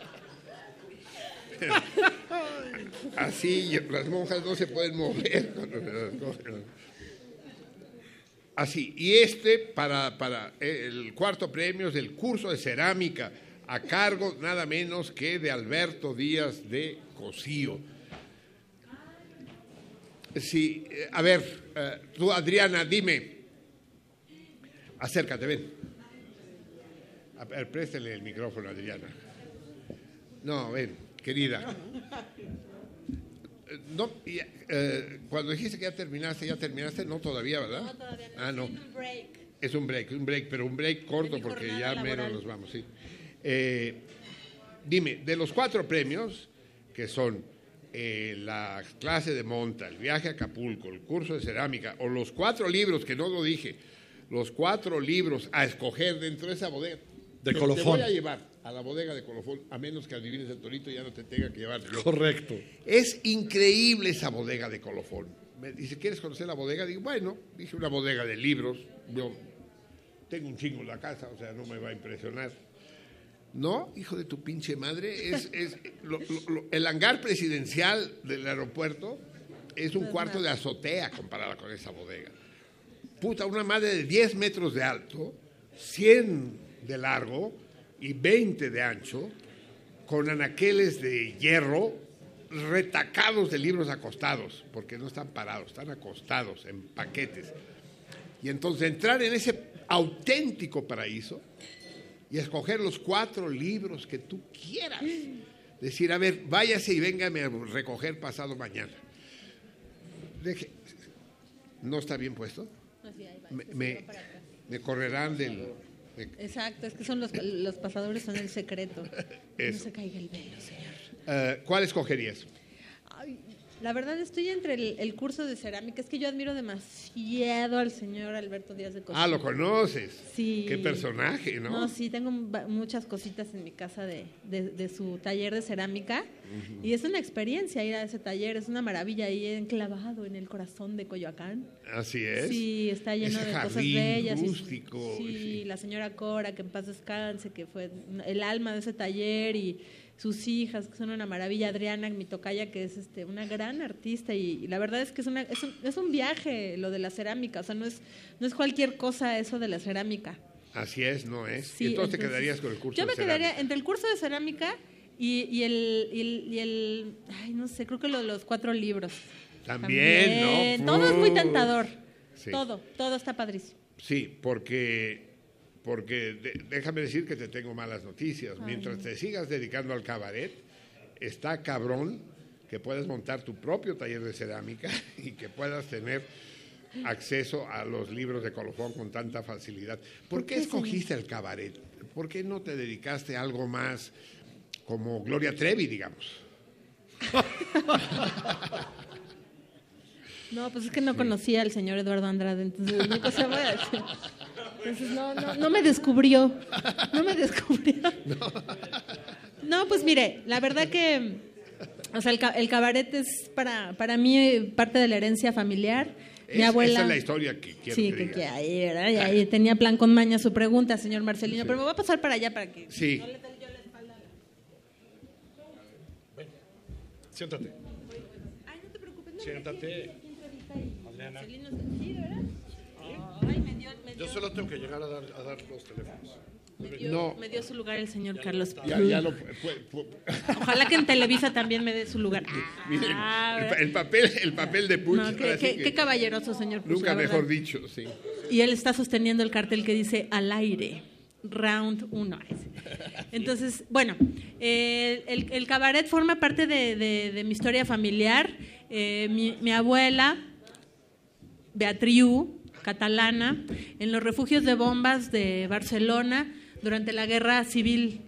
Así, las monjas no se pueden mover. Así, y este para, para el cuarto premio es del curso de cerámica a cargo nada menos que de Alberto Díaz de Cosío. Sí, eh, a ver, eh, tú Adriana, dime, Acércate, ven. A ver, préstale el micrófono, Adriana. No, ven, querida. No, eh, cuando dijiste que ya terminaste, ya terminaste, no todavía, ¿verdad? No, todavía no. Ah, no. Es un break. Es un break, un break, pero un break corto porque ya menos nos vamos, sí. Eh, dime, de los cuatro premios, que son eh, la clase de monta, el viaje a Acapulco, el curso de cerámica, o los cuatro libros que no lo dije, los cuatro libros a escoger dentro de esa bodega. De te, colofón. Te voy a llevar a la bodega de colofón, a menos que adivines el torito y ya no te tenga que llevar. Correcto. Es increíble esa bodega de colofón. Me dice, ¿quieres conocer la bodega? Digo, bueno, dije una bodega de libros. Yo tengo un chingo en la casa, o sea, no me va a impresionar. No, hijo de tu pinche madre, es, es el hangar presidencial del aeropuerto es un cuarto de azotea comparada con esa bodega. Puta, una madre de 10 metros de alto, 100 de largo y 20 de ancho, con anaqueles de hierro retacados de libros acostados, porque no están parados, están acostados en paquetes. Y entonces entrar en ese auténtico paraíso y escoger los cuatro libros que tú quieras. Decir, a ver, váyase y véngame a recoger pasado mañana. Deje, ¿No está bien puesto? me, me, correrán del... Exacto, es que son los, los pasadores son el secreto. No se caiga el velo, señor. Uh, ¿Cuál escogerías? La verdad estoy entre el, el curso de cerámica, es que yo admiro demasiado al señor Alberto Díaz de Costa. Ah, lo conoces. Sí. Qué personaje, ¿no? No, sí, tengo muchas cositas en mi casa de, de- de su taller de cerámica y es una experiencia ir a ese taller, es una maravilla ahí enclavado en el corazón de Coyoacán. Así es. Sí, está lleno Ese de cosas bellas. y- rústico, sí, la señora Cora, que en paz descanse, que fue el alma de ese taller y sus hijas, que son una maravilla. Adriana, mi tocaya, que es este, una gran artista y, y la verdad es que es, una, es, un, es un viaje lo de la cerámica, o sea, no es, no es cualquier cosa eso de la cerámica. Así es, no es. Sí, entonces, te entonces, quedarías con el curso Yo de me quedaría cerámica. entre el curso de cerámica y, y el, y el, y el- ay, no sé, creo que lo de los cuatro libros. También, ¿no? Todo es muy tentador. Sí. Todo, todo está padrísimo. Sí, porque, porque de- déjame decir que te tengo malas noticias. Mientras te sigas dedicando al cabaret, está cabrón que puedas montar tu propio taller de cerámica y que puedas tener acceso a los libros de colofón con tanta facilidad. ¿Por qué qué, escogiste el cabaret? ¿Por qué no te dedicaste a algo más como Gloria Trevi, digamos? No, pues es que no conocía al señor Eduardo Andrade, entonces no cosa voy a decir. Entonces no, no, no me descubrió. No me descubrió. No, pues mire, la verdad que o sea, el, el cabaret es para, para mí eh, parte de la herencia familiar. Mi abuela. Esa es la historia que quiero Sí, que que, que ahí, ¿verdad? Y ahí tenía plan con maña su pregunta, señor Marcelino, pero me voy a pasar para allá para que. Sí. Siéntate. Siéntate. Adriana. Ay, me dio, Yo solo tengo que llegar a dar, a dar los teléfonos. me dio- No. me dio su lugar el señor Carlos. Ya, ya lo, fue- fue- Ojalá que en Televisa también me dé su lugar. Miren, Ah, el, pa- el papel, el papel de Puch. No, qué, caballeroso, señor Puch, Nunca mejor dicho, sí. Y él está sosteniendo el cartel que dice al aire, round 1. Entonces, bueno, eh, el, el cabaret forma parte de, de- de mi historia familiar. Eh, mi, mi abuela, Beatriu, catalana, en los refugios de bombas de Barcelona durante la guerra civil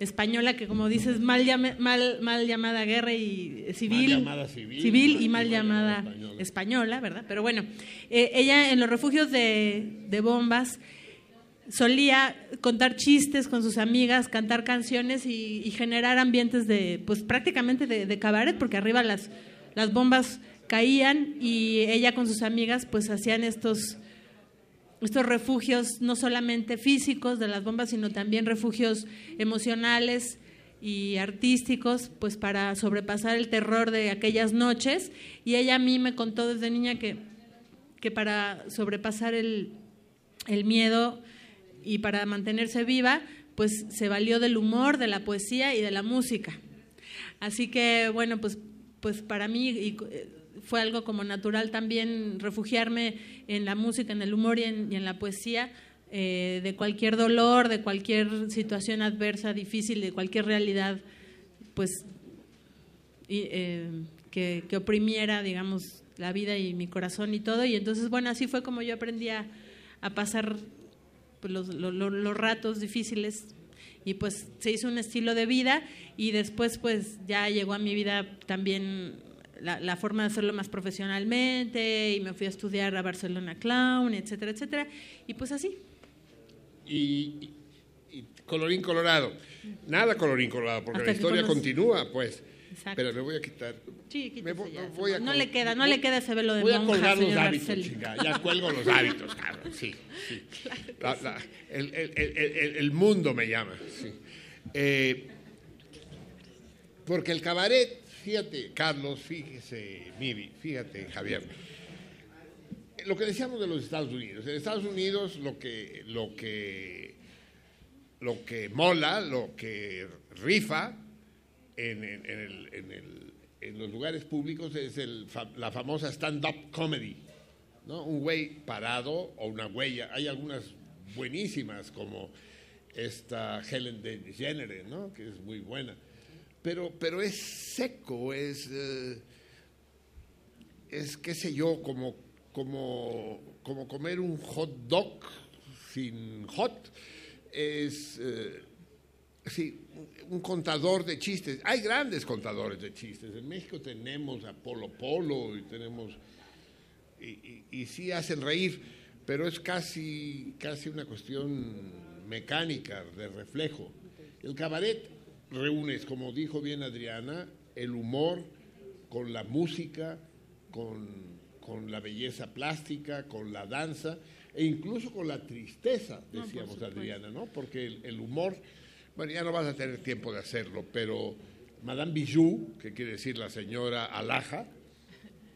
española, que como dices, mal, llame- mal, mal llamada guerra y eh, civil, llamada civil, y mal llamada española. ¿verdad? Pero bueno, eh, ella en los refugios de, de bombas solía contar chistes con sus amigas, cantar canciones y, y generar ambientes de, pues prácticamente de, de cabaret, porque arriba las, las bombas caían y ella con sus amigas pues hacían estos, estos refugios no solamente físicos de las bombas, sino también refugios emocionales y artísticos, pues para sobrepasar el terror de aquellas noches. Y ella a mí me contó desde niña que, que para sobrepasar el, el miedo y para mantenerse viva, pues se valió del humor, de la poesía y de la música. Así que, bueno, pues, pues para mí y, eh, fue algo como natural también refugiarme en la música, en el humor y en, y en la poesía, eh, de cualquier dolor, de cualquier situación adversa, difícil, de cualquier realidad, pues, eh, que, que oprimiera, digamos, la vida y mi corazón y todo. Y entonces, bueno, así fue como yo aprendí a, a pasar pues, los, lo- lo- los ratos difíciles y pues se hizo un estilo de vida y después pues ya llegó a mi vida también la, la forma de hacerlo más profesionalmente y me fui a estudiar a Barcelona Clown, etcétera, etcétera. Y pues así. Y, y- y colorín colorado. Nada colorín colorado, porque Hasta la historia continúa, pues. Exacto. Pero me voy a quitar. Sí, quítese voy- ya, voy a no le queda, no le queda ese velo de Voy a monja, colgar los hábitos, chica. Ya cuelgo los hábitos, cabrón. Sí, sí. La- la- el, el- el- el- el mundo me llama. sí. Eh, porque el cabaret, fíjate, Carlos, fíjese, Miri, fíjate, Javier. Lo que decíamos de los Estados Unidos. En Estados Unidos lo que, lo que, lo que mola, lo que rifa en, los lugares públicos es el la famosa stand-up comedy. ¿no? Un güey parado o una huella. Hay algunas buenísimas como esta Helen DeGeneres, ¿no? que es muy buena. Pero, pero es seco, es, eh, es qué sé yo, como, como, como comer un hot dog sin hot. Es, eh, sí, un contador de chistes. Hay grandes contadores de chistes. En México tenemos a Polo Polo y tenemos... Y, y, sí hacen reír, pero es casi, casi una cuestión mecánica, de reflejo. El cabaret reúne, como dijo bien Adriana, el humor con la música, con, con la belleza plástica, con la danza e incluso con la tristeza, decíamos Adriana, ¿no? Porque el, humor, bueno, ya no vas a tener tiempo de hacerlo, pero Madame Bijou, que quiere decir la señora Alaja,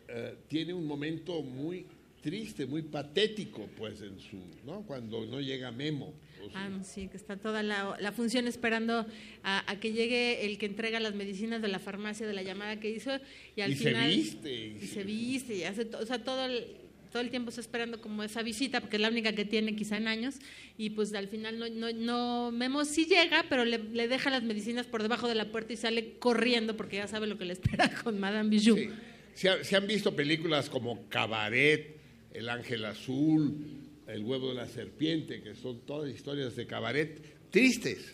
eh, tiene un momento muy triste, muy patético, pues, en su, ¿no? Cuando no llega Memo. Ah, sí, que está toda la, función esperando a, que llegue el que entrega las medicinas de la farmacia de la llamada que hizo y al final... Se viste, y, se viste. Y hace, o sea, todo el, todo el tiempo está esperando como esa visita, porque es la única que tiene quizá en años, y pues al final no, no, no Memo sí llega, pero le, deja las medicinas por debajo de la puerta y sale corriendo porque ya sabe lo que le espera con Madame Bijou. Se, han visto películas como Cabaret, El Ángel Azul, El Huevo de la Serpiente, que son todas historias de cabaret tristes,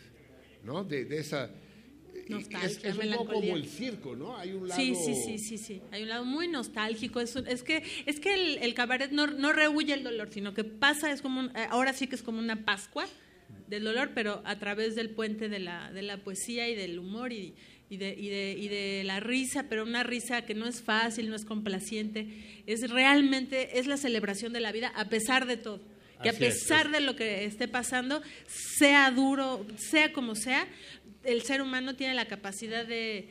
¿no? de esa Nostalgia, es, un poco como el circo, ¿no? Hay un lado... Sí, sí, sí, sí, sí. Hay un lado muy nostálgico. Es, es que, es que el, cabaret no, no rehuye el dolor, sino que pasa, es como, eh, ahora sí que es como una Pascua del dolor, pero a través del puente de la, de la poesía y del humor y, y, de, y, de, y de la risa, pero una risa que no es fácil, no es complaciente, es realmente, es la celebración de la vida a pesar de todo. Que a pesar de lo que esté pasando, sea duro, sea como sea, el ser humano tiene la capacidad de,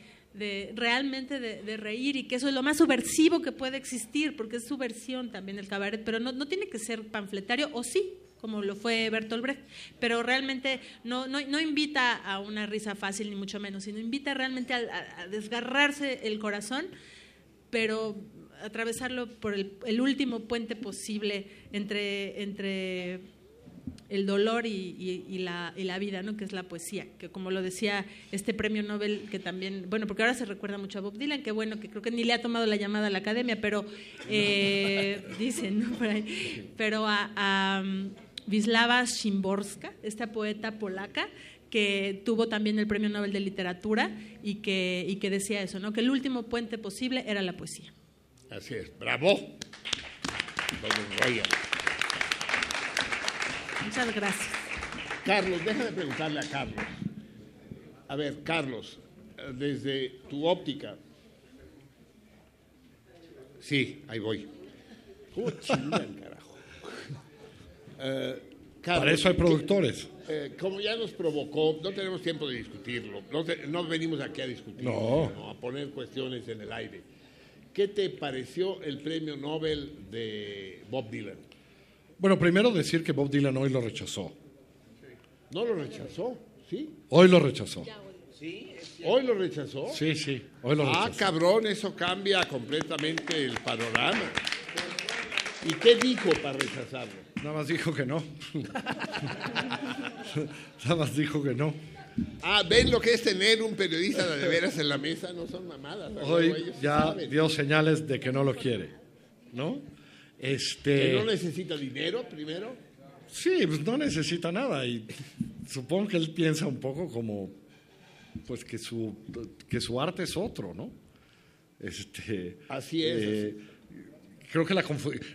realmente de, reír y que eso es lo más subversivo que puede existir, porque es subversión también el cabaret, pero no, no tiene que ser panfletario, o sí, como lo fue Bertolt Brecht, pero realmente no, no, no, invita a una risa fácil, ni mucho menos, sino invita realmente a, desgarrarse el corazón, pero atravesarlo por el, el último puente posible entre, entre el dolor y, la, vida, ¿no? que es la poesía, que como lo decía este premio Nobel, que también, bueno, porque ahora se recuerda mucho a Bob Dylan, que bueno, que creo que ni le ha tomado la llamada a la academia, pero eh, dicen, ¿no? pero a, a Wisława Szymborska, esta poeta polaca, que tuvo también el premio Nobel de Literatura y que, y que decía eso, ¿no? que el último puente posible era la poesía. Así es, bravo. Muchas gracias. Carlos, déjame preguntarle a Carlos. A ver, Carlos, desde tu óptica. Sí, ahí voy. ¿Cómo chingan, Eh, Para eso hay productores. Eh, como ya nos provocó, no tenemos tiempo de discutirlo. No, venimos aquí a discutirlo, no. a poner cuestiones en el aire. ¿Qué te pareció el premio Nobel de Bob Dylan? Bueno, primero decir que Bob Dylan hoy lo rechazó. ¿No lo rechazó? ¿Sí? Hoy lo rechazó. ¿Hoy lo rechazó? Sí, sí, hoy lo rechazó. Ah, cabrón, eso cambia completamente el panorama. ¿Y qué dijo para rechazarlo? Nada más dijo que no. Nada más dijo que no. Ah, ¿ven lo que es tener un periodista de veras en la mesa? No son mamadas. Hoy ya dio señales de que no lo quiere, ¿no? Este, ¿Que no necesita dinero primero? Sí, pues no necesita nada y supongo que él piensa un poco como pues que su, que su arte es otro, ¿no? Este, así es. Eh, creo que la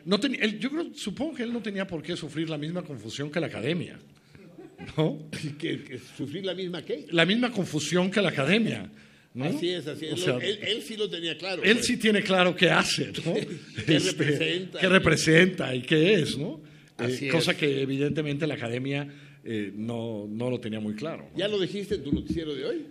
no yo creo, supongo que él no tenía por qué sufrir la misma confusión que la academia. ¿No? ¿Que, sufrir la misma qué? La misma confusión que la academia. Así es, así es. él, sí lo tenía claro. Él pues. sí tiene claro qué hace, ¿no? ¿Qué, este, representa? qué representa y qué es, ¿no? Eh, cosa que evidentemente la academia eh, no, no, lo tenía muy claro. ¿Ya lo dijiste en tu noticiero de hoy?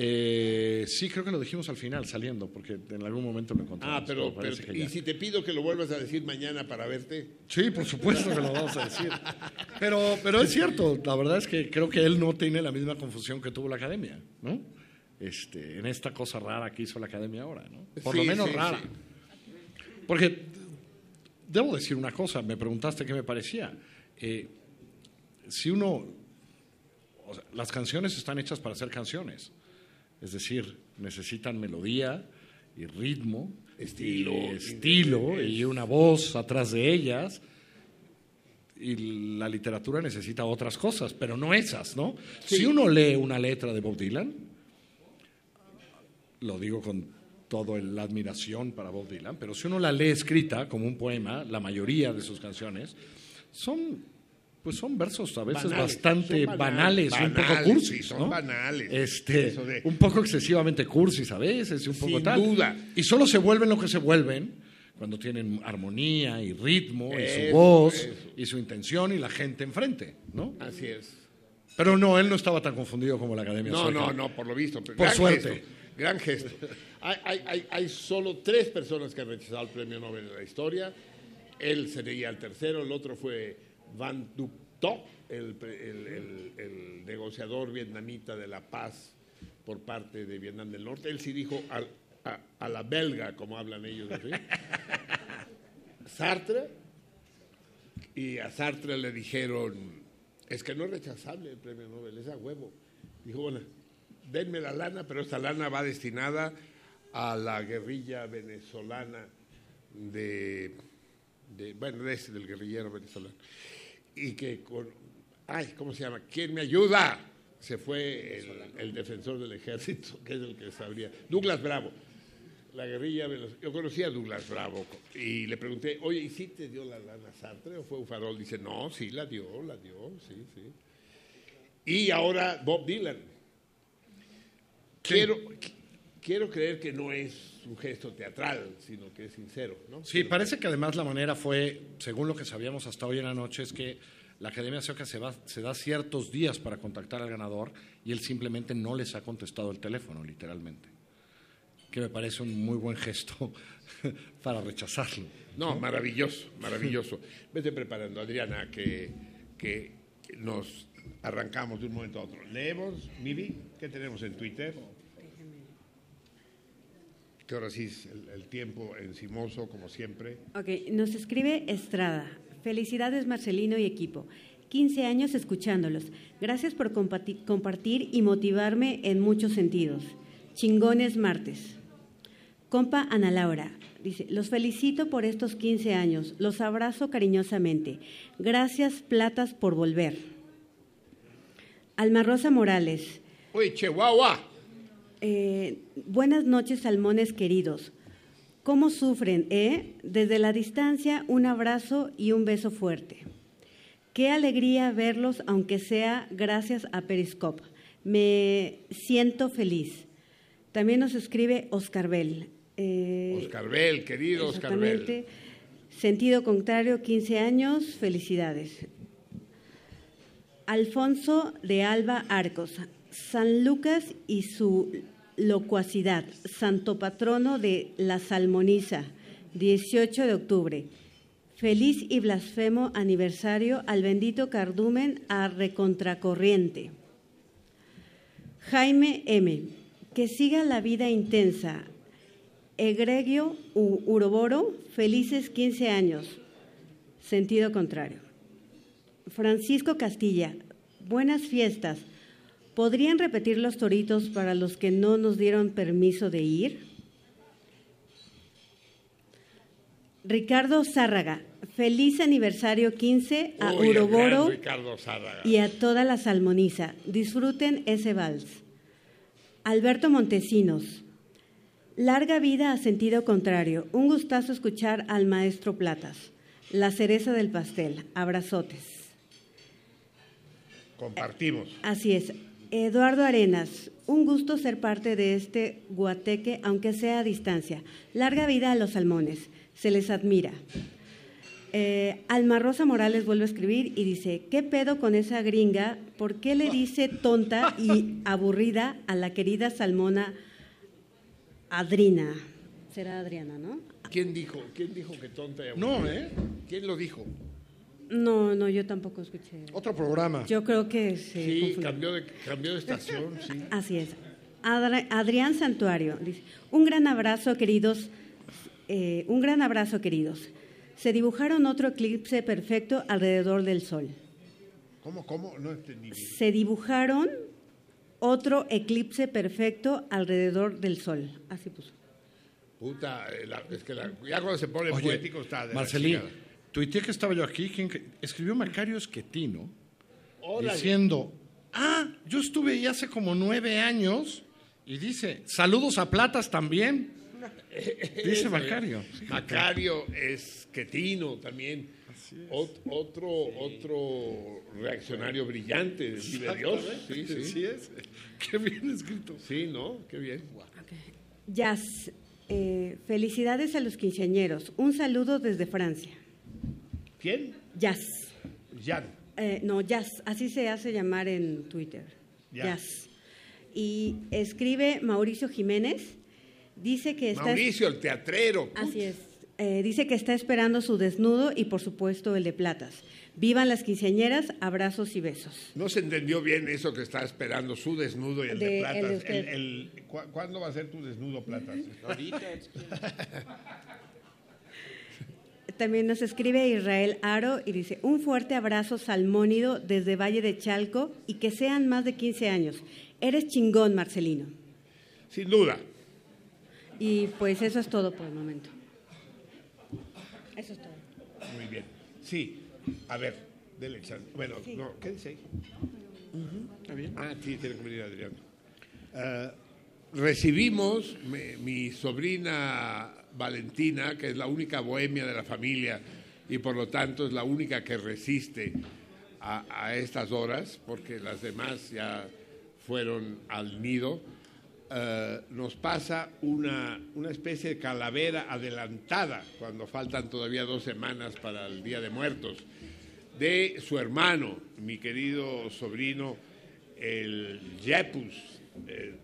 Eh, sí, creo que lo dijimos al final, saliendo, porque en algún momento lo encontramos. Ah, pero, ¿y si te pido que lo vuelvas a decir mañana para verte? Sí, por supuesto que lo vamos a decir. Pero, pero es cierto, la verdad es que creo que él no tiene la misma confusión que tuvo la academia, ¿no? Este, en esta cosa rara que hizo la academia ahora, ¿no? Por lo menos rara. Porque debo decir una cosa, me preguntaste qué me parecía. Eh, si uno, las canciones están hechas para ser canciones, es decir, necesitan melodía y ritmo, estilo, y estilo y una voz atrás de ellas. y la literatura necesita otras cosas, pero no esas, ¿no? Si uno lee una letra de Bob Dylan, lo digo con toda la admiración para Bob Dylan, pero si uno la lee escrita como un poema, la mayoría de sus canciones son pues son versos a veces bastante banales, un poco cursis, son banales. Este, un poco excesivamente cursis a veces, un poco Sin tal. duda. Y solo se vuelven lo que se vuelven cuando tienen armonía y ritmo y su voz eso. y su intención y la gente enfrente, ¿no? Así es. Pero no, él no estaba tan confundido como la Academia No, Sueca. no, no, por lo visto. Por gran suerte. gesto, gran gesto. Hay, hay, hay, hay solo tres personas que han rechazado el premio Nobel en la historia. Él sería el tercero, el otro fue Van Duc Tho, el, negociador vietnamita de la paz por parte de Vietnam del Norte. Él sí dijo a, la belga, como hablan ellos así. Sartre, y a Sartre le dijeron, es que no es rechazable el premio Nobel, es a huevo. Dijo, bueno, denme la lana, pero esta lana va destinada a la guerrilla venezolana de, de bueno, ese, del guerrillero venezolano. Y que con, ay, ¿cómo se llama? ¿Quién me ayuda? Se fue el, el defensor del ejército, que es el que sabría, Douglas Bravo. La guerrilla, yo conocí a Douglas Bravo y le pregunté, oye, ¿y si te dio la lana Sartre o fue un farol? Dice, no, sí la dio, la dio, sí, sí. Y ahora Bob Dylan. Quiero, qu- quiero creer que no es un gesto teatral, sino que es sincero, ¿no? Sí, parece que además la manera fue, según lo que sabíamos hasta hoy en la noche, es que la Academia Sueca se, va- se da ciertos días para contactar al ganador y él simplemente no les ha contestado el teléfono, literalmente. Que me parece un muy buen gesto para rechazarlo. No, maravilloso, maravilloso. Vete preparando, Adriana, que, que nos arrancamos de un momento a otro. Leemos, Miri, ¿qué tenemos en Twitter? Que ahora sí es el, el tiempo encimoso, como siempre. Ok, nos escribe Estrada. Felicidades Marcelino y equipo. 15 años escuchándolos. Gracias por compartir y motivarme en muchos sentidos. Chingones martes. Compa Ana Laura. Dice, los felicito por estos 15 años. Los abrazo cariñosamente. Gracias Platas por volver. Alma Rosa Morales. Uy, Chihuahua. Eh, buenas noches, salmones queridos. ¿Cómo sufren, eh? Desde la distancia, un abrazo y un beso fuerte. Qué alegría verlos, aunque sea gracias a Periscope. Me siento feliz. También nos escribe Oscar Bell. Eh, Oscar Bell, querido Oscar Bell. Sentido contrario, 15 años, felicidades. Alfonso de Alba Arcos, San Lucas y su locuacidad, santo patrono de la salmoniza, 18 de octubre. Feliz y blasfemo aniversario al bendito cardumen a recontracorriente. Jaime M. Que siga la vida intensa. Egregio U- Uroboro, felices 15 años. Sentido contrario. Francisco Castilla, buenas fiestas. ¿Podrían repetir los toritos para los que no nos dieron permiso de ir? Ricardo Zárraga, feliz aniversario 15 a Uy, Uroboro y a toda la salmoniza. Disfruten ese vals. Alberto Montesinos. Larga vida a sentido contrario. Un gustazo escuchar al maestro Platas. La cereza del pastel. Abrazotes. Compartimos. Así es. Eduardo Arenas. Un gusto ser parte de este guateque, aunque sea a distancia. Larga vida a los salmones. Se les admira. Eh, Alma Rosa Morales vuelve a escribir y dice, ¿qué pedo con esa gringa? ¿Por qué le dice tonta y aburrida a la querida salmona Adrina? Será Adriana, ¿no? ¿Quién dijo, quién dijo que tonta y No, aburrida? ¿eh? ¿Quién lo dijo? No, no, yo tampoco escuché. Otro programa. Yo creo que se Sí, cambió de, cambió de estación, sí. Así es. Adra- Adrián Santuario dice, un gran abrazo, queridos, eh, un gran abrazo, queridos. Se dibujaron otro eclipse perfecto alrededor del Sol. ¿Cómo, cómo? No entendí bien. Se dibujaron otro eclipse perfecto alrededor del Sol. Así puso. Puta, eh, la- es que la- ya cuando se pone Oye, poético está de Marcelín. Tuiteé que estaba yo aquí, escribió Macario Esquetino diciendo, ah, yo estuve ahí hace como nueve años y dice, saludos a Platas también. Dice Macario. Macario Esquetino también. otro, otro reaccionario brillante de Dios. Sí, sí. sí es. Qué bien escrito. Sí, ¿no? Qué bien. Jazz. Eh, felicidades a los quinceañeros. Un saludo desde Francia. ¿Quién? Jazz. Jazz. Eh, no, Jazz. Así se hace llamar en Twitter. Jazz. Y escribe Mauricio Jiménez. Dice que está. Mauricio, el teatrero. Así es. Eh, dice que está esperando su desnudo y, por supuesto, el de platas. Vivan las quinceañeras, abrazos y besos. No se entendió bien eso que está esperando, su desnudo y el de, platas. ¿Cuándo va a ser tu desnudo, platas? Ahorita. También nos escribe Israel Aro y dice, un fuerte abrazo salmónido desde Valle de Chalco y que sean más de 15 años. Eres chingón, Marcelino. Sin duda. Y pues eso es todo por el momento. Eso es todo. Muy bien. Sí, a ver, dele Bueno, no, ¿qué dice ahí? ¿Está bien? Ah, sí, tiene que venir Adrián. Ah, recibimos mi, sobrina Valentina, que es la única bohemia de la familia y por lo tanto es la única que resiste a, estas horas, porque las demás ya fueron al nido. Eh, nos pasa una, una, especie de calavera adelantada, cuando faltan todavía dos semanas para el Día de Muertos, de su hermano, mi querido sobrino, el Yepus, el,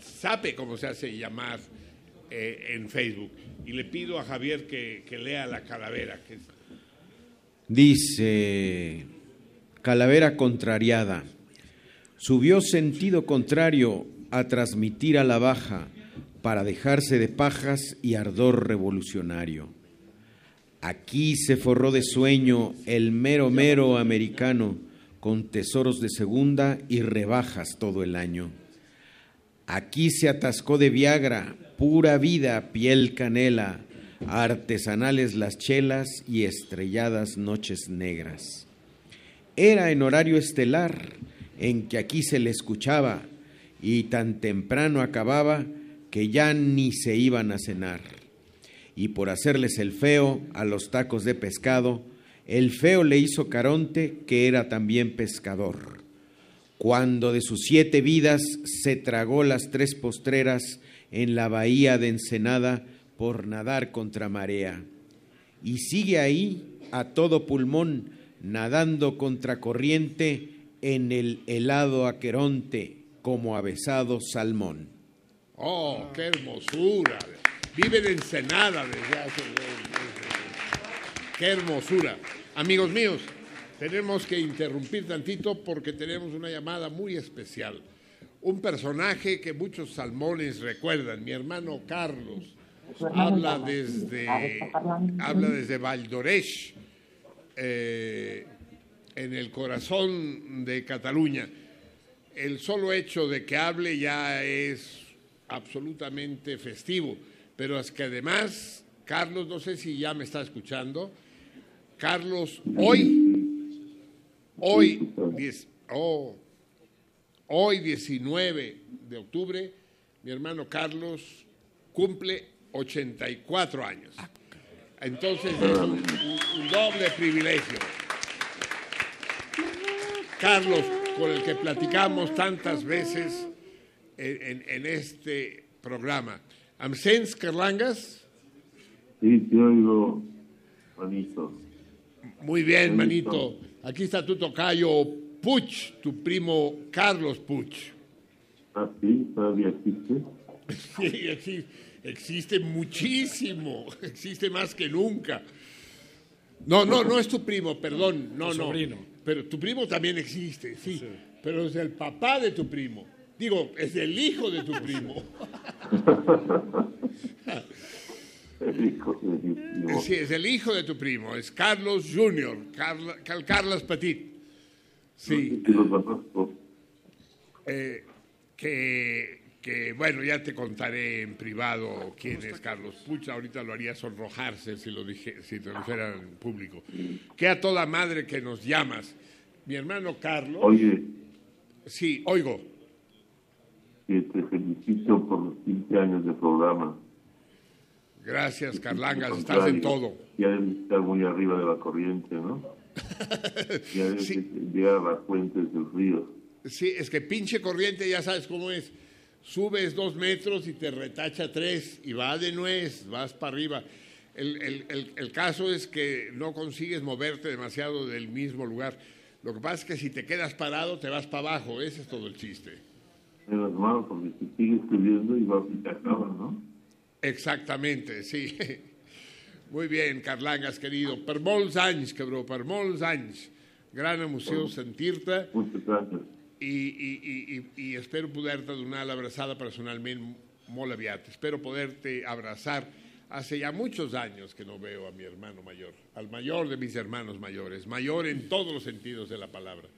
Sape, como se hace llamar eh, en Facebook. Y le pido a Javier que, que lea la calavera. Que Dice, calavera contrariada, subió sentido contrario a transmitir a la baja para dejarse de pajas y ardor revolucionario. Aquí se forró de sueño el mero mero americano con tesoros de segunda y rebajas todo el año. Aquí se atascó de Viagra, pura vida, piel canela, artesanales las chelas y estrelladas noches negras. Era en horario estelar en que aquí se le escuchaba y tan temprano acababa que ya ni se iban a cenar. Y por hacerles el feo a los tacos de pescado, el feo le hizo Caronte, que era también pescador. Cuando de sus siete vidas se tragó las tres postreras en la bahía de Ensenada por nadar contra marea. Y sigue ahí a todo pulmón, nadando contra corriente en el helado Aqueronte, como avesado salmón. Oh, qué hermosura. Vive de Ensenada desde hace... Qué hermosura. Amigos míos, tenemos que interrumpir tantito porque tenemos una llamada muy especial. Un personaje que muchos salmones recuerdan, mi hermano Carlos, habla desde, habla desde Valdoresh, eh, en el corazón de Cataluña. El solo hecho de que hable ya es absolutamente festivo, pero es que además, Carlos, no sé si ya me está escuchando, Carlos, hoy, hoy, oh, hoy 19 de octubre, mi hermano Carlos cumple 84 años. Entonces es un doble privilegio. Carlos, con el que platicamos tantas veces en, este programa. ¿Amsens Carlangas? Sí, te oigo, manito. Muy bien, manito. Aquí está tu tocayo Puch, tu primo Carlos Puch. ¿Ah, sí? ¿Todavía existe? Sí, existe, existe muchísimo, existe más que nunca. No, no, no es tu primo, perdón, no, no. Sobrino. Pero tu primo también existe, sí, Pero es el papá de tu primo. Digo, es el hijo de tu primo. El hijo de tu primo. Sí, es el hijo de tu primo. Es Carlos Junior, Carlos Petit. Sí. Eh, que, que bueno, ya te contaré en privado quién es Carlos Puch, ahorita lo haría sonrojarse si lo dije, si te lo dijera en público. Que a toda madre que nos llamas. Mi hermano Carlos. Oye. Sí, oigo. Que te felicito por los 15 años de programa. Gracias, Carlangas, estás en todo. Ya debes estar muy arriba de la corriente, ¿no? ya debes llegar a las fuentes del río. Sí, es que pinche corriente ya sabes cómo es. Subes dos metros y te retacha tres y va de nuez, vas para arriba. El, el, el, caso es que no consigues moverte demasiado del mismo lugar. Lo que pasa es que si te quedas parado te vas para abajo, ese es todo el chiste. En las manos, porque si sigues subiendo y vas y te acabas, ¿no? Exactamente, sí. Muy bien, Carlangas, querido. Per molts anys, cabró, per molts anys. Gran emoció sentir-te. Muchas gracias. I, i, i, i espero poder-te donar l'abraçada personalment molt aviat. Espero poderte abrazar. Hace ya muchos años que no veo a mi hermano mayor, al mayor de mis hermanos mayores, mayor en todos los sentidos de la palabra.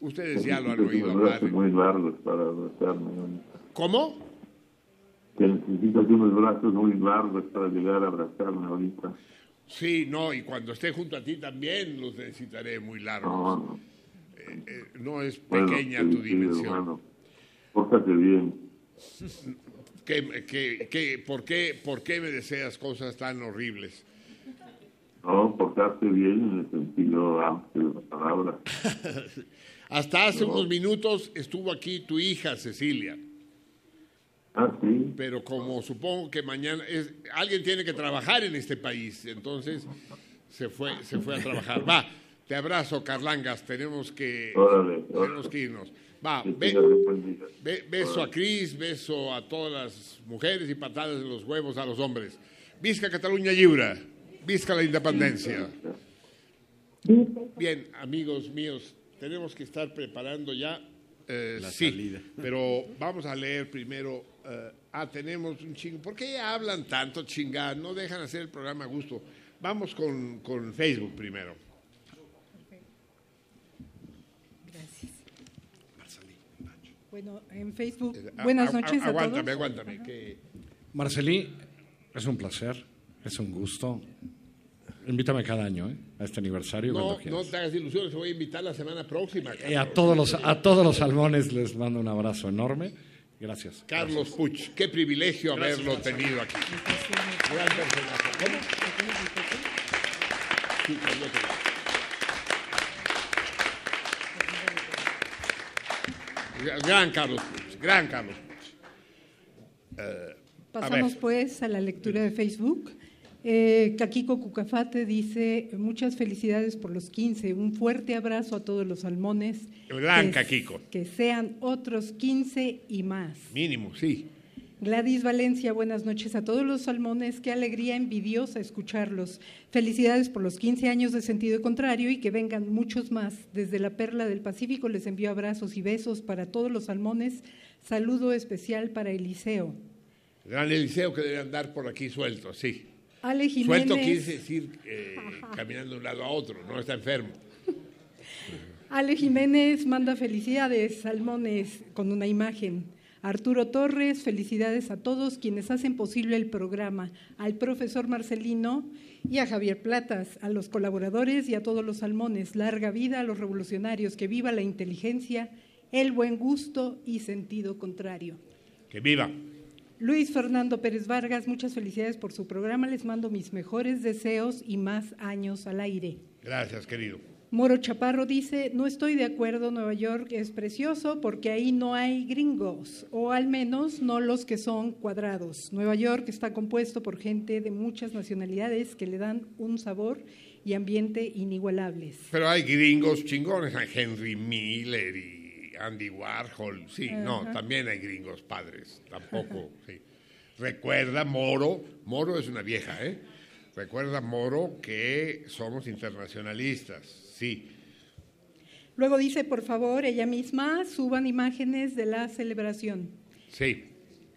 Ustedes ya lo han oído hablar. muy largos para abrazarme. ¿Cómo? Que necesitas unos brazos muy largos para llegar a abrazarme ahorita. Sí, no, y cuando esté junto a ti también los necesitaré muy largos. No, no. Eh, eh, no es pequeña bueno, tu sí, dimensión. hermano. Pórtate bien. ¿Qué, qué, qué, por, qué, ¿Por qué me deseas cosas tan horribles? No, portarte bien en el sentido amplio de la palabra. Hasta hace No. unos minutos estuvo aquí tu hija Cecilia. Ah, sí. Pero como supongo que mañana es, alguien tiene que trabajar en este país, entonces se fue, se fue a trabajar. Va, te abrazo, Carlangas. Tenemos que, Órale, tenemos que irnos. Va, día. Be- beso a Cris, beso a todas las mujeres y patadas de los huevos a los hombres. Visca Cataluña Lliure, visca la independencia. Bien, amigos míos, tenemos que estar preparando ya. eh, La sí, salida. pero vamos a leer primero. Eh, ah, tenemos un chingo. ¿Por qué hablan tanto chingada? No dejan hacer el programa a gusto. Vamos con, con Facebook primero. Gracias. Bueno, en Facebook. Ah, Buenas noches a Aguántame, todos. aguántame. que- Marcelí, es un placer, es un gusto. Invítame cada año ¿eh? a este aniversario No, cuando no te hagas ilusiones, voy a invitar la semana próxima. Y a todos los a todos los salmones les mando un abrazo enorme. Gracias. Carlos Puch, qué privilegio Gracias, haberlo Marcelo. tenido aquí. Gran personaje. ¿Cómo? Sí, Carlos. Gran Carlos Puch, gran Carlos Puch. Eh, Pasamos pues a la lectura de Facebook. Eh, Kakiko Cucafate dice, muchas felicidades por los 15, un fuerte abrazo a todos los salmones. Gran que, Kakiko. Que sean otros 15 y más. mínimo, sí. Gladys Valencia, buenas noches a todos los salmones. Qué alegría envidiosa escucharlos. Felicidades por los 15 años de sentido contrario y que vengan muchos más. Desde la Perla del Pacífico les envío abrazos y besos para todos los salmones. Saludo especial para Eliseo. Gran Eliseo que debe andar por aquí suelto, sí. Ale Jiménez. Suelto quise decir eh, caminando de un lado a otro, no está enfermo. Ale Jiménez manda felicidades, salmones, con una imagen. Arturo Torres, felicidades a todos quienes hacen posible el programa, al profesor Marcelino y a Javier Platas, a los colaboradores y a todos los salmones. Larga vida a los revolucionarios, que viva la inteligencia, el buen gusto y sentido contrario. Que viva. Luis Fernando Pérez Vargas, muchas felicidades por su programa. Les mando mis mejores deseos y más años al aire. Gracias, querido. Moro Chaparro dice, no estoy de acuerdo, Nueva York es precioso porque ahí no hay gringos, o al menos no los que son cuadrados. Nueva York está compuesto por gente de muchas nacionalidades que le dan un sabor y ambiente inigualables. Pero hay gringos chingones, hay Henry Miller y Andy Warhol. Sí, no, también hay gringos padres, tampoco. Sí. Recuerda, Moro, Moro es una vieja, ¿eh? Recuerda, Moro, que somos internacionalistas, sí. Luego dice, por favor, ella misma, suban imágenes de la celebración. Sí.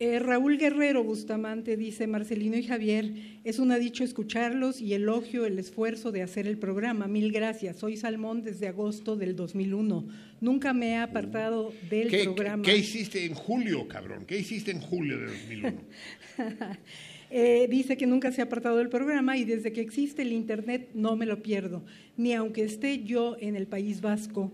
Eh, Raúl Guerrero Bustamante dice, Marcelino y Javier, es un dicho escucharlos y elogio el esfuerzo de hacer el programa. Mil gracias. Soy Salmón desde agosto del 2001. Nunca me he apartado del programa. ¿Qué hiciste en julio, cabrón? ¿Qué hiciste en julio del 2001? Eh, dice que nunca se ha apartado del programa y desde que existe el Internet no me lo pierdo, ni aunque esté yo en el País Vasco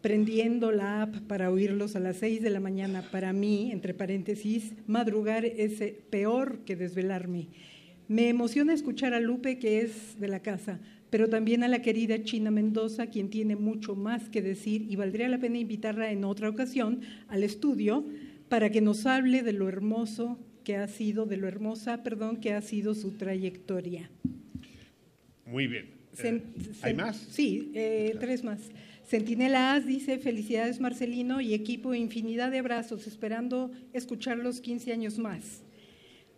prendiendo la app para oírlos a las 6 de la mañana. Para mí, entre paréntesis, madrugar es eh, peor que desvelarme. Me emociona escuchar a Lupe, que es de la casa, pero también a la querida China Mendoza, quien tiene mucho más que decir y valdría la pena invitarla en otra ocasión al estudio para que nos hable de lo hermoso que ha sido, de lo hermosa, perdón, que ha sido su trayectoria. Muy bien. Eh, ¿Hay más? Sí, eh, tres más. Centinela As dice, felicidades Marcelino y equipo, infinidad de abrazos, esperando escuchar los 15 años más.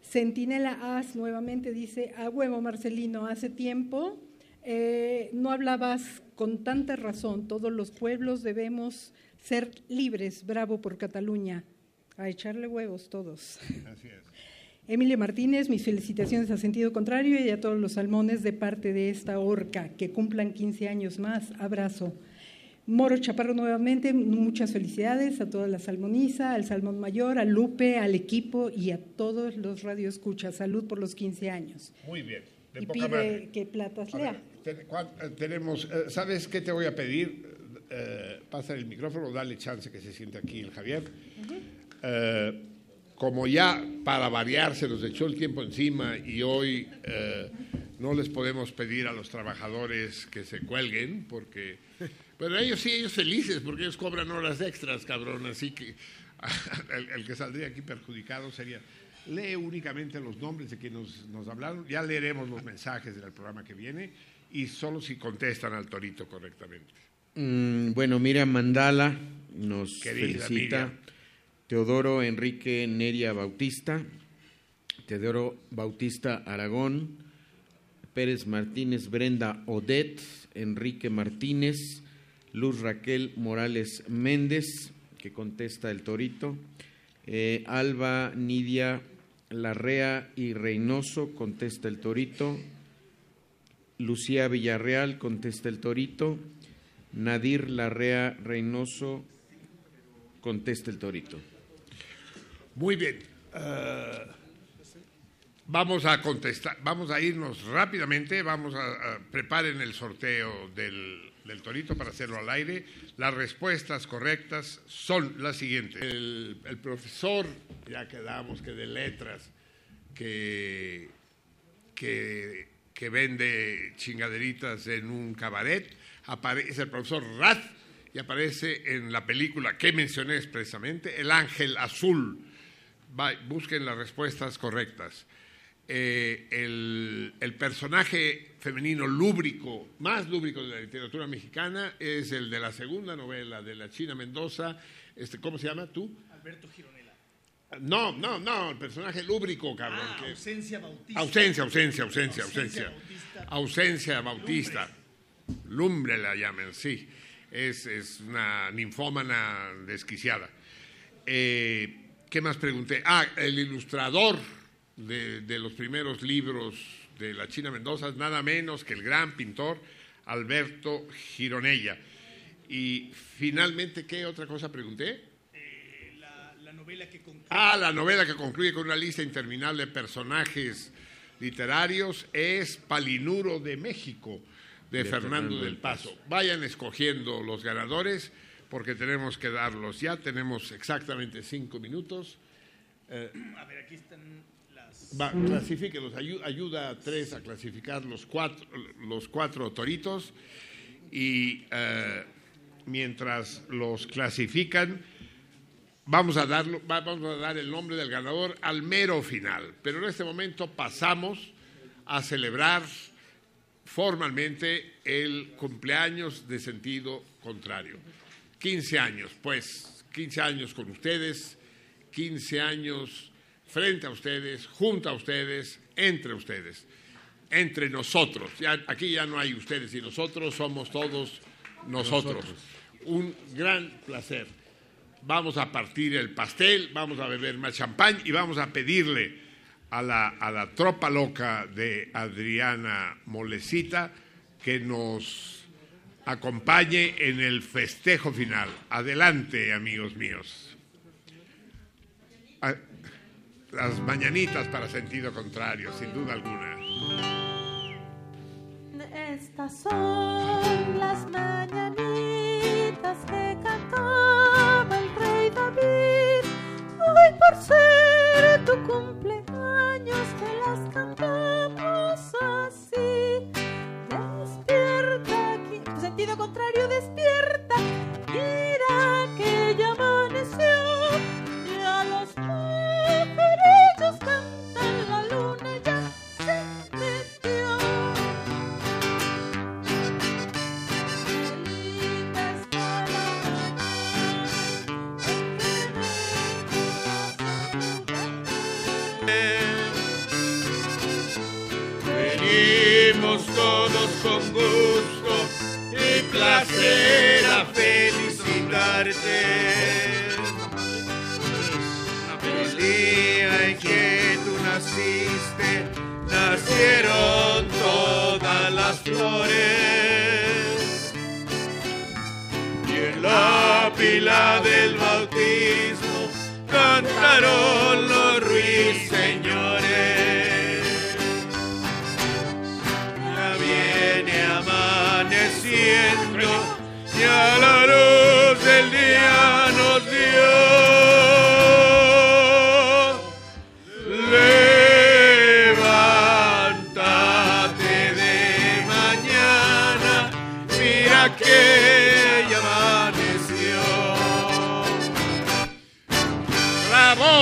Centinela As nuevamente dice, a huevo Marcelino, hace tiempo eh, no hablabas con tanta razón, todos los pueblos debemos ser libres, bravo por Cataluña, a echarle huevos todos. Así es. Emilio Martínez, mis felicitaciones a sentido contrario y a todos los salmones de parte de esta orca, que cumplan 15 años más. Abrazo. Moro Chaparro nuevamente, muchas felicidades a toda la salmoniza, al Salmón Mayor, a Lupe, al equipo y a todos los radioescuchas. Salud por los 15 años. Muy bien. y pide que Platas lea. Eh, tenemos, eh, ¿sabes qué te voy a pedir? Eh, pasa el micrófono, dale chance que se siente aquí el Javier. como ya para variar se nos echó el tiempo encima y hoy no les podemos pedir a los trabajadores que se cuelguen porque pero ellos sí, ellos felices, porque ellos cobran horas extras, cabrón. Así que el, que saldría aquí perjudicado sería. Lee únicamente los nombres de quienes nos, hablaron. Ya leeremos los mensajes del programa que viene y solo si contestan al torito correctamente. Mm, bueno, mira, Mandala nos felicita. Teodoro Enrique Neria Bautista. Teodoro Bautista Aragón. Pérez Martínez Brenda Odet. Enrique Martínez. Luz Raquel Morales Méndez, que contesta el Torito, eh, Alba Nidia Larrea y Reynoso, contesta el Torito, Lucía Villarreal, contesta el Torito, Nadir Larrea Reynoso, contesta el Torito. Muy bien. Eh, vamos a contestar, vamos a irnos rápidamente, vamos a, a preparen el sorteo del del Torito para hacerlo al aire. Las respuestas correctas son las siguientes. El, profesor, ya quedamos que de letras, que, que, vende chingaderitas en un cabaret, aparece el profesor Rath y aparece en la película que mencioné expresamente, El Ángel Azul. busquen las respuestas correctas. Eh, el, personaje femenino lúbrico, más lúbrico de la literatura mexicana, es el de la segunda novela de la China Mendoza. Este, ¿Cómo se llama tú? Alberto Gironella. No, no, no, el personaje lúbrico, cabrón. Ah, ausencia Bautista. Ausencia, ausencia, ausencia, ausencia. Ausencia Bautista. Lumbre. la llaman, sí. Es, es una ninfómana desquiciada. Eh, ¿Qué más pregunté? Ah, el ilustrador de, los primeros libros de la China Mendoza, nada menos que el gran pintor Alberto Gironella. Y finalmente, ¿qué otra cosa pregunté? Eh, la, novela que concluye. Ah, la novela que concluye con una lista interminable de personajes literarios es Palinuro de México, de, Fernando, del Paso. Vayan escogiendo los ganadores porque tenemos que darlos ya. Tenemos exactamente cinco minutos. Eh, a ver, aquí están Va, clasifíquelos, ayuda a tres a clasificar los cuatro, los cuatro toritos y eh, mientras los clasifican, vamos a, darlo, vamos a dar el nombre del ganador al mero final. Pero en este momento pasamos a celebrar formalmente el cumpleaños de sentido contrario. 15 años, pues, 15 años con ustedes, 15 años frente a ustedes, junto a ustedes, entre ustedes, entre nosotros. Ya, aquí ya no hay ustedes y nosotros, somos todos nosotros. Un gran placer. vamos a partir el pastel, vamos a beber más champán y vamos a pedirle a la, a la tropa loca de Adriana Molecita que nos acompañe en el festejo final. Adelante, amigos míos. Ah, las mañanitas para sentido contrario, sin duda alguna. Estas son las mañanitas que cantaba el rey David. Hoy por ser tu cumpleaños te las cantamos así. Despierta sentido contrario, despierta. Y placer a felicitarte. El día en que tú naciste, nacieron todas las flores. Y en la pila del bautismo cantaron los ruiseñores. Y a la luz del día nos dio. Levántate de mañana, mira que ya amaneció. ¡Bravo!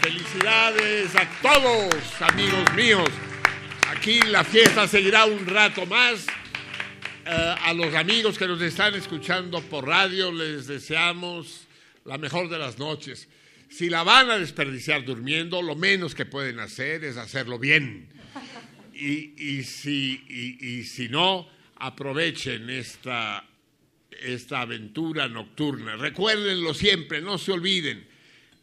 Felicidades a todos, amigos míos. Aquí la fiesta seguirá un rato más. Eh, a los amigos que nos están escuchando por radio les deseamos la mejor de las noches. Si la van a desperdiciar durmiendo, lo menos que pueden hacer es hacerlo bien. Y, y si, y- y si no, aprovechen esta, esta aventura nocturna. Recuérdenlo siempre, no se olviden.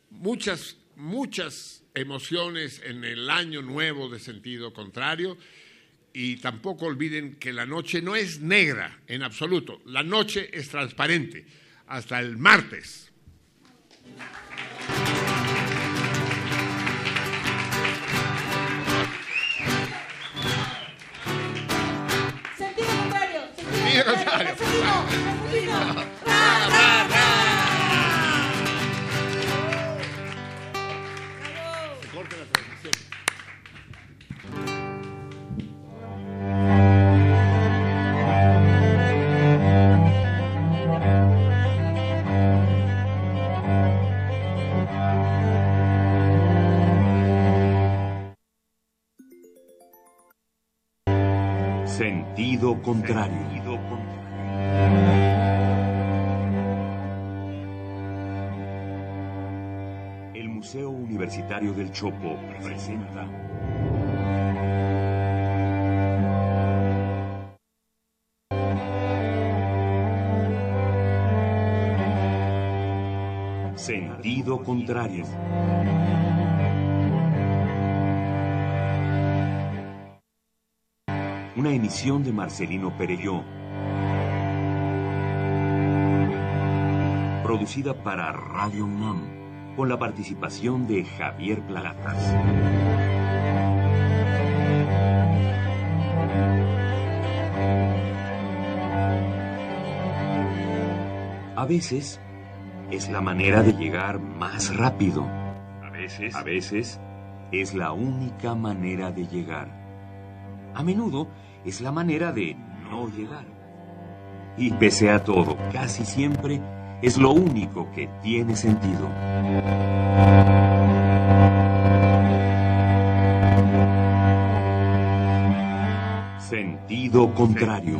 Muchas, muchas emociones en el año nuevo de sentido contrario. Y tampoco olviden que la noche no es negra en absoluto. La noche es transparente. Hasta el martes. Sentido contrario. Sentido contrario. Sentido, sentido. Sentido contrario. El Museo Universitario del Chopo presenta Sentido contrario. Una emisión de Marcelino Perelló. Producida para Radio UNAM, con la participación de Javier Platas. A veces es la manera de llegar más rápido. A veces, a veces es la única manera de llegar. A menudo es la manera de no llegar. Y pese a todo, casi siempre es lo único que tiene sentido. Sentido contrario.